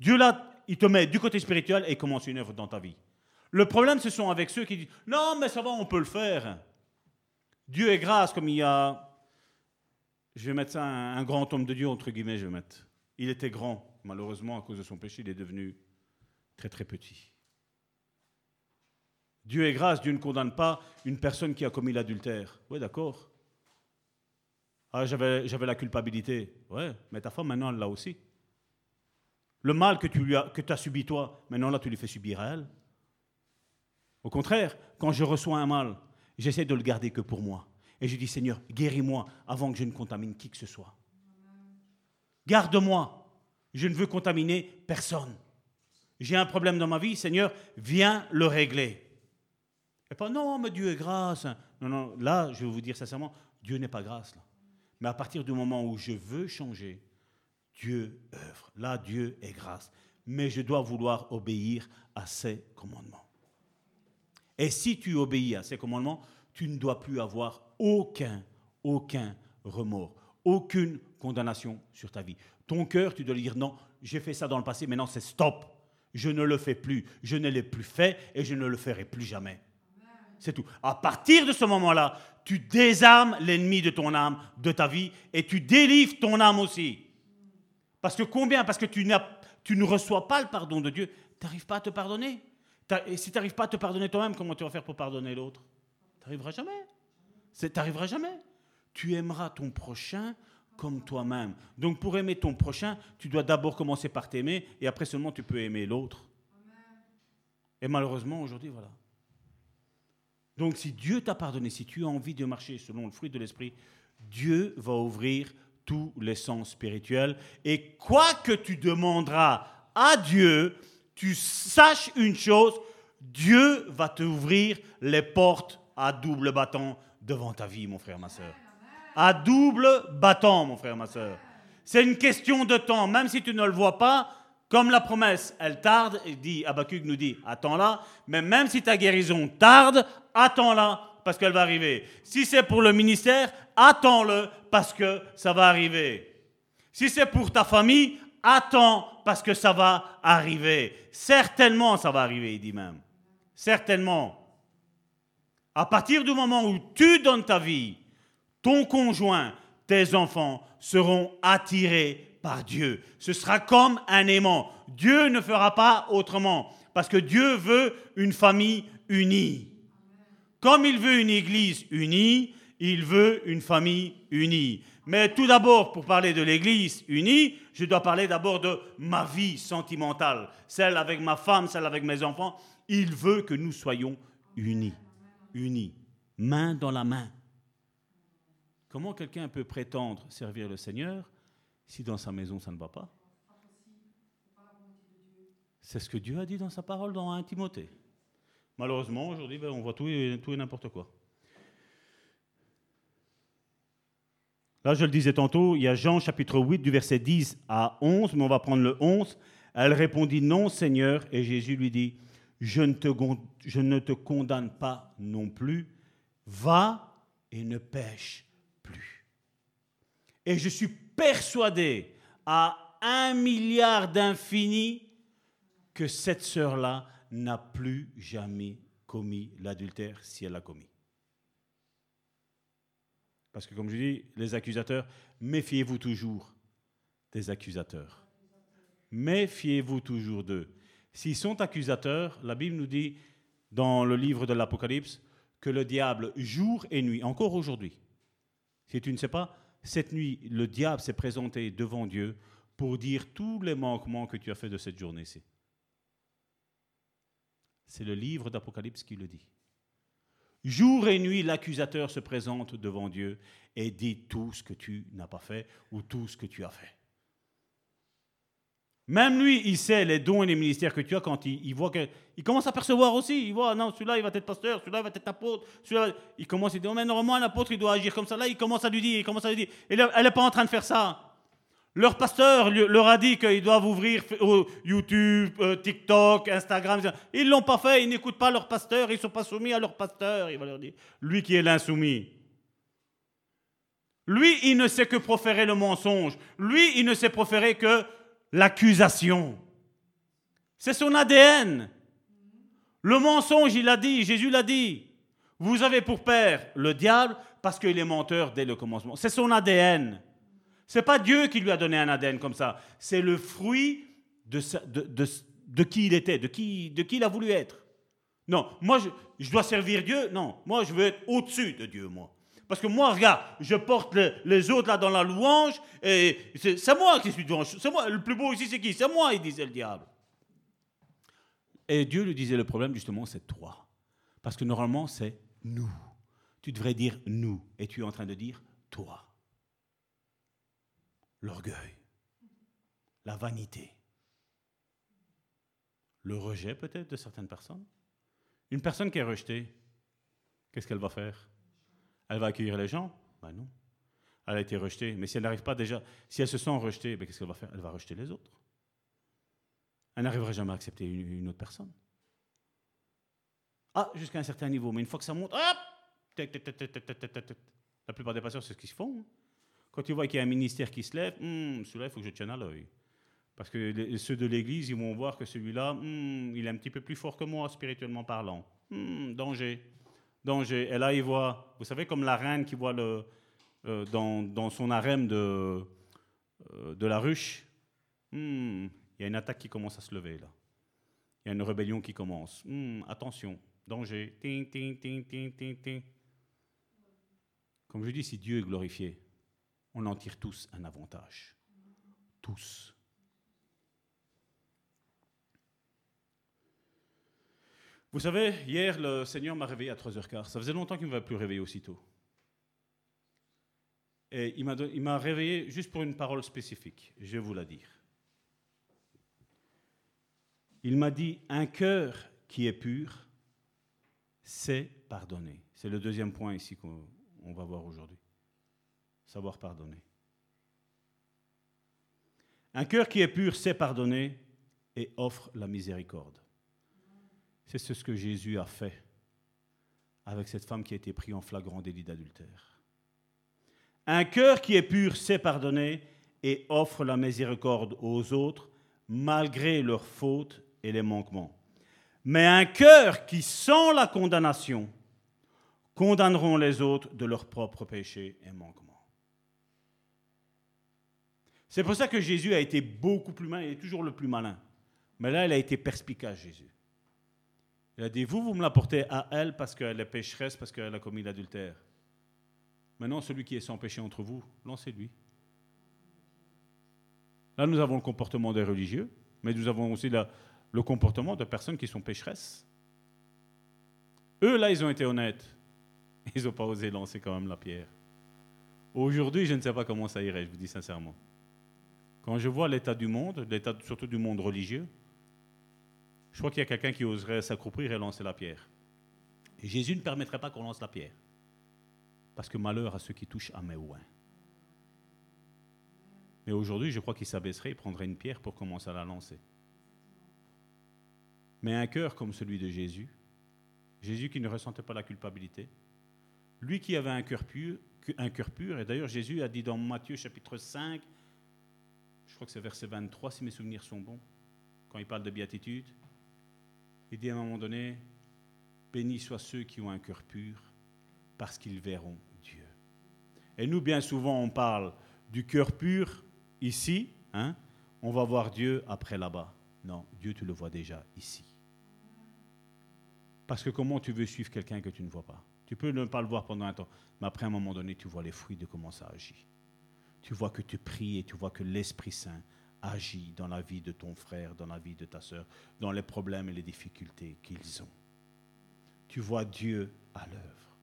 Dieu là, il te met du côté spirituel et commence une œuvre dans ta vie. Le problème, ce sont avec ceux qui disent Non, mais ça va, on peut le faire. Dieu est grâce, comme il y a. Je vais mettre ça un, grand homme de Dieu, entre guillemets, je vais mettre. Il était grand. Malheureusement, à cause de son péché, il est devenu très très petit. Dieu est grâce, Dieu ne condamne pas une personne qui a commis l'adultère. Oui, d'accord. Ah, j'avais, j'avais la culpabilité. Ouais, mais ta femme, maintenant, elle l'a aussi. Le mal que tu as subi toi, maintenant, là, tu lui fais subir à elle. Au contraire, quand je reçois un mal, j'essaie de le garder que pour moi. Et je dis, Seigneur, guéris-moi avant que je ne contamine qui que ce soit. Garde-moi. Je ne veux contaminer personne. J'ai un problème dans ma vie, Seigneur, viens le régler. Et pas, non, mais Dieu est grâce. Non, non, là, je vais vous dire sincèrement, Dieu n'est pas grâce. Là. Mais à partir du moment où je veux changer, Dieu œuvre. Là, Dieu est grâce. Mais je dois vouloir obéir à ses commandements. Et si tu obéis à ses commandements, tu ne dois plus avoir aucun, aucun remords, aucune condamnation sur ta vie. Ton cœur, tu dois lui dire non, j'ai fait ça dans le passé, maintenant c'est stop. Je ne le fais plus, je ne l'ai plus fait et je ne le ferai plus jamais. C'est tout. À partir de ce moment-là, tu désarmes l'ennemi de ton âme, de ta vie, et tu délivres ton âme aussi. Parce que combien? Parce que tu, tu ne reçois pas le pardon de Dieu, tu n'arrives pas à te pardonner? Et si tu n'arrives pas à te pardonner toi-même, comment tu vas faire pour pardonner l'autre? Tu n'arriveras jamais. Tu n'arriveras jamais. Tu aimeras ton prochain comme toi-même. Donc pour aimer ton prochain, tu dois d'abord commencer par t'aimer et après seulement tu peux aimer l'autre. Et malheureusement aujourd'hui, voilà. Donc si Dieu t'a pardonné, si tu as envie de marcher selon le fruit de l'esprit, Dieu va ouvrir tous les sens spirituels. Et quoi que tu demanderas à Dieu, tu saches une chose, Dieu va t'ouvrir les portes à double bâton devant ta vie, mon frère, ma soeur. À double bâton, mon frère, ma soeur. C'est une question de temps, même si tu ne le vois pas, comme la promesse, elle tarde, et dit, Habakkuk nous dit, attends-la, mais même si ta guérison tarde, attends-la, parce qu'elle va arriver. Si c'est pour le ministère, attends-le, parce que ça va arriver. Si c'est pour ta famille, attends, parce que ça va arriver. Certainement, ça va arriver, il dit même. Certainement. À partir du moment où tu donnes ta vie, ton conjoint, tes enfants seront attirés par Dieu. Ce sera comme un aimant. Dieu ne fera pas autrement, parce que Dieu veut une famille unie. Comme il veut une église unie, il veut une famille unie. Mais tout d'abord, pour parler de l'église unie, je dois parler d'abord de ma vie sentimentale, celle avec ma femme, celle avec mes enfants. Il veut que nous soyons unis, unis, main dans la main. Comment quelqu'un peut prétendre servir le Seigneur si dans sa maison ça ne va pas? C'est ce que Dieu a dit dans sa parole dans 1 Timothée. Malheureusement, aujourd'hui, ben, on voit tout et, tout et n'importe quoi. Là, je le disais tantôt, il y a Jean chapitre 8 du verset 10 à 11, mais on va prendre le 11. Elle répondit non, Seigneur, et Jésus lui dit, je ne te, je ne te condamne pas non plus, va et ne pêche plus. Et je suis persuadé à un milliard d'infini que cette sœur-là n'a plus jamais commis l'adultère si elle l'a commis. Parce que comme je dis, les accusateurs, méfiez-vous toujours des accusateurs. Méfiez-vous toujours d'eux. S'ils sont accusateurs, la Bible nous dit dans le livre de l'Apocalypse que le diable, jour et nuit, encore aujourd'hui, si tu ne sais pas, cette nuit, le diable s'est présenté devant Dieu pour dire tous les manquements que tu as fait de cette journée-ci. C'est le livre d'Apocalypse qui le dit. Jour et nuit, l'accusateur se présente devant Dieu et dit tout ce que tu n'as pas fait ou tout ce que tu as fait. Même lui, il sait les dons et les ministères que tu as quand il, voit que. Il commence à percevoir aussi. Il voit, non, celui-là, il va être pasteur, celui-là, il va être apôtre. Il commence à dire, mais normalement, un apôtre, il doit agir comme ça. Là, il commence à lui dire, il commence à lui dire. Elle n'est pas en train de faire ça. Leur pasteur leur a dit qu'ils doivent ouvrir YouTube, euh, TikTok, Instagram. Ils ne l'ont pas fait, ils n'écoutent pas leur pasteur, ils ne sont pas soumis à leur pasteur. Il va leur dire, lui qui est l'insoumis. Lui, il ne sait que proférer le mensonge. Lui, il ne sait proférer que l'accusation. C'est son ADN. Le mensonge, il l'a dit, Jésus l'a dit. Vous avez pour père le diable parce qu'il est menteur dès le commencement. C'est son ADN. C'est pas Dieu qui lui a donné un ADN comme ça. C'est le fruit de, de, qui il était, de qui, de qui il a voulu être. Non, moi, je, je dois servir Dieu? Non, moi, je veux être au-dessus de Dieu, moi. Parce que moi, regarde, je porte les autres là dans la louange, et c'est moi qui suis devant. C'est moi, le plus beau ici, c'est qui? C'est moi, il disait le diable. Et Dieu lui disait, le problème, justement, c'est toi. Parce que normalement, c'est nous. Tu devrais dire nous, et tu es en train de dire toi. L'orgueil, la vanité, le rejet peut-être de certaines personnes. Une personne qui est rejetée, qu'est-ce qu'elle va faire? Elle va accueillir les gens? Ben non. Elle a été rejetée. Mais si elle n'arrive pas déjà, si elle se sent rejetée, ben qu'est-ce qu'elle va faire? Elle va rejeter les autres. Elle n'arrivera jamais à accepter une, autre personne. Ah, jusqu'à un certain niveau. Mais une fois que ça monte, hop La plupart des patients, c'est ce qu'ils font. Quand tu vois qu'il y a un ministère qui se lève, hmm, celui-là, il faut que je tienne à l'œil. Parce que ceux de l'Église, ils vont voir que celui-là, hmm, il est un petit peu plus fort que moi, spirituellement parlant. Hmm, danger, danger. Et là, il voit, vous savez, comme la reine qui voit le, euh, dans, son harem de, euh, de la ruche, il y a une attaque qui commence à se lever là. Il y a une rébellion qui commence. attention, danger. Ting, ting, ting, ting, ting. Comme je dis, si Dieu est glorifié, on en tire tous un avantage. Tous. Vous savez, hier, le Seigneur m'a réveillé à 3h15. Ça faisait longtemps qu'il ne m'avait plus réveillé aussitôt. Et il m'a réveillé juste pour une parole spécifique. Je vais vous la dire. Il m'a dit, un cœur qui est pur, c'est pardonner. C'est le deuxième point ici qu'on va voir aujourd'hui. Savoir pardonner. Un cœur qui est pur sait pardonner et offre la miséricorde. C'est ce que Jésus a fait avec cette femme qui a été prise en flagrant délit d'adultère. Un cœur qui est pur sait pardonner et offre la miséricorde aux autres malgré leurs fautes et les manquements. Mais un cœur qui sent la condamnation condamneront les autres de leurs propres péchés et manquements. C'est pour ça que Jésus a été beaucoup plus malin, il est toujours le plus malin. Mais là, il a été perspicace, Jésus. Il a dit, vous, vous me l'apportez à elle parce qu'elle est pécheresse, parce qu'elle a commis l'adultère. Maintenant, celui qui est sans péché entre vous, lancez-lui. Là, nous avons le comportement des religieux, mais nous avons aussi le comportement de personnes qui sont pécheresses. Eux, là, ils ont été honnêtes. Ils n'ont pas osé lancer quand même la pierre. Aujourd'hui, je ne sais pas comment ça irait, je vous dis sincèrement. Quand je vois l'état du monde, l'état surtout du monde religieux, je crois qu'il y a quelqu'un qui oserait s'accroupir et lancer la pierre. Et Jésus ne permettrait pas qu'on lance la pierre. Parce que malheur à ceux qui touchent à mes ouins. Mais aujourd'hui, je crois qu'il s'abaisserait et prendrait une pierre pour commencer à la lancer. Mais un cœur comme celui de Jésus, Jésus qui ne ressentait pas la culpabilité, lui qui avait un cœur pur, un cœur pur, et d'ailleurs Jésus a dit dans Matthieu chapitre 5, je crois que c'est verset 23 si mes souvenirs sont bons, quand il parle de béatitude, il dit à un moment donné, bénis soient ceux qui ont un cœur pur, parce qu'ils verront Dieu. Et nous, bien souvent, on parle du cœur pur ici, hein, on va voir Dieu après là-bas. Non, Dieu, tu le vois déjà ici. Parce que comment tu veux suivre quelqu'un que tu ne vois pas? Tu peux ne pas le voir pendant un temps, mais après un moment donné, tu vois les fruits de comment ça agit. Tu vois que tu pries et tu vois que l'Esprit Saint agit dans la vie de ton frère, dans la vie de ta soeur, dans les problèmes et les difficultés qu'ils ont. Tu vois Dieu à l'œuvre.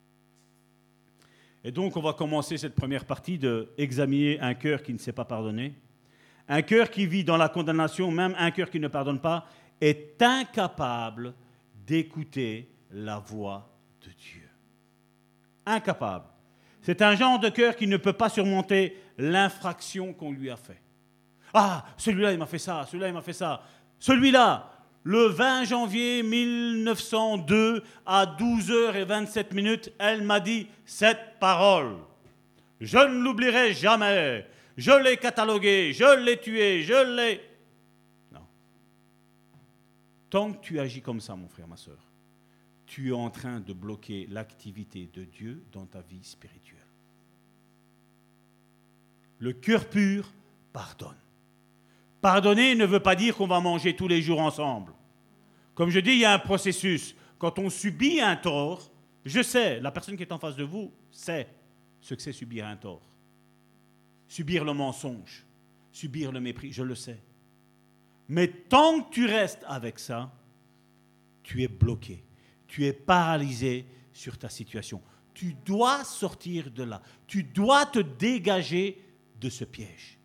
Et donc, on va commencer cette première partie de examiner un cœur qui ne s'est pas pardonné. Un cœur qui vit dans la condamnation, même un cœur qui ne pardonne pas, est incapable d'écouter la voix de Dieu. Incapable. C'est un genre de cœur qui ne peut pas surmonter l'infraction qu'on lui a faite. Ah, celui-là, il m'a fait ça, celui-là, il m'a fait ça. Celui-là, le 20 janvier 1902, à 12h27 minutes, elle m'a dit cette parole. Je ne l'oublierai jamais. Je l'ai catalogué, je l'ai tué, je l'ai... Non. Tant que tu agis comme ça, mon frère, ma soeur, tu es en train de bloquer l'activité de Dieu dans ta vie spirituelle. Le cœur pur pardonne. Pardonner ne veut pas dire qu'on va manger tous les jours ensemble. Comme je dis, il y a un processus. Quand on subit un tort, je sais, la personne qui est en face de vous sait ce que c'est subir un tort. Subir le mensonge, subir le mépris, je le sais. Mais tant que tu restes avec ça, tu es bloqué, tu es paralysé sur ta situation. Tu dois sortir de là, tu dois te dégager de ce piège.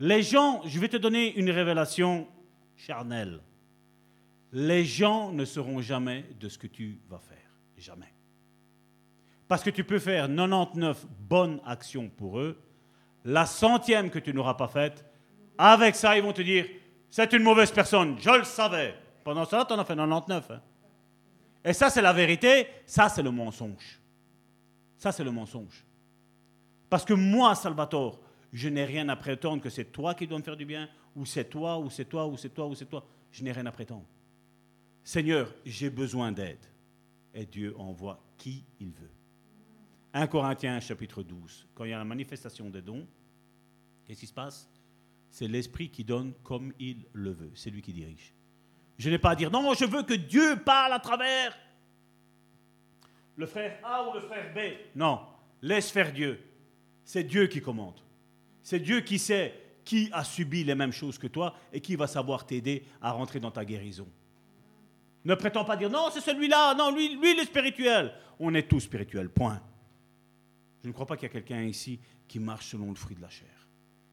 Les gens, je vais te donner une révélation charnelle. Les gens ne seront jamais de ce que tu vas faire. Jamais. Parce que tu peux faire 99 bonnes actions pour eux. La centième que tu n'auras pas faite, avec ça, ils vont te dire, c'est une mauvaise personne, je le savais. Pendant cela, tu en as fait 99. Hein. Et ça, c'est la vérité, ça, c'est le mensonge. Ça, c'est le mensonge. Parce que moi, Salvatore, je n'ai rien à prétendre que c'est toi qui dois me faire du bien, ou c'est toi, ou c'est toi, ou c'est toi, ou c'est toi. Je n'ai rien à prétendre. Seigneur, j'ai besoin d'aide. Et Dieu envoie qui il veut. 1 Corinthiens chapitre 12, quand il y a la manifestation des dons, qu'est-ce qui se passe? C'est l'Esprit qui donne comme il le veut. C'est lui qui dirige. Je n'ai pas à dire, non, je veux que Dieu parle à travers le frère A ou le frère B. Non, laisse faire Dieu. C'est Dieu qui commande. C'est Dieu qui sait qui a subi les mêmes choses que toi et qui va savoir t'aider à rentrer dans ta guérison. Ne prétends pas dire non, c'est celui-là, non, lui, lui, il est spirituel. On est tous spirituels, point. Je ne crois pas qu'il y a quelqu'un ici qui marche selon le fruit de la chair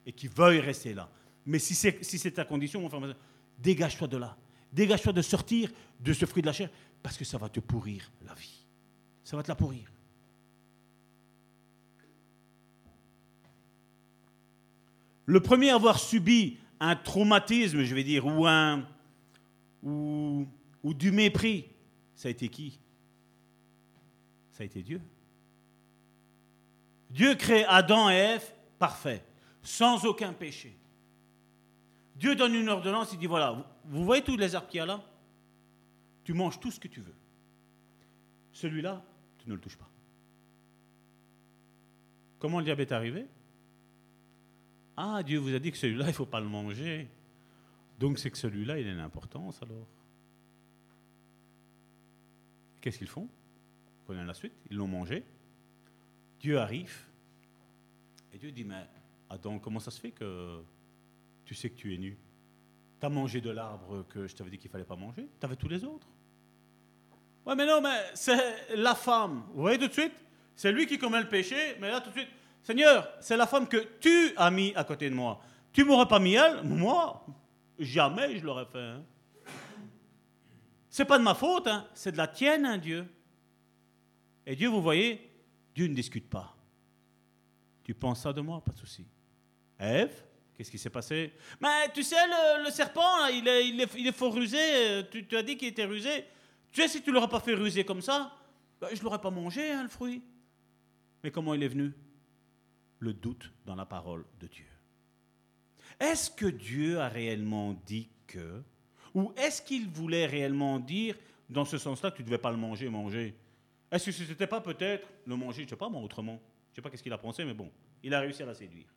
et qui veuille rester là. Mais si c'est si ta condition, mon frère, dégage-toi de là. Dégage-toi de sortir de ce fruit de la chair parce que ça va te pourrir la vie. Ça va te la pourrir. Le premier à avoir subi un traumatisme, je vais dire, ou, un, ou, du mépris, ça a été qui? Ça a été Dieu. Dieu crée Adam et Ève parfaits, sans aucun péché. Dieu donne une ordonnance, il dit voilà, vous voyez tous les arbres qu'il y a là? Tu manges tout ce que tu veux. Celui-là, tu ne le touches pas. Comment le diable est arrivé? Ah, Dieu vous a dit que celui-là, il ne faut pas le manger. Donc c'est que celui-là, il a une importance alors. Qu'est-ce qu'ils font? Prenez la suite, ils l'ont mangé. Dieu arrive et Dieu dit, mais Adam, comment ça se fait que tu sais que tu es nu? Tu as mangé de l'arbre que je t'avais dit qu'il fallait pas manger? Tu avais tous les autres? Ouais, mais non, mais c'est la femme. Vous voyez tout de suite? C'est lui qui commet le péché, mais là tout de suite, Seigneur, c'est la femme que tu as mis à côté de moi. Tu m'aurais pas mis elle? Moi, jamais je l'aurais fait. Hein. C'est pas de ma faute, hein. c'est de la tienne, hein, Dieu. Et Dieu, vous voyez, Dieu ne discute pas. Tu penses ça de moi, pas de souci. Ève, qu'est-ce qui s'est passé? Mais tu sais, le, serpent, il, est, il, fort rusé. Tu, tu as dit qu'il était rusé. Tu sais, si tu ne l'aurais pas fait ruser comme ça, ben, je ne l'aurais pas mangé, hein, le fruit. Mais comment il est venu? Le doute dans la parole de Dieu. Est-ce que Dieu a réellement dit que, ou est-ce qu'il voulait réellement dire, dans ce sens-là, que tu ne devais pas le manger, manger? Est-ce que ce n'était pas peut-être le manger, je ne sais pas moi, autrement? Je ne sais pas qu'est-ce qu'il a pensé, mais bon, il a réussi à la séduire.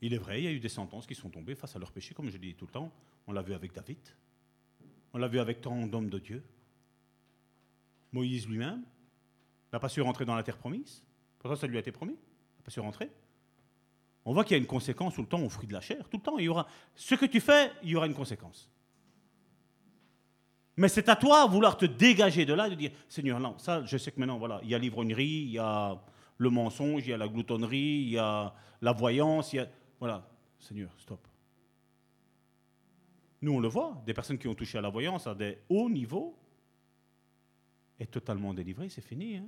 Il est vrai, il y a eu des sentences qui sont tombées face à leur péché, comme je dis tout le temps. On l'a vu avec David, on l'a vu avec tant d'hommes de Dieu. Moïse lui-même, n'a pas su rentrer dans la terre promise. Pourtant, ça lui a été promis. Il n'a pas su rentrer. On voit qu'il y a une conséquence tout le temps au fruit de la chair. Tout le temps, il y aura. Ce que tu fais, il y aura une conséquence. Mais c'est à toi de vouloir te dégager de là et de dire Seigneur, non, ça, je sais que maintenant, voilà, il y a l'ivrognerie, il y a le mensonge, il y a la gloutonnerie, il y a la voyance, il y a. Voilà, Seigneur, stop. Nous, on le voit, des personnes qui ont touché à la voyance à des hauts niveaux, est totalement délivré, c'est fini. Hein.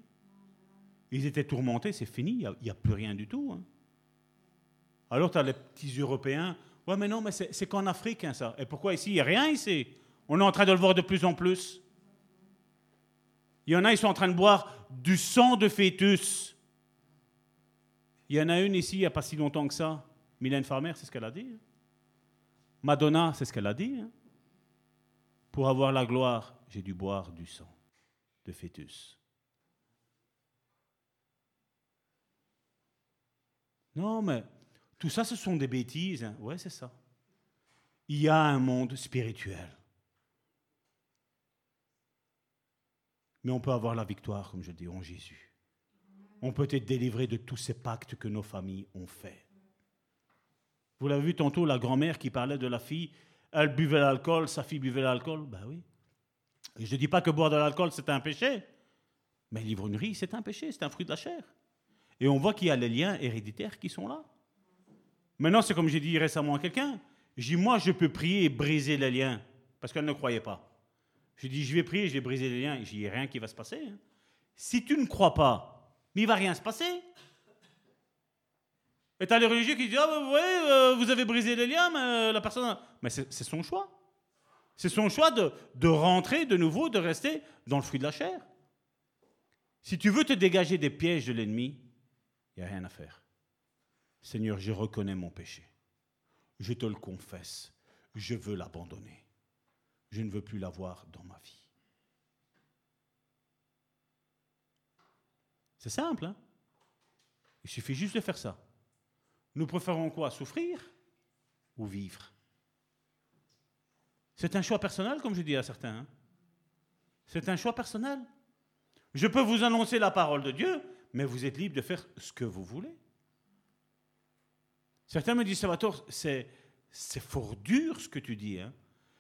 Ils étaient tourmentés, c'est fini, il n'y a, plus rien du tout. Hein. Alors tu as les petits Européens, ouais mais non, mais c'est qu'en Afrique hein, ça. Et pourquoi ici, il n'y a rien ici? On est en train de le voir de plus en plus. Il y en a, ils sont en train de boire du sang de fœtus. Il y en a une ici, il n'y a pas si longtemps que ça. Mylène Farmer, c'est ce qu'elle a dit. Madonna, c'est ce qu'elle a dit. hein. Pour avoir la gloire, j'ai dû boire du sang de fœtus. Non, mais tout ça, ce sont des bêtises. Hein. Ouais, c'est ça. Il y a un monde spirituel. Mais on peut avoir la victoire, comme je dis, en Jésus. On peut être délivré de tous ces pactes que nos familles ont faits. Vous l'avez vu tantôt, la grand-mère qui parlait de la fille, elle buvait l'alcool, sa fille buvait l'alcool. Ben oui. Et je ne dis pas que boire de l'alcool, c'est un péché. Mais l'ivrognerie, c'est un péché, c'est un fruit de la chair. Et on voit qu'il y a les liens héréditaires qui sont là. Maintenant, c'est comme j'ai dit récemment à quelqu'un. J'ai dit, moi, je peux prier et briser les liens. Parce qu'elle ne croyait pas. Je dis, je vais prier, je vais briser les liens. N'y a rien qui va se passer. hein. Si tu ne crois pas, mais il va rien se passer. Et tu as les religieux qui disent, ah, ben, vous voyez, euh, vous avez brisé les liens, mais euh, la personne... Mais c'est c'est son choix. C'est son choix de, de rentrer de nouveau, de rester dans le fruit de la chair. Si tu veux te dégager des pièges de l'ennemi, il n'y a rien à faire. Seigneur, je reconnais mon péché. Je te le confesse. Je veux l'abandonner. Je ne veux plus l'avoir dans ma vie. C'est simple, hein? Il suffit juste de faire ça. Nous préférons quoi Souffrir ou vivre? C'est un choix personnel, comme je dis à certains. hein. C'est un choix personnel. Je peux vous annoncer la parole de Dieu, mais vous êtes libre de faire ce que vous voulez. Certains me disent, Salvatore, c'est, c'est fort dur ce que tu dis. hein.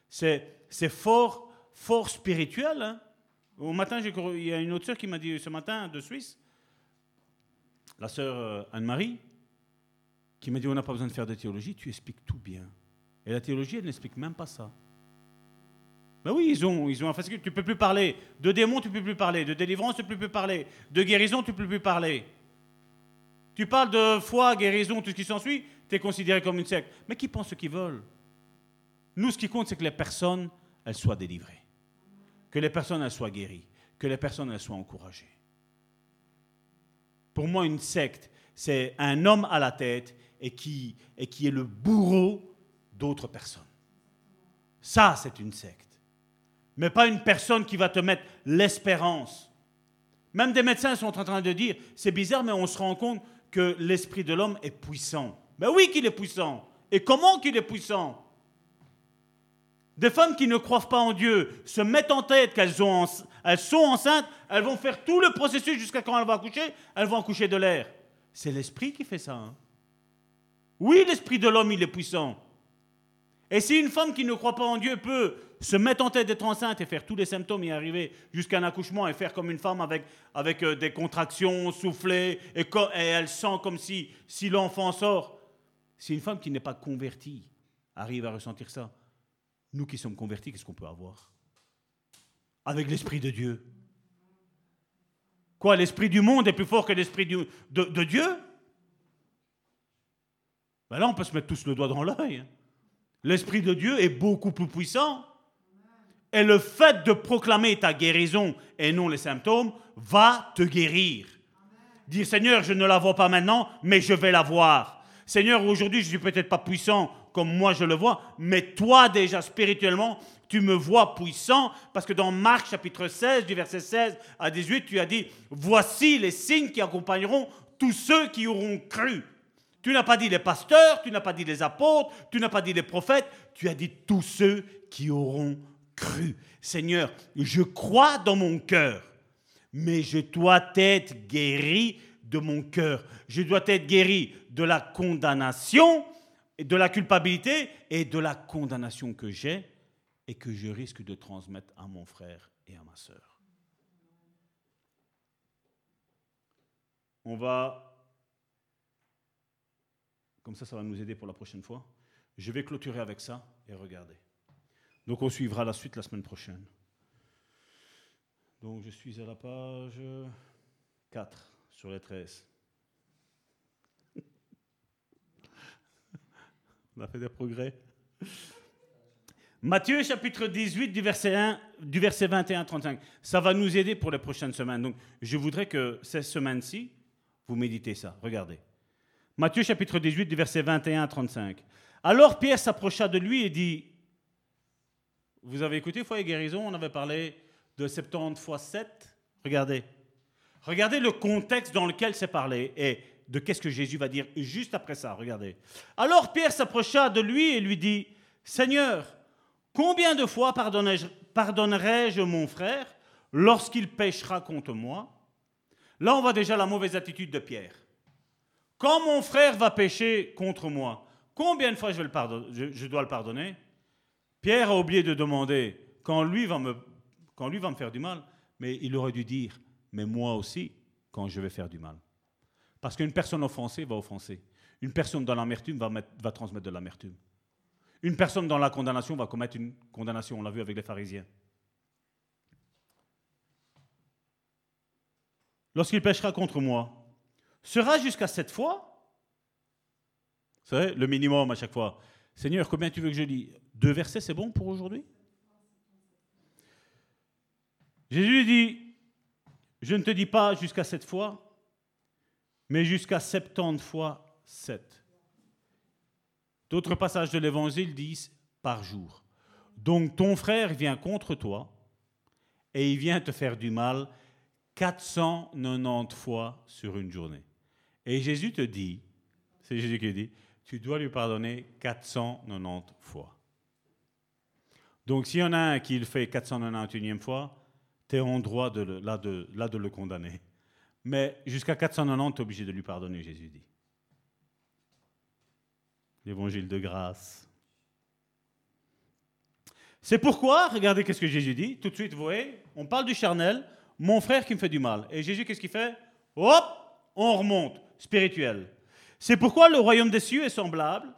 C'est, c'est fort, fort spirituel. hein. Au matin, il y a une autre sœur qui m'a dit ce matin de Suisse, la sœur euh, Anne-Marie, qui m'a dit on n'a pas besoin de faire de théologie, tu expliques tout bien. Et la théologie, elle n'explique même pas ça. Ben oui, ils ont, ils ont un fascicule. Tu peux plus parler. De démons, tu peux plus parler. De délivrance, tu peux plus parler. De guérison, tu peux plus parler. Tu parles de foi, guérison, tout ce qui s'ensuit, tu es considéré comme une secte. Mais qui pense ce qu'ils veulent? Nous, ce qui compte, c'est que les personnes, elles soient délivrées. Que les personnes, elles soient guéries. Que les personnes, elles soient encouragées. Pour moi, une secte, c'est un homme à la tête et qui, est le bourreau d'autres personnes. Ça, c'est une secte. Mais pas une personne qui va te mettre l'espérance. Même des médecins sont en train de dire, c'est bizarre, mais on se rend compte que l'esprit de l'homme est puissant. Mais oui qu'il est puissant. Et comment qu'il est puissant? Des femmes qui ne croient pas en Dieu se mettent en tête qu'elles sont enceintes, elles vont faire tout le processus jusqu'à quand elles vont accoucher, elles vont accoucher de l'air. C'est l'esprit qui fait ça. hein. Oui, l'esprit de l'homme, il est puissant. Et si une femme qui ne croit pas en Dieu peut se mettre en tête d'être enceinte et faire tous les symptômes et arriver jusqu'à un accouchement et faire comme une femme avec, avec euh, des contractions, souffler, et, elle sent comme si, l'enfant sort, si une femme qui n'est pas convertie arrive à ressentir ça, nous qui sommes convertis, qu'est-ce qu'on peut avoir? Avec l'Esprit de Dieu. Quoi, l'Esprit du monde est plus fort que l'Esprit de Dieu? Ben Là, on peut se mettre tous le doigt dans l'œil. hein. L'Esprit de Dieu est beaucoup plus puissant. Et le fait de proclamer ta guérison et non les symptômes va te guérir. Dire Seigneur, je ne la vois pas maintenant, mais je vais la voir. Seigneur, aujourd'hui, je ne suis peut-être pas puissant comme moi je le vois, mais toi déjà spirituellement, tu me vois puissant, parce que dans Marc chapitre 16, du verset 16 à 18, tu as dit, voici les signes qui accompagneront tous ceux qui auront cru. Tu n'as pas dit les pasteurs, tu n'as pas dit les apôtres, tu n'as pas dit les prophètes, tu as dit tous ceux qui auront cru. Seigneur, je crois dans mon cœur, mais je dois être guéri de mon cœur. Je dois être guéri de la condamnation, de la culpabilité et de la condamnation que j'ai et que je risque de transmettre à mon frère et à ma sœur. On va comme ça, ça va nous aider pour la prochaine fois. Je vais clôturer avec ça et regarder. Donc on suivra la suite la semaine prochaine. Donc je suis à la page 4 sur les 13. On a fait des progrès. Matthieu chapitre 18 du verset, 1, du verset 21 à 35. Ça va nous aider pour les prochaines semaines. Donc je voudrais que cette semaine-ci, vous méditez ça. Regardez. Matthieu chapitre 18 du verset 21 à 35. Alors Pierre s'approcha de lui et dit, vous avez écouté Foi et Guérison, on avait parlé de 70 fois 7. Regardez. Regardez le contexte dans lequel c'est parlé et de qu'est-ce que Jésus va dire juste après ça. Regardez. Alors Pierre s'approcha de lui et lui dit, Seigneur, combien de fois pardonnerai-je mon frère lorsqu'il péchera contre moi? Là, on voit déjà la mauvaise attitude de Pierre. Quand mon frère va pécher contre moi, combien de fois je, dois le pardonner? Pierre a oublié de demander quand lui, va me, faire du mal, mais il aurait dû dire, mais moi aussi, quand je vais faire du mal. Parce qu'une personne offensée va offenser. Une personne dans l'amertume va transmettre de l'amertume. Une personne dans la condamnation va commettre une condamnation. On l'a vu avec les pharisiens. Lorsqu'il péchera contre moi, sera jusqu'à cette fois savez, le minimum à chaque fois. Seigneur, combien tu veux que je lis? Deux versets, c'est bon pour aujourd'hui? Jésus dit, je ne te dis pas jusqu'à cette fois, mais jusqu'à 70 fois 7. D'autres passages de l'Évangile disent par jour. Donc ton frère vient contre toi et il vient te faire du mal 490 fois sur une journée. Et Jésus te dit, c'est Jésus qui dit, tu dois lui pardonner 490 fois. Donc s'il y en a un qui le fait 491e fois, tu es en droit de là, de, là de le condamner. Mais jusqu'à 490, tu es obligé de lui pardonner, Jésus dit. L'évangile de grâce. C'est pourquoi, regardez qu'est-ce que Jésus dit, tout de suite, vous voyez, on parle du charnel, mon frère qui me fait du mal. Et Jésus, qu'est-ce qu'il fait? Hop, on remonte, spirituel. C'est pourquoi le royaume des cieux est semblable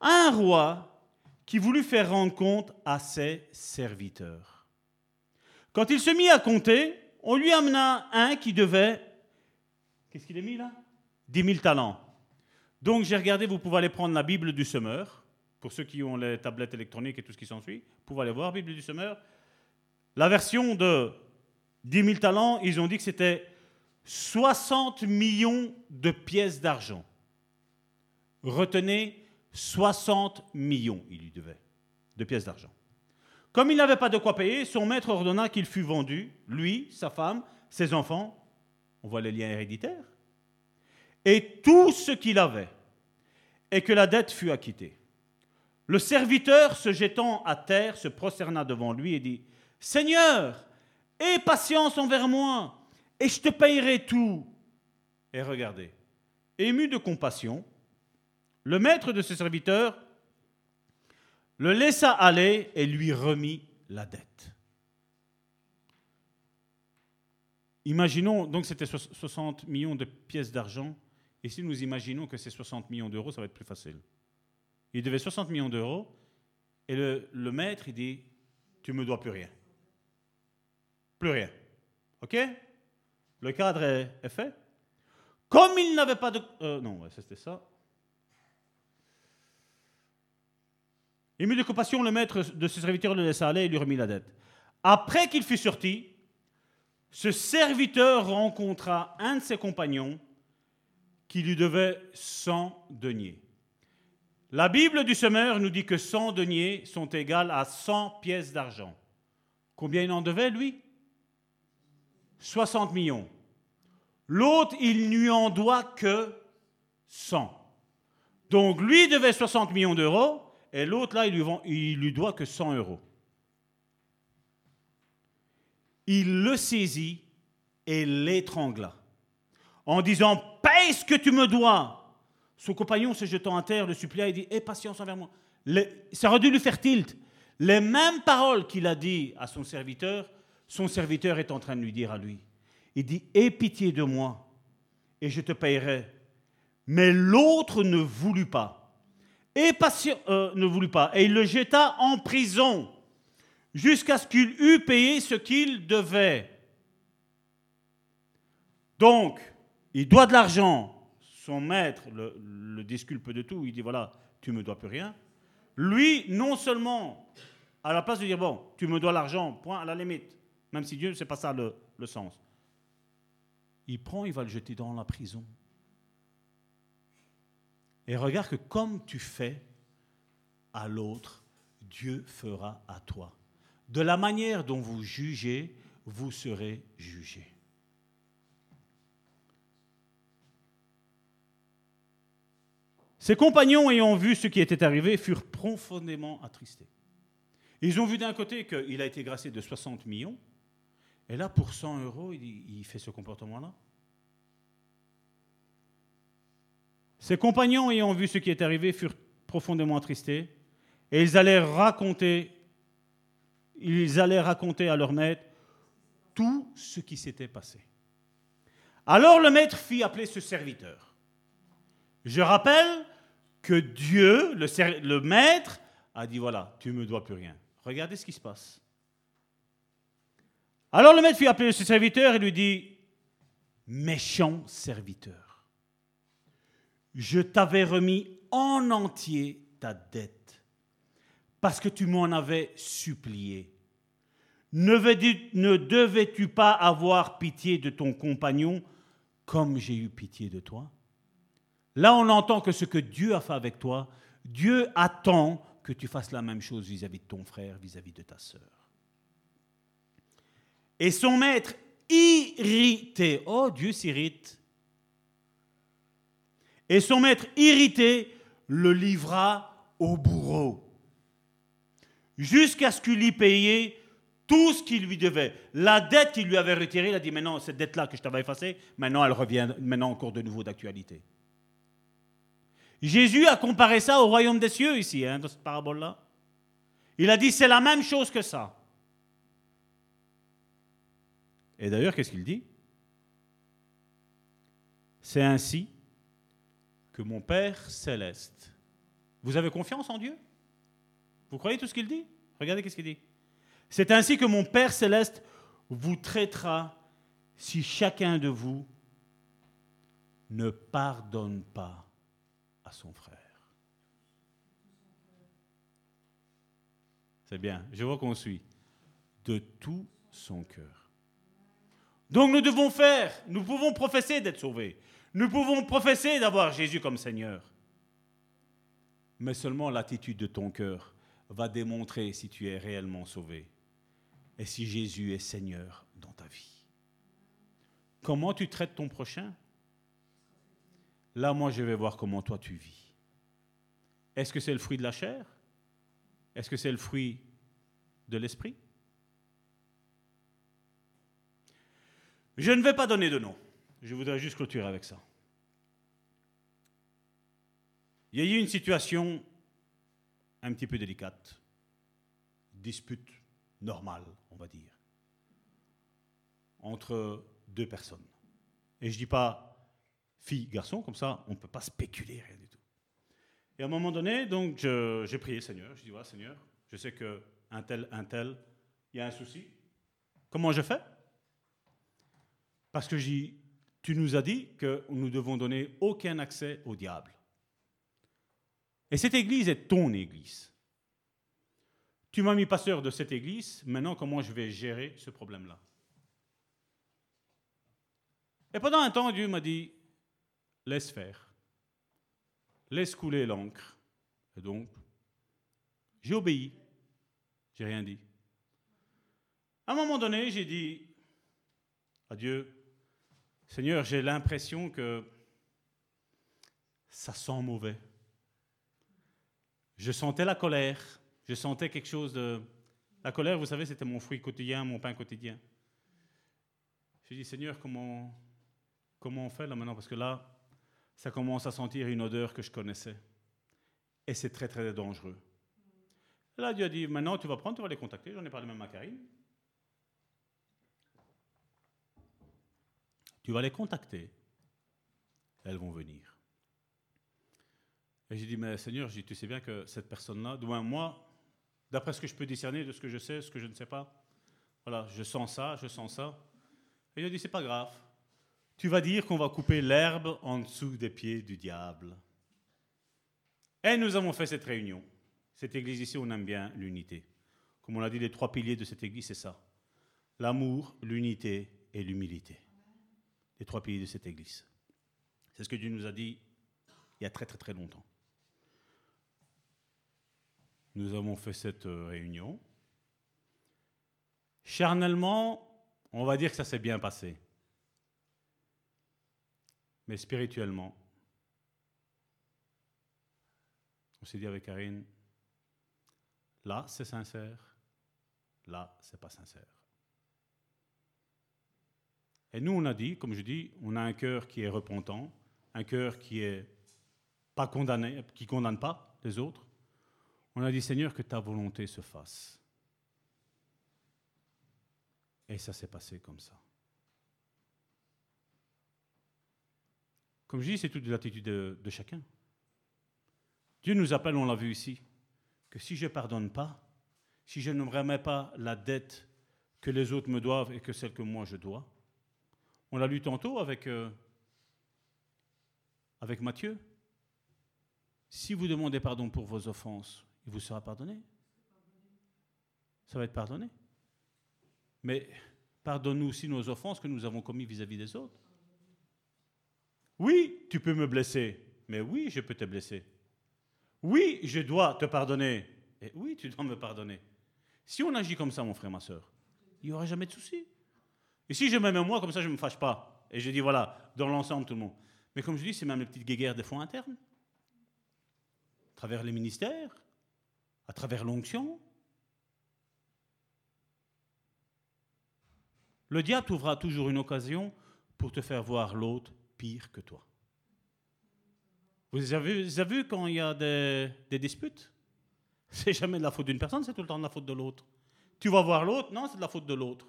à un roi qui voulut faire rendre compte à ses serviteurs. Quand il se mit à compter, on lui amena un qui devait, qu'est-ce qu'il a mis là? 10 000 talents. Donc j'ai regardé, vous pouvez aller prendre la Bible du semeur, pour ceux qui ont les tablettes électroniques et tout ce qui s'ensuit, vous pouvez aller voir Bible du semeur. La version de 10 000 talents, ils ont dit que c'était 60 millions de pièces d'argent. Retenez 60 millions, il lui devait, de pièces d'argent. Comme il n'avait pas de quoi payer, son maître ordonna qu'il fût vendu, lui, sa femme, ses enfants, on voit les liens héréditaires, et tout ce qu'il avait, et que la dette fût acquittée. Le serviteur, se jetant à terre, se prosterna devant lui et dit, Seigneur, aie patience envers moi, et je te payerai tout. Et regardez, ému de compassion, le maître de ce serviteur le laissa aller et lui remit la dette. Imaginons, donc c'était 60 millions de pièces d'argent, et si nous imaginons que c'est 60 millions d'euros, ça va être plus facile. Il devait 60 millions d'euros, et le, maître, il dit, tu ne me dois plus rien. Plus rien. OK? Le cadre est, fait. Comme il n'avait pas de... Euh, non, c'était ça. Ému de compassion, le maître de ses serviteurs le laissa aller et lui remit la dette. Après qu'il fut sorti, ce serviteur rencontra un de ses compagnons qui lui devait 100 deniers. La Bible du semeur nous dit que 100 deniers sont égales à 100 pièces d'argent. Combien il en devait, lui? 60 millions. L'autre, il n'y en doit que 100. Donc lui devait 60 millions d'euros et l'autre, là, il lui, lui doit que 100 euros. Il le saisit et l'étrangla en disant Paye ce que tu me dois. Son compagnon se jetant à terre le supplia et dit Aie patience envers moi. ça aurait dû lui faire tilt. Les mêmes paroles qu'il a dit à son serviteur, son serviteur est en train de lui dire à lui. Il dit Aie pitié de moi et je te payerai. Mais l'autre ne voulut pas et euh, ne voulut pas, et il le jeta en prison jusqu'à ce qu'il eût payé ce qu'il devait. Donc, il doit de l'argent. Son maître le, disculpe de tout. Il dit voilà, tu me dois plus rien. Lui, non seulement, à la place de dire bon, tu me dois l'argent, point à la limite, même si Dieu, c'est pas ça le sens. Il prend, il va le jeter dans la prison. Et regarde que comme tu fais, à l'autre, Dieu fera à toi. De la manière dont vous jugez, vous serez jugés. Ses compagnons, ayant vu ce qui était arrivé, furent profondément attristés. Ils ont vu d'un côté qu'il a été gracié de 60 millions, et là, pour 100 euros, il, fait ce comportement-là. Ses compagnons, ayant vu ce qui est arrivé, furent profondément attristés, et ils allèrent raconter, ils allaient raconter à leur maître tout ce qui s'était passé. Alors le maître fit appeler ce serviteur. Je rappelle que Dieu, le, le maître, a dit voilà, tu ne me dois plus rien. Regardez ce qui se passe. Alors le maître fit appeler ce serviteur et lui dit méchant serviteur, je t'avais remis en entier ta dette parce que tu m'en avais supplié. Ne, devais-tu pas avoir pitié de ton compagnon comme j'ai eu pitié de toi? Là, on entend que ce que Dieu a fait avec toi, Dieu attend que tu fasses la même chose vis-à-vis de ton frère, vis-à-vis de ta sœur. Et son maître irrité, oh Dieu s'irrite, et son maître irrité le livra au bourreau, jusqu'à ce qu'il y payait tout ce qu'il lui devait. La dette qu'il lui avait retirée, il a dit, maintenant, cette dette-là que je t'avais effacée, maintenant, elle revient maintenant encore de nouveau d'actualité. Jésus a comparé ça au royaume des cieux ici, hein, dans cette parabole-là. Il a dit, c'est la même chose que ça. Et d'ailleurs, qu'est-ce qu'il dit? C'est ainsi que mon Père céleste. Vous avez confiance en Dieu? Vous croyez tout ce qu'il dit? Regardez qu'est-ce qu'il dit. C'est ainsi que mon Père céleste vous traitera si chacun de vous ne pardonne pas à son frère. C'est bien, je vois qu'on suit. De tout son cœur. Donc nous devons faire, nous pouvons professer d'être sauvés. Nous pouvons professer d'avoir Jésus comme Seigneur. Mais seulement l'attitude de ton cœur va démontrer si tu es réellement sauvé et si Jésus est Seigneur dans ta vie. Comment tu traites ton prochain? Là, moi, je vais voir comment toi tu vis. Est-ce que c'est le fruit de la chair? Est-ce que c'est le fruit de l'esprit? Je ne vais pas donner de nom. Je voudrais juste clôturer avec ça. Il y a eu une situation un petit peu délicate, dispute normale, on va dire, entre deux personnes. Et je ne dis pas fille, garçon, comme ça, on ne peut pas spéculer, rien du tout. Et à un moment donné, donc, j'ai prié Seigneur, je dis, voilà, Seigneur, je sais que un tel, un tel, il y a un souci. Comment je fais? Parce que tu nous as dit que nous devons donner aucun accès au diable. Et cette église est ton église. Tu m'as mis pasteur de cette église, maintenant comment je vais gérer ce problème-là? Et pendant un temps, Dieu m'a dit, laisse faire, laisse couler l'encre. Et donc, j'ai obéi, j'ai rien dit. À un moment donné, j'ai dit à Dieu, Seigneur, j'ai l'impression que ça sent mauvais. Je sentais la colère, je sentais quelque chose de... La colère, vous savez, c'était mon fruit quotidien, mon pain quotidien. J'ai dit, Seigneur, comment, comment on fait là maintenant? Parce que là, ça commence à sentir une odeur que je connaissais. Et c'est très, très dangereux. là, Dieu a dit, maintenant, tu vas prendre, tu vas les contacter. J'en ai parlé même à Karine. Tu vas les contacter. Elles vont venir. Et j'ai dit, mais Seigneur, tu sais bien que cette personne-là, doit moi, d'après ce que je peux discerner de ce que je sais, ce que je ne sais pas, voilà, je sens ça, je sens ça. Et il a dit, c'est pas grave. Tu vas dire qu'on va couper l'herbe en dessous des pieds du diable. Et nous avons fait cette réunion. Cette église ici, on aime bien l'unité. Comme on l'a dit, les trois piliers de cette église, c'est ça. L'amour, l'unité et l'humilité les trois piliers de cette Église. C'est ce que Dieu nous a dit il y a très très très longtemps. nous avons fait cette euh, réunion. Charnellement, on va dire que ça s'est bien passé. Mais spirituellement, on s'est dit avec Karine, là c'est sincère, là c'est pas sincère. Et nous, on a dit, comme je dis, on a un cœur qui est repentant, un cœur qui est pas condamné, qui condamne pas les autres. On a dit, Seigneur, que ta volonté se fasse. Et ça s'est passé comme ça. Comme je dis, c'est toute l'attitude de, de chacun. Dieu nous appelle, on l'a vu ici, que si je ne pardonne pas, si je ne me remets pas la dette que les autres me doivent et que celle que moi je dois, on l'a lu tantôt avec, euh, avec Matthieu. Si vous demandez pardon pour vos offenses, il vous sera pardonné. Ça va être pardonné. Mais pardonne-nous aussi nos offenses que nous avons commises vis-à-vis des autres. Oui, tu peux me blesser, mais oui, je peux te blesser. Oui, je dois te pardonner. Et oui, tu dois me pardonner. Si on agit comme ça, mon frère, ma soeur, il n'y aura jamais de souci. Et si je m'aime moi, comme ça, je ne me fâche pas. Et je dis, voilà, dans l'ensemble, tout le monde. Mais comme je dis, c'est même les petites guéguerres des fois internes. À travers les ministères, à travers l'onction. Le diable trouvera toujours une occasion pour te faire voir l'autre pire que toi. Vous avez, vous avez vu quand il y a des, des disputes? C'est jamais de la faute d'une personne, c'est tout le temps de la faute de l'autre. Tu vas voir l'autre, non, c'est de la faute de l'autre.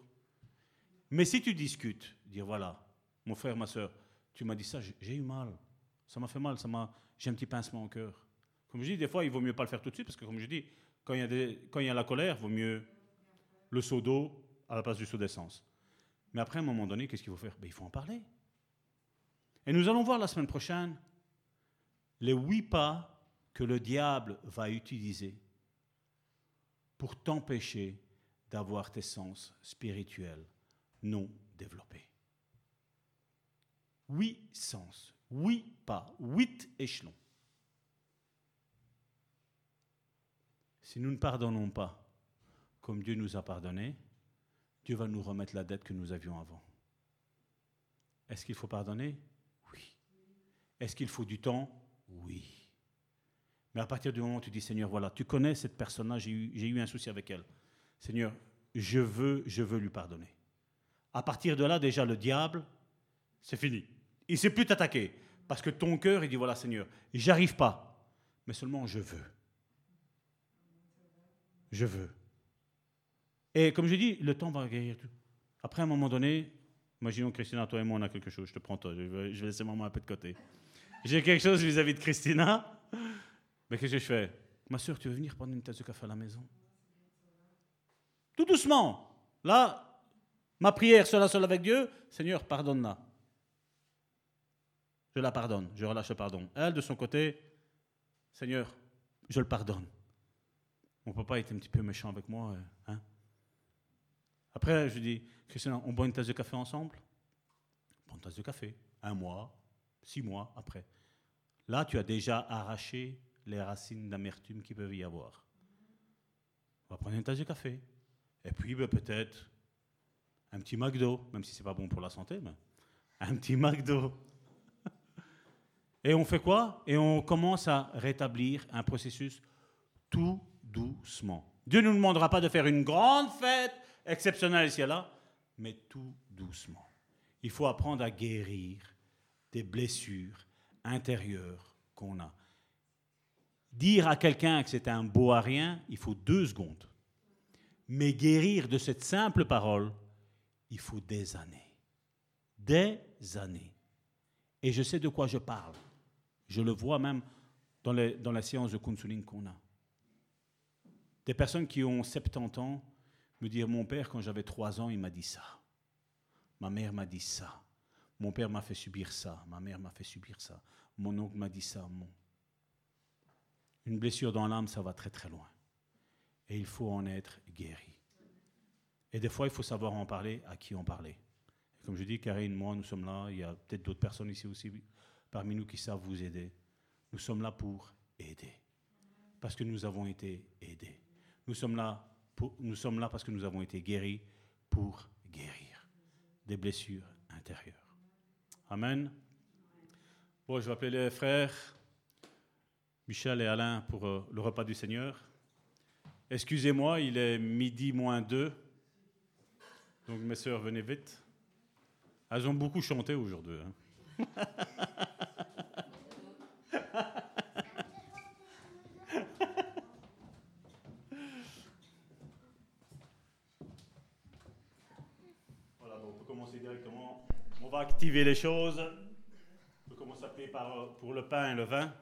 Mais si tu discutes, dire voilà, mon frère, ma soeur, tu m'as dit ça, j'ai eu mal, ça m'a fait mal, ça m'a, j'ai un petit pincement au cœur. Comme je dis, des fois, il vaut mieux pas le faire tout de suite parce que, comme je dis, quand il y a, quand il y a la colère, il vaut mieux le seau d'eau à la place du seau d'essence. Mais après, à un moment donné, qu'est-ce qu'il faut faire? Ben, Il faut en parler. Et nous allons voir la semaine prochaine les huit pas que le diable va utiliser pour t'empêcher d'avoir tes sens spirituels non développés. Huit sens, huit pas, huit échelons. Si nous ne pardonnons pas comme Dieu nous a pardonné, Dieu va nous remettre la dette que nous avions avant. Est-ce qu'il faut pardonner? Oui. Est-ce qu'il faut du temps? Oui. Mais à partir du moment où tu dis, Seigneur, voilà, tu connais cette personne-là, j'ai eu, eu, un souci avec elle. Seigneur, je veux, je veux lui pardonner. À partir de là, déjà, le diable, c'est fini. Il ne sait plus t'attaquer. Parce que ton cœur, il dit, voilà, Seigneur, j'arrive pas, mais seulement je veux. Je veux. Et comme je dis, le temps va guérir tout. Après, à un moment donné, imaginons Christina, toi et moi, on a quelque chose. Je te prends toi. Je vais, laisser maman un peu de côté. J'ai quelque chose vis-à-vis de Christina. Mais qu'est-ce que je fais? Ma soeur, tu veux venir prendre une tasse de café à la maison? Tout doucement. Là, ma prière à seule avec Dieu, Seigneur, pardonne-la. Je la pardonne, je relâche le pardon. Elle, de son côté, Seigneur, je le pardonne. Mon papa était un petit peu méchant avec moi. Euh, hein après, je dis, Christian, on boit une tasse de café ensemble? Boit une tasse de café. Un mois, six mois après. Là, tu as déjà arraché les racines d'amertume qui peuvent y avoir. On va prendre une tasse de café. Et puis, ben, peut-être un petit McDo, même si ce n'est pas bon pour la santé, un petit McDo. Et on fait quoi? Et on commence à rétablir un processus tout doucement. Dieu ne nous demandera pas de faire une grande fête exceptionnel ici et là, mais tout doucement. Il faut apprendre à guérir des blessures intérieures qu'on a. Dire à quelqu'un que c'est un beau à il faut deux secondes. Mais guérir de cette simple parole, il faut des années. Des années. Et je sais de quoi je parle. Je le vois même dans, dans la séance de counseling qu'on a. Des personnes qui ont 70 ans me dire, mon père, quand j'avais trois ans, il m'a dit ça. Ma mère m'a dit ça. Mon père m'a fait subir ça. Ma mère m'a fait subir ça. Mon oncle m'a dit ça. Une blessure dans l'âme, ça va très très loin. Et il faut en être guéri. Et des fois, il faut savoir en parler à qui en parler. comme je dis, Karine, moi, nous sommes là. Il y a peut-être d'autres personnes ici aussi parmi nous qui savent vous aider. Nous sommes là pour aider. parce que nous avons été aidés. Nous sommes là, pour- nous sommes là parce que nous avons été guéris pour guérir des blessures intérieures. Amen. Bon, je vais appeler les frères Michel et Alain pour euh, le repas du Seigneur. Excusez-moi, il est midi moins deux. Donc mes sœurs, venez vite. Elles ont beaucoup chanté aujourd'hui. hein. Voilà, bon, on peut commencer directement. On va activer les choses. On peut commencer à appeler par, euh, pour le pain et le vin.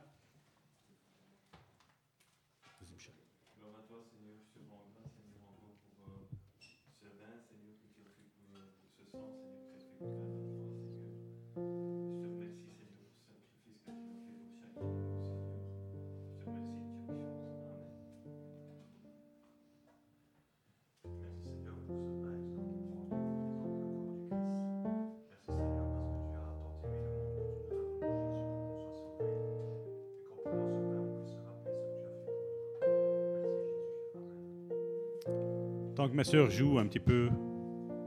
Tant que mes sœurs jouent un petit peu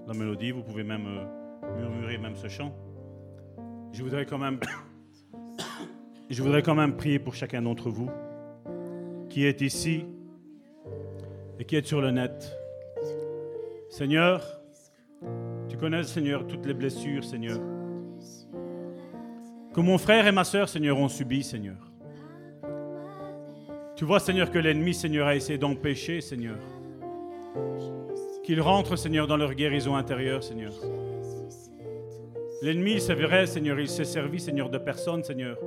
la mélodie, vous pouvez même euh, murmurer même ce chant. Je voudrais quand même, je voudrais quand même prier pour chacun d'entre vous qui est ici et qui est sur le net. Seigneur, tu connais, Seigneur, toutes les blessures, Seigneur, que mon frère et ma sœur, Seigneur, ont subies, Seigneur. Tu vois, Seigneur, que l'ennemi, Seigneur, a essayé d'empêcher, Seigneur, qu'ils rentrent, Seigneur, dans leur guérison intérieure, Seigneur. L'ennemi, c'est vrai, Seigneur, il s'est servi, Seigneur, de personnes, Seigneur,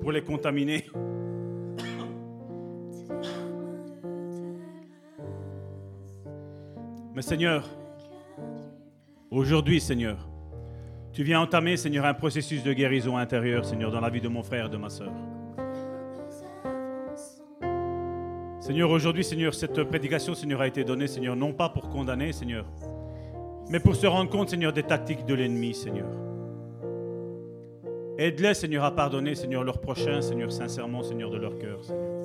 pour les contaminer. Mais Seigneur, aujourd'hui, Seigneur, tu viens entamer, Seigneur, un processus de guérison intérieure, Seigneur, dans la vie de mon frère et de ma sœur. Seigneur, aujourd'hui, Seigneur, cette prédication, Seigneur, a été donnée, Seigneur, non pas pour condamner, Seigneur, mais pour se rendre compte, Seigneur, des tactiques de l'ennemi, Seigneur. Aide-les, Seigneur, à pardonner, Seigneur, leurs prochains, Seigneur, sincèrement, Seigneur, de leur cœur, Seigneur.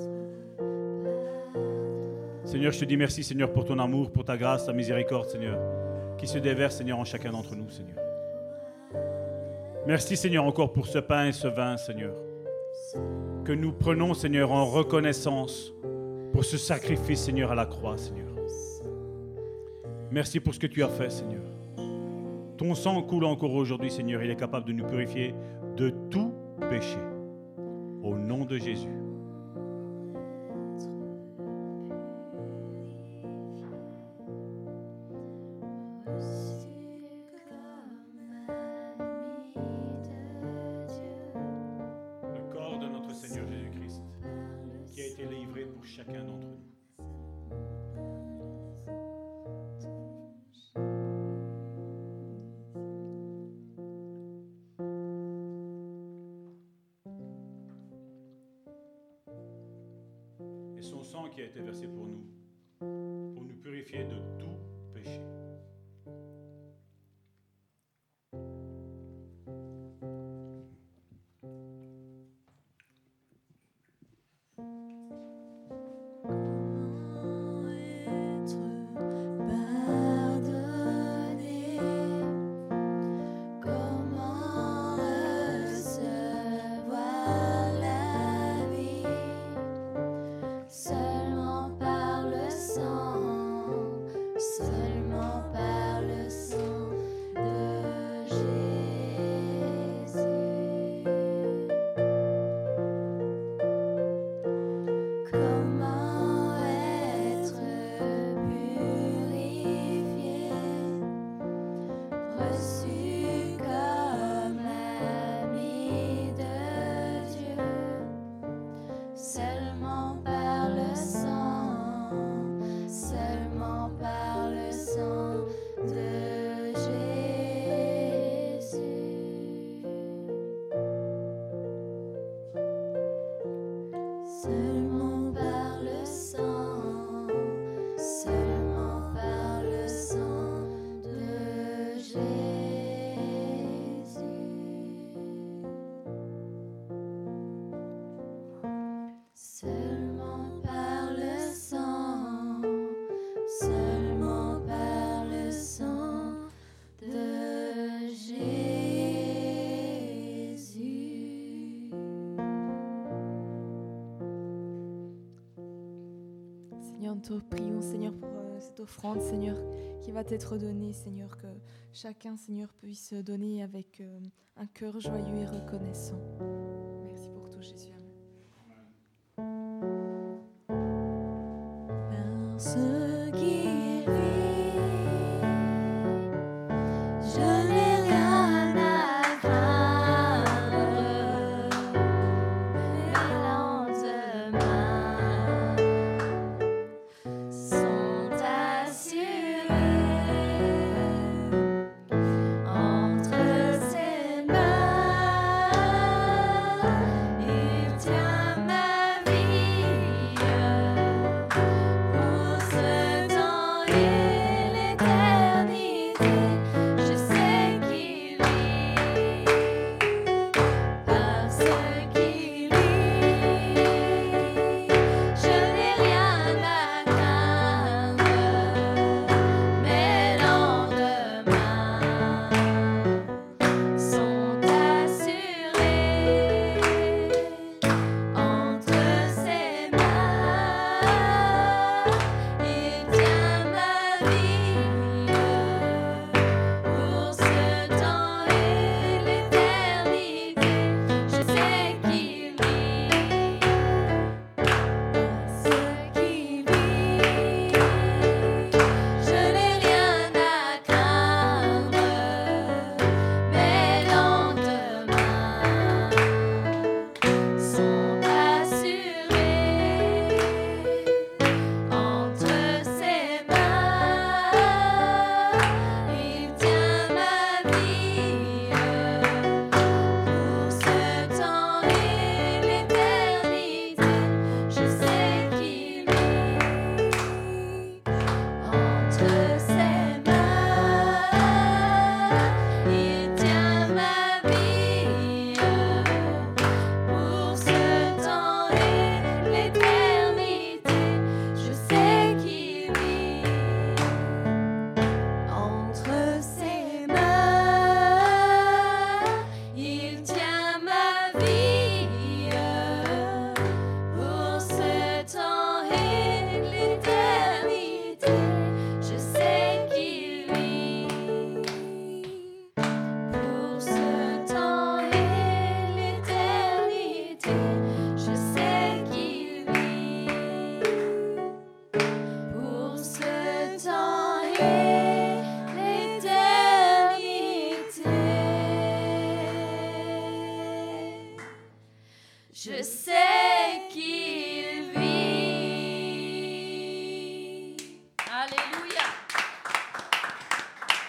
Seigneur, je te dis merci, Seigneur, pour ton amour, pour ta grâce, ta miséricorde, Seigneur, qui se déverse, Seigneur, en chacun d'entre nous, Seigneur. Merci, Seigneur, encore pour ce pain et ce vin, Seigneur, que nous prenons, Seigneur, en reconnaissance pour ce sacrifice, Seigneur, à la croix, Seigneur. Merci pour ce que tu as fait, Seigneur. Ton sang coule encore aujourd'hui, Seigneur. Il est capable de nous purifier de tout péché. Au nom de Jésus. Pour chacun d'entre nous. Et son sang qui a été versé pour nous, te prions, Seigneur, pour euh, cette offrande, Seigneur, qui va t'être donnée, Seigneur, que chacun, Seigneur, puisse donner avec euh, un cœur joyeux et reconnaissant.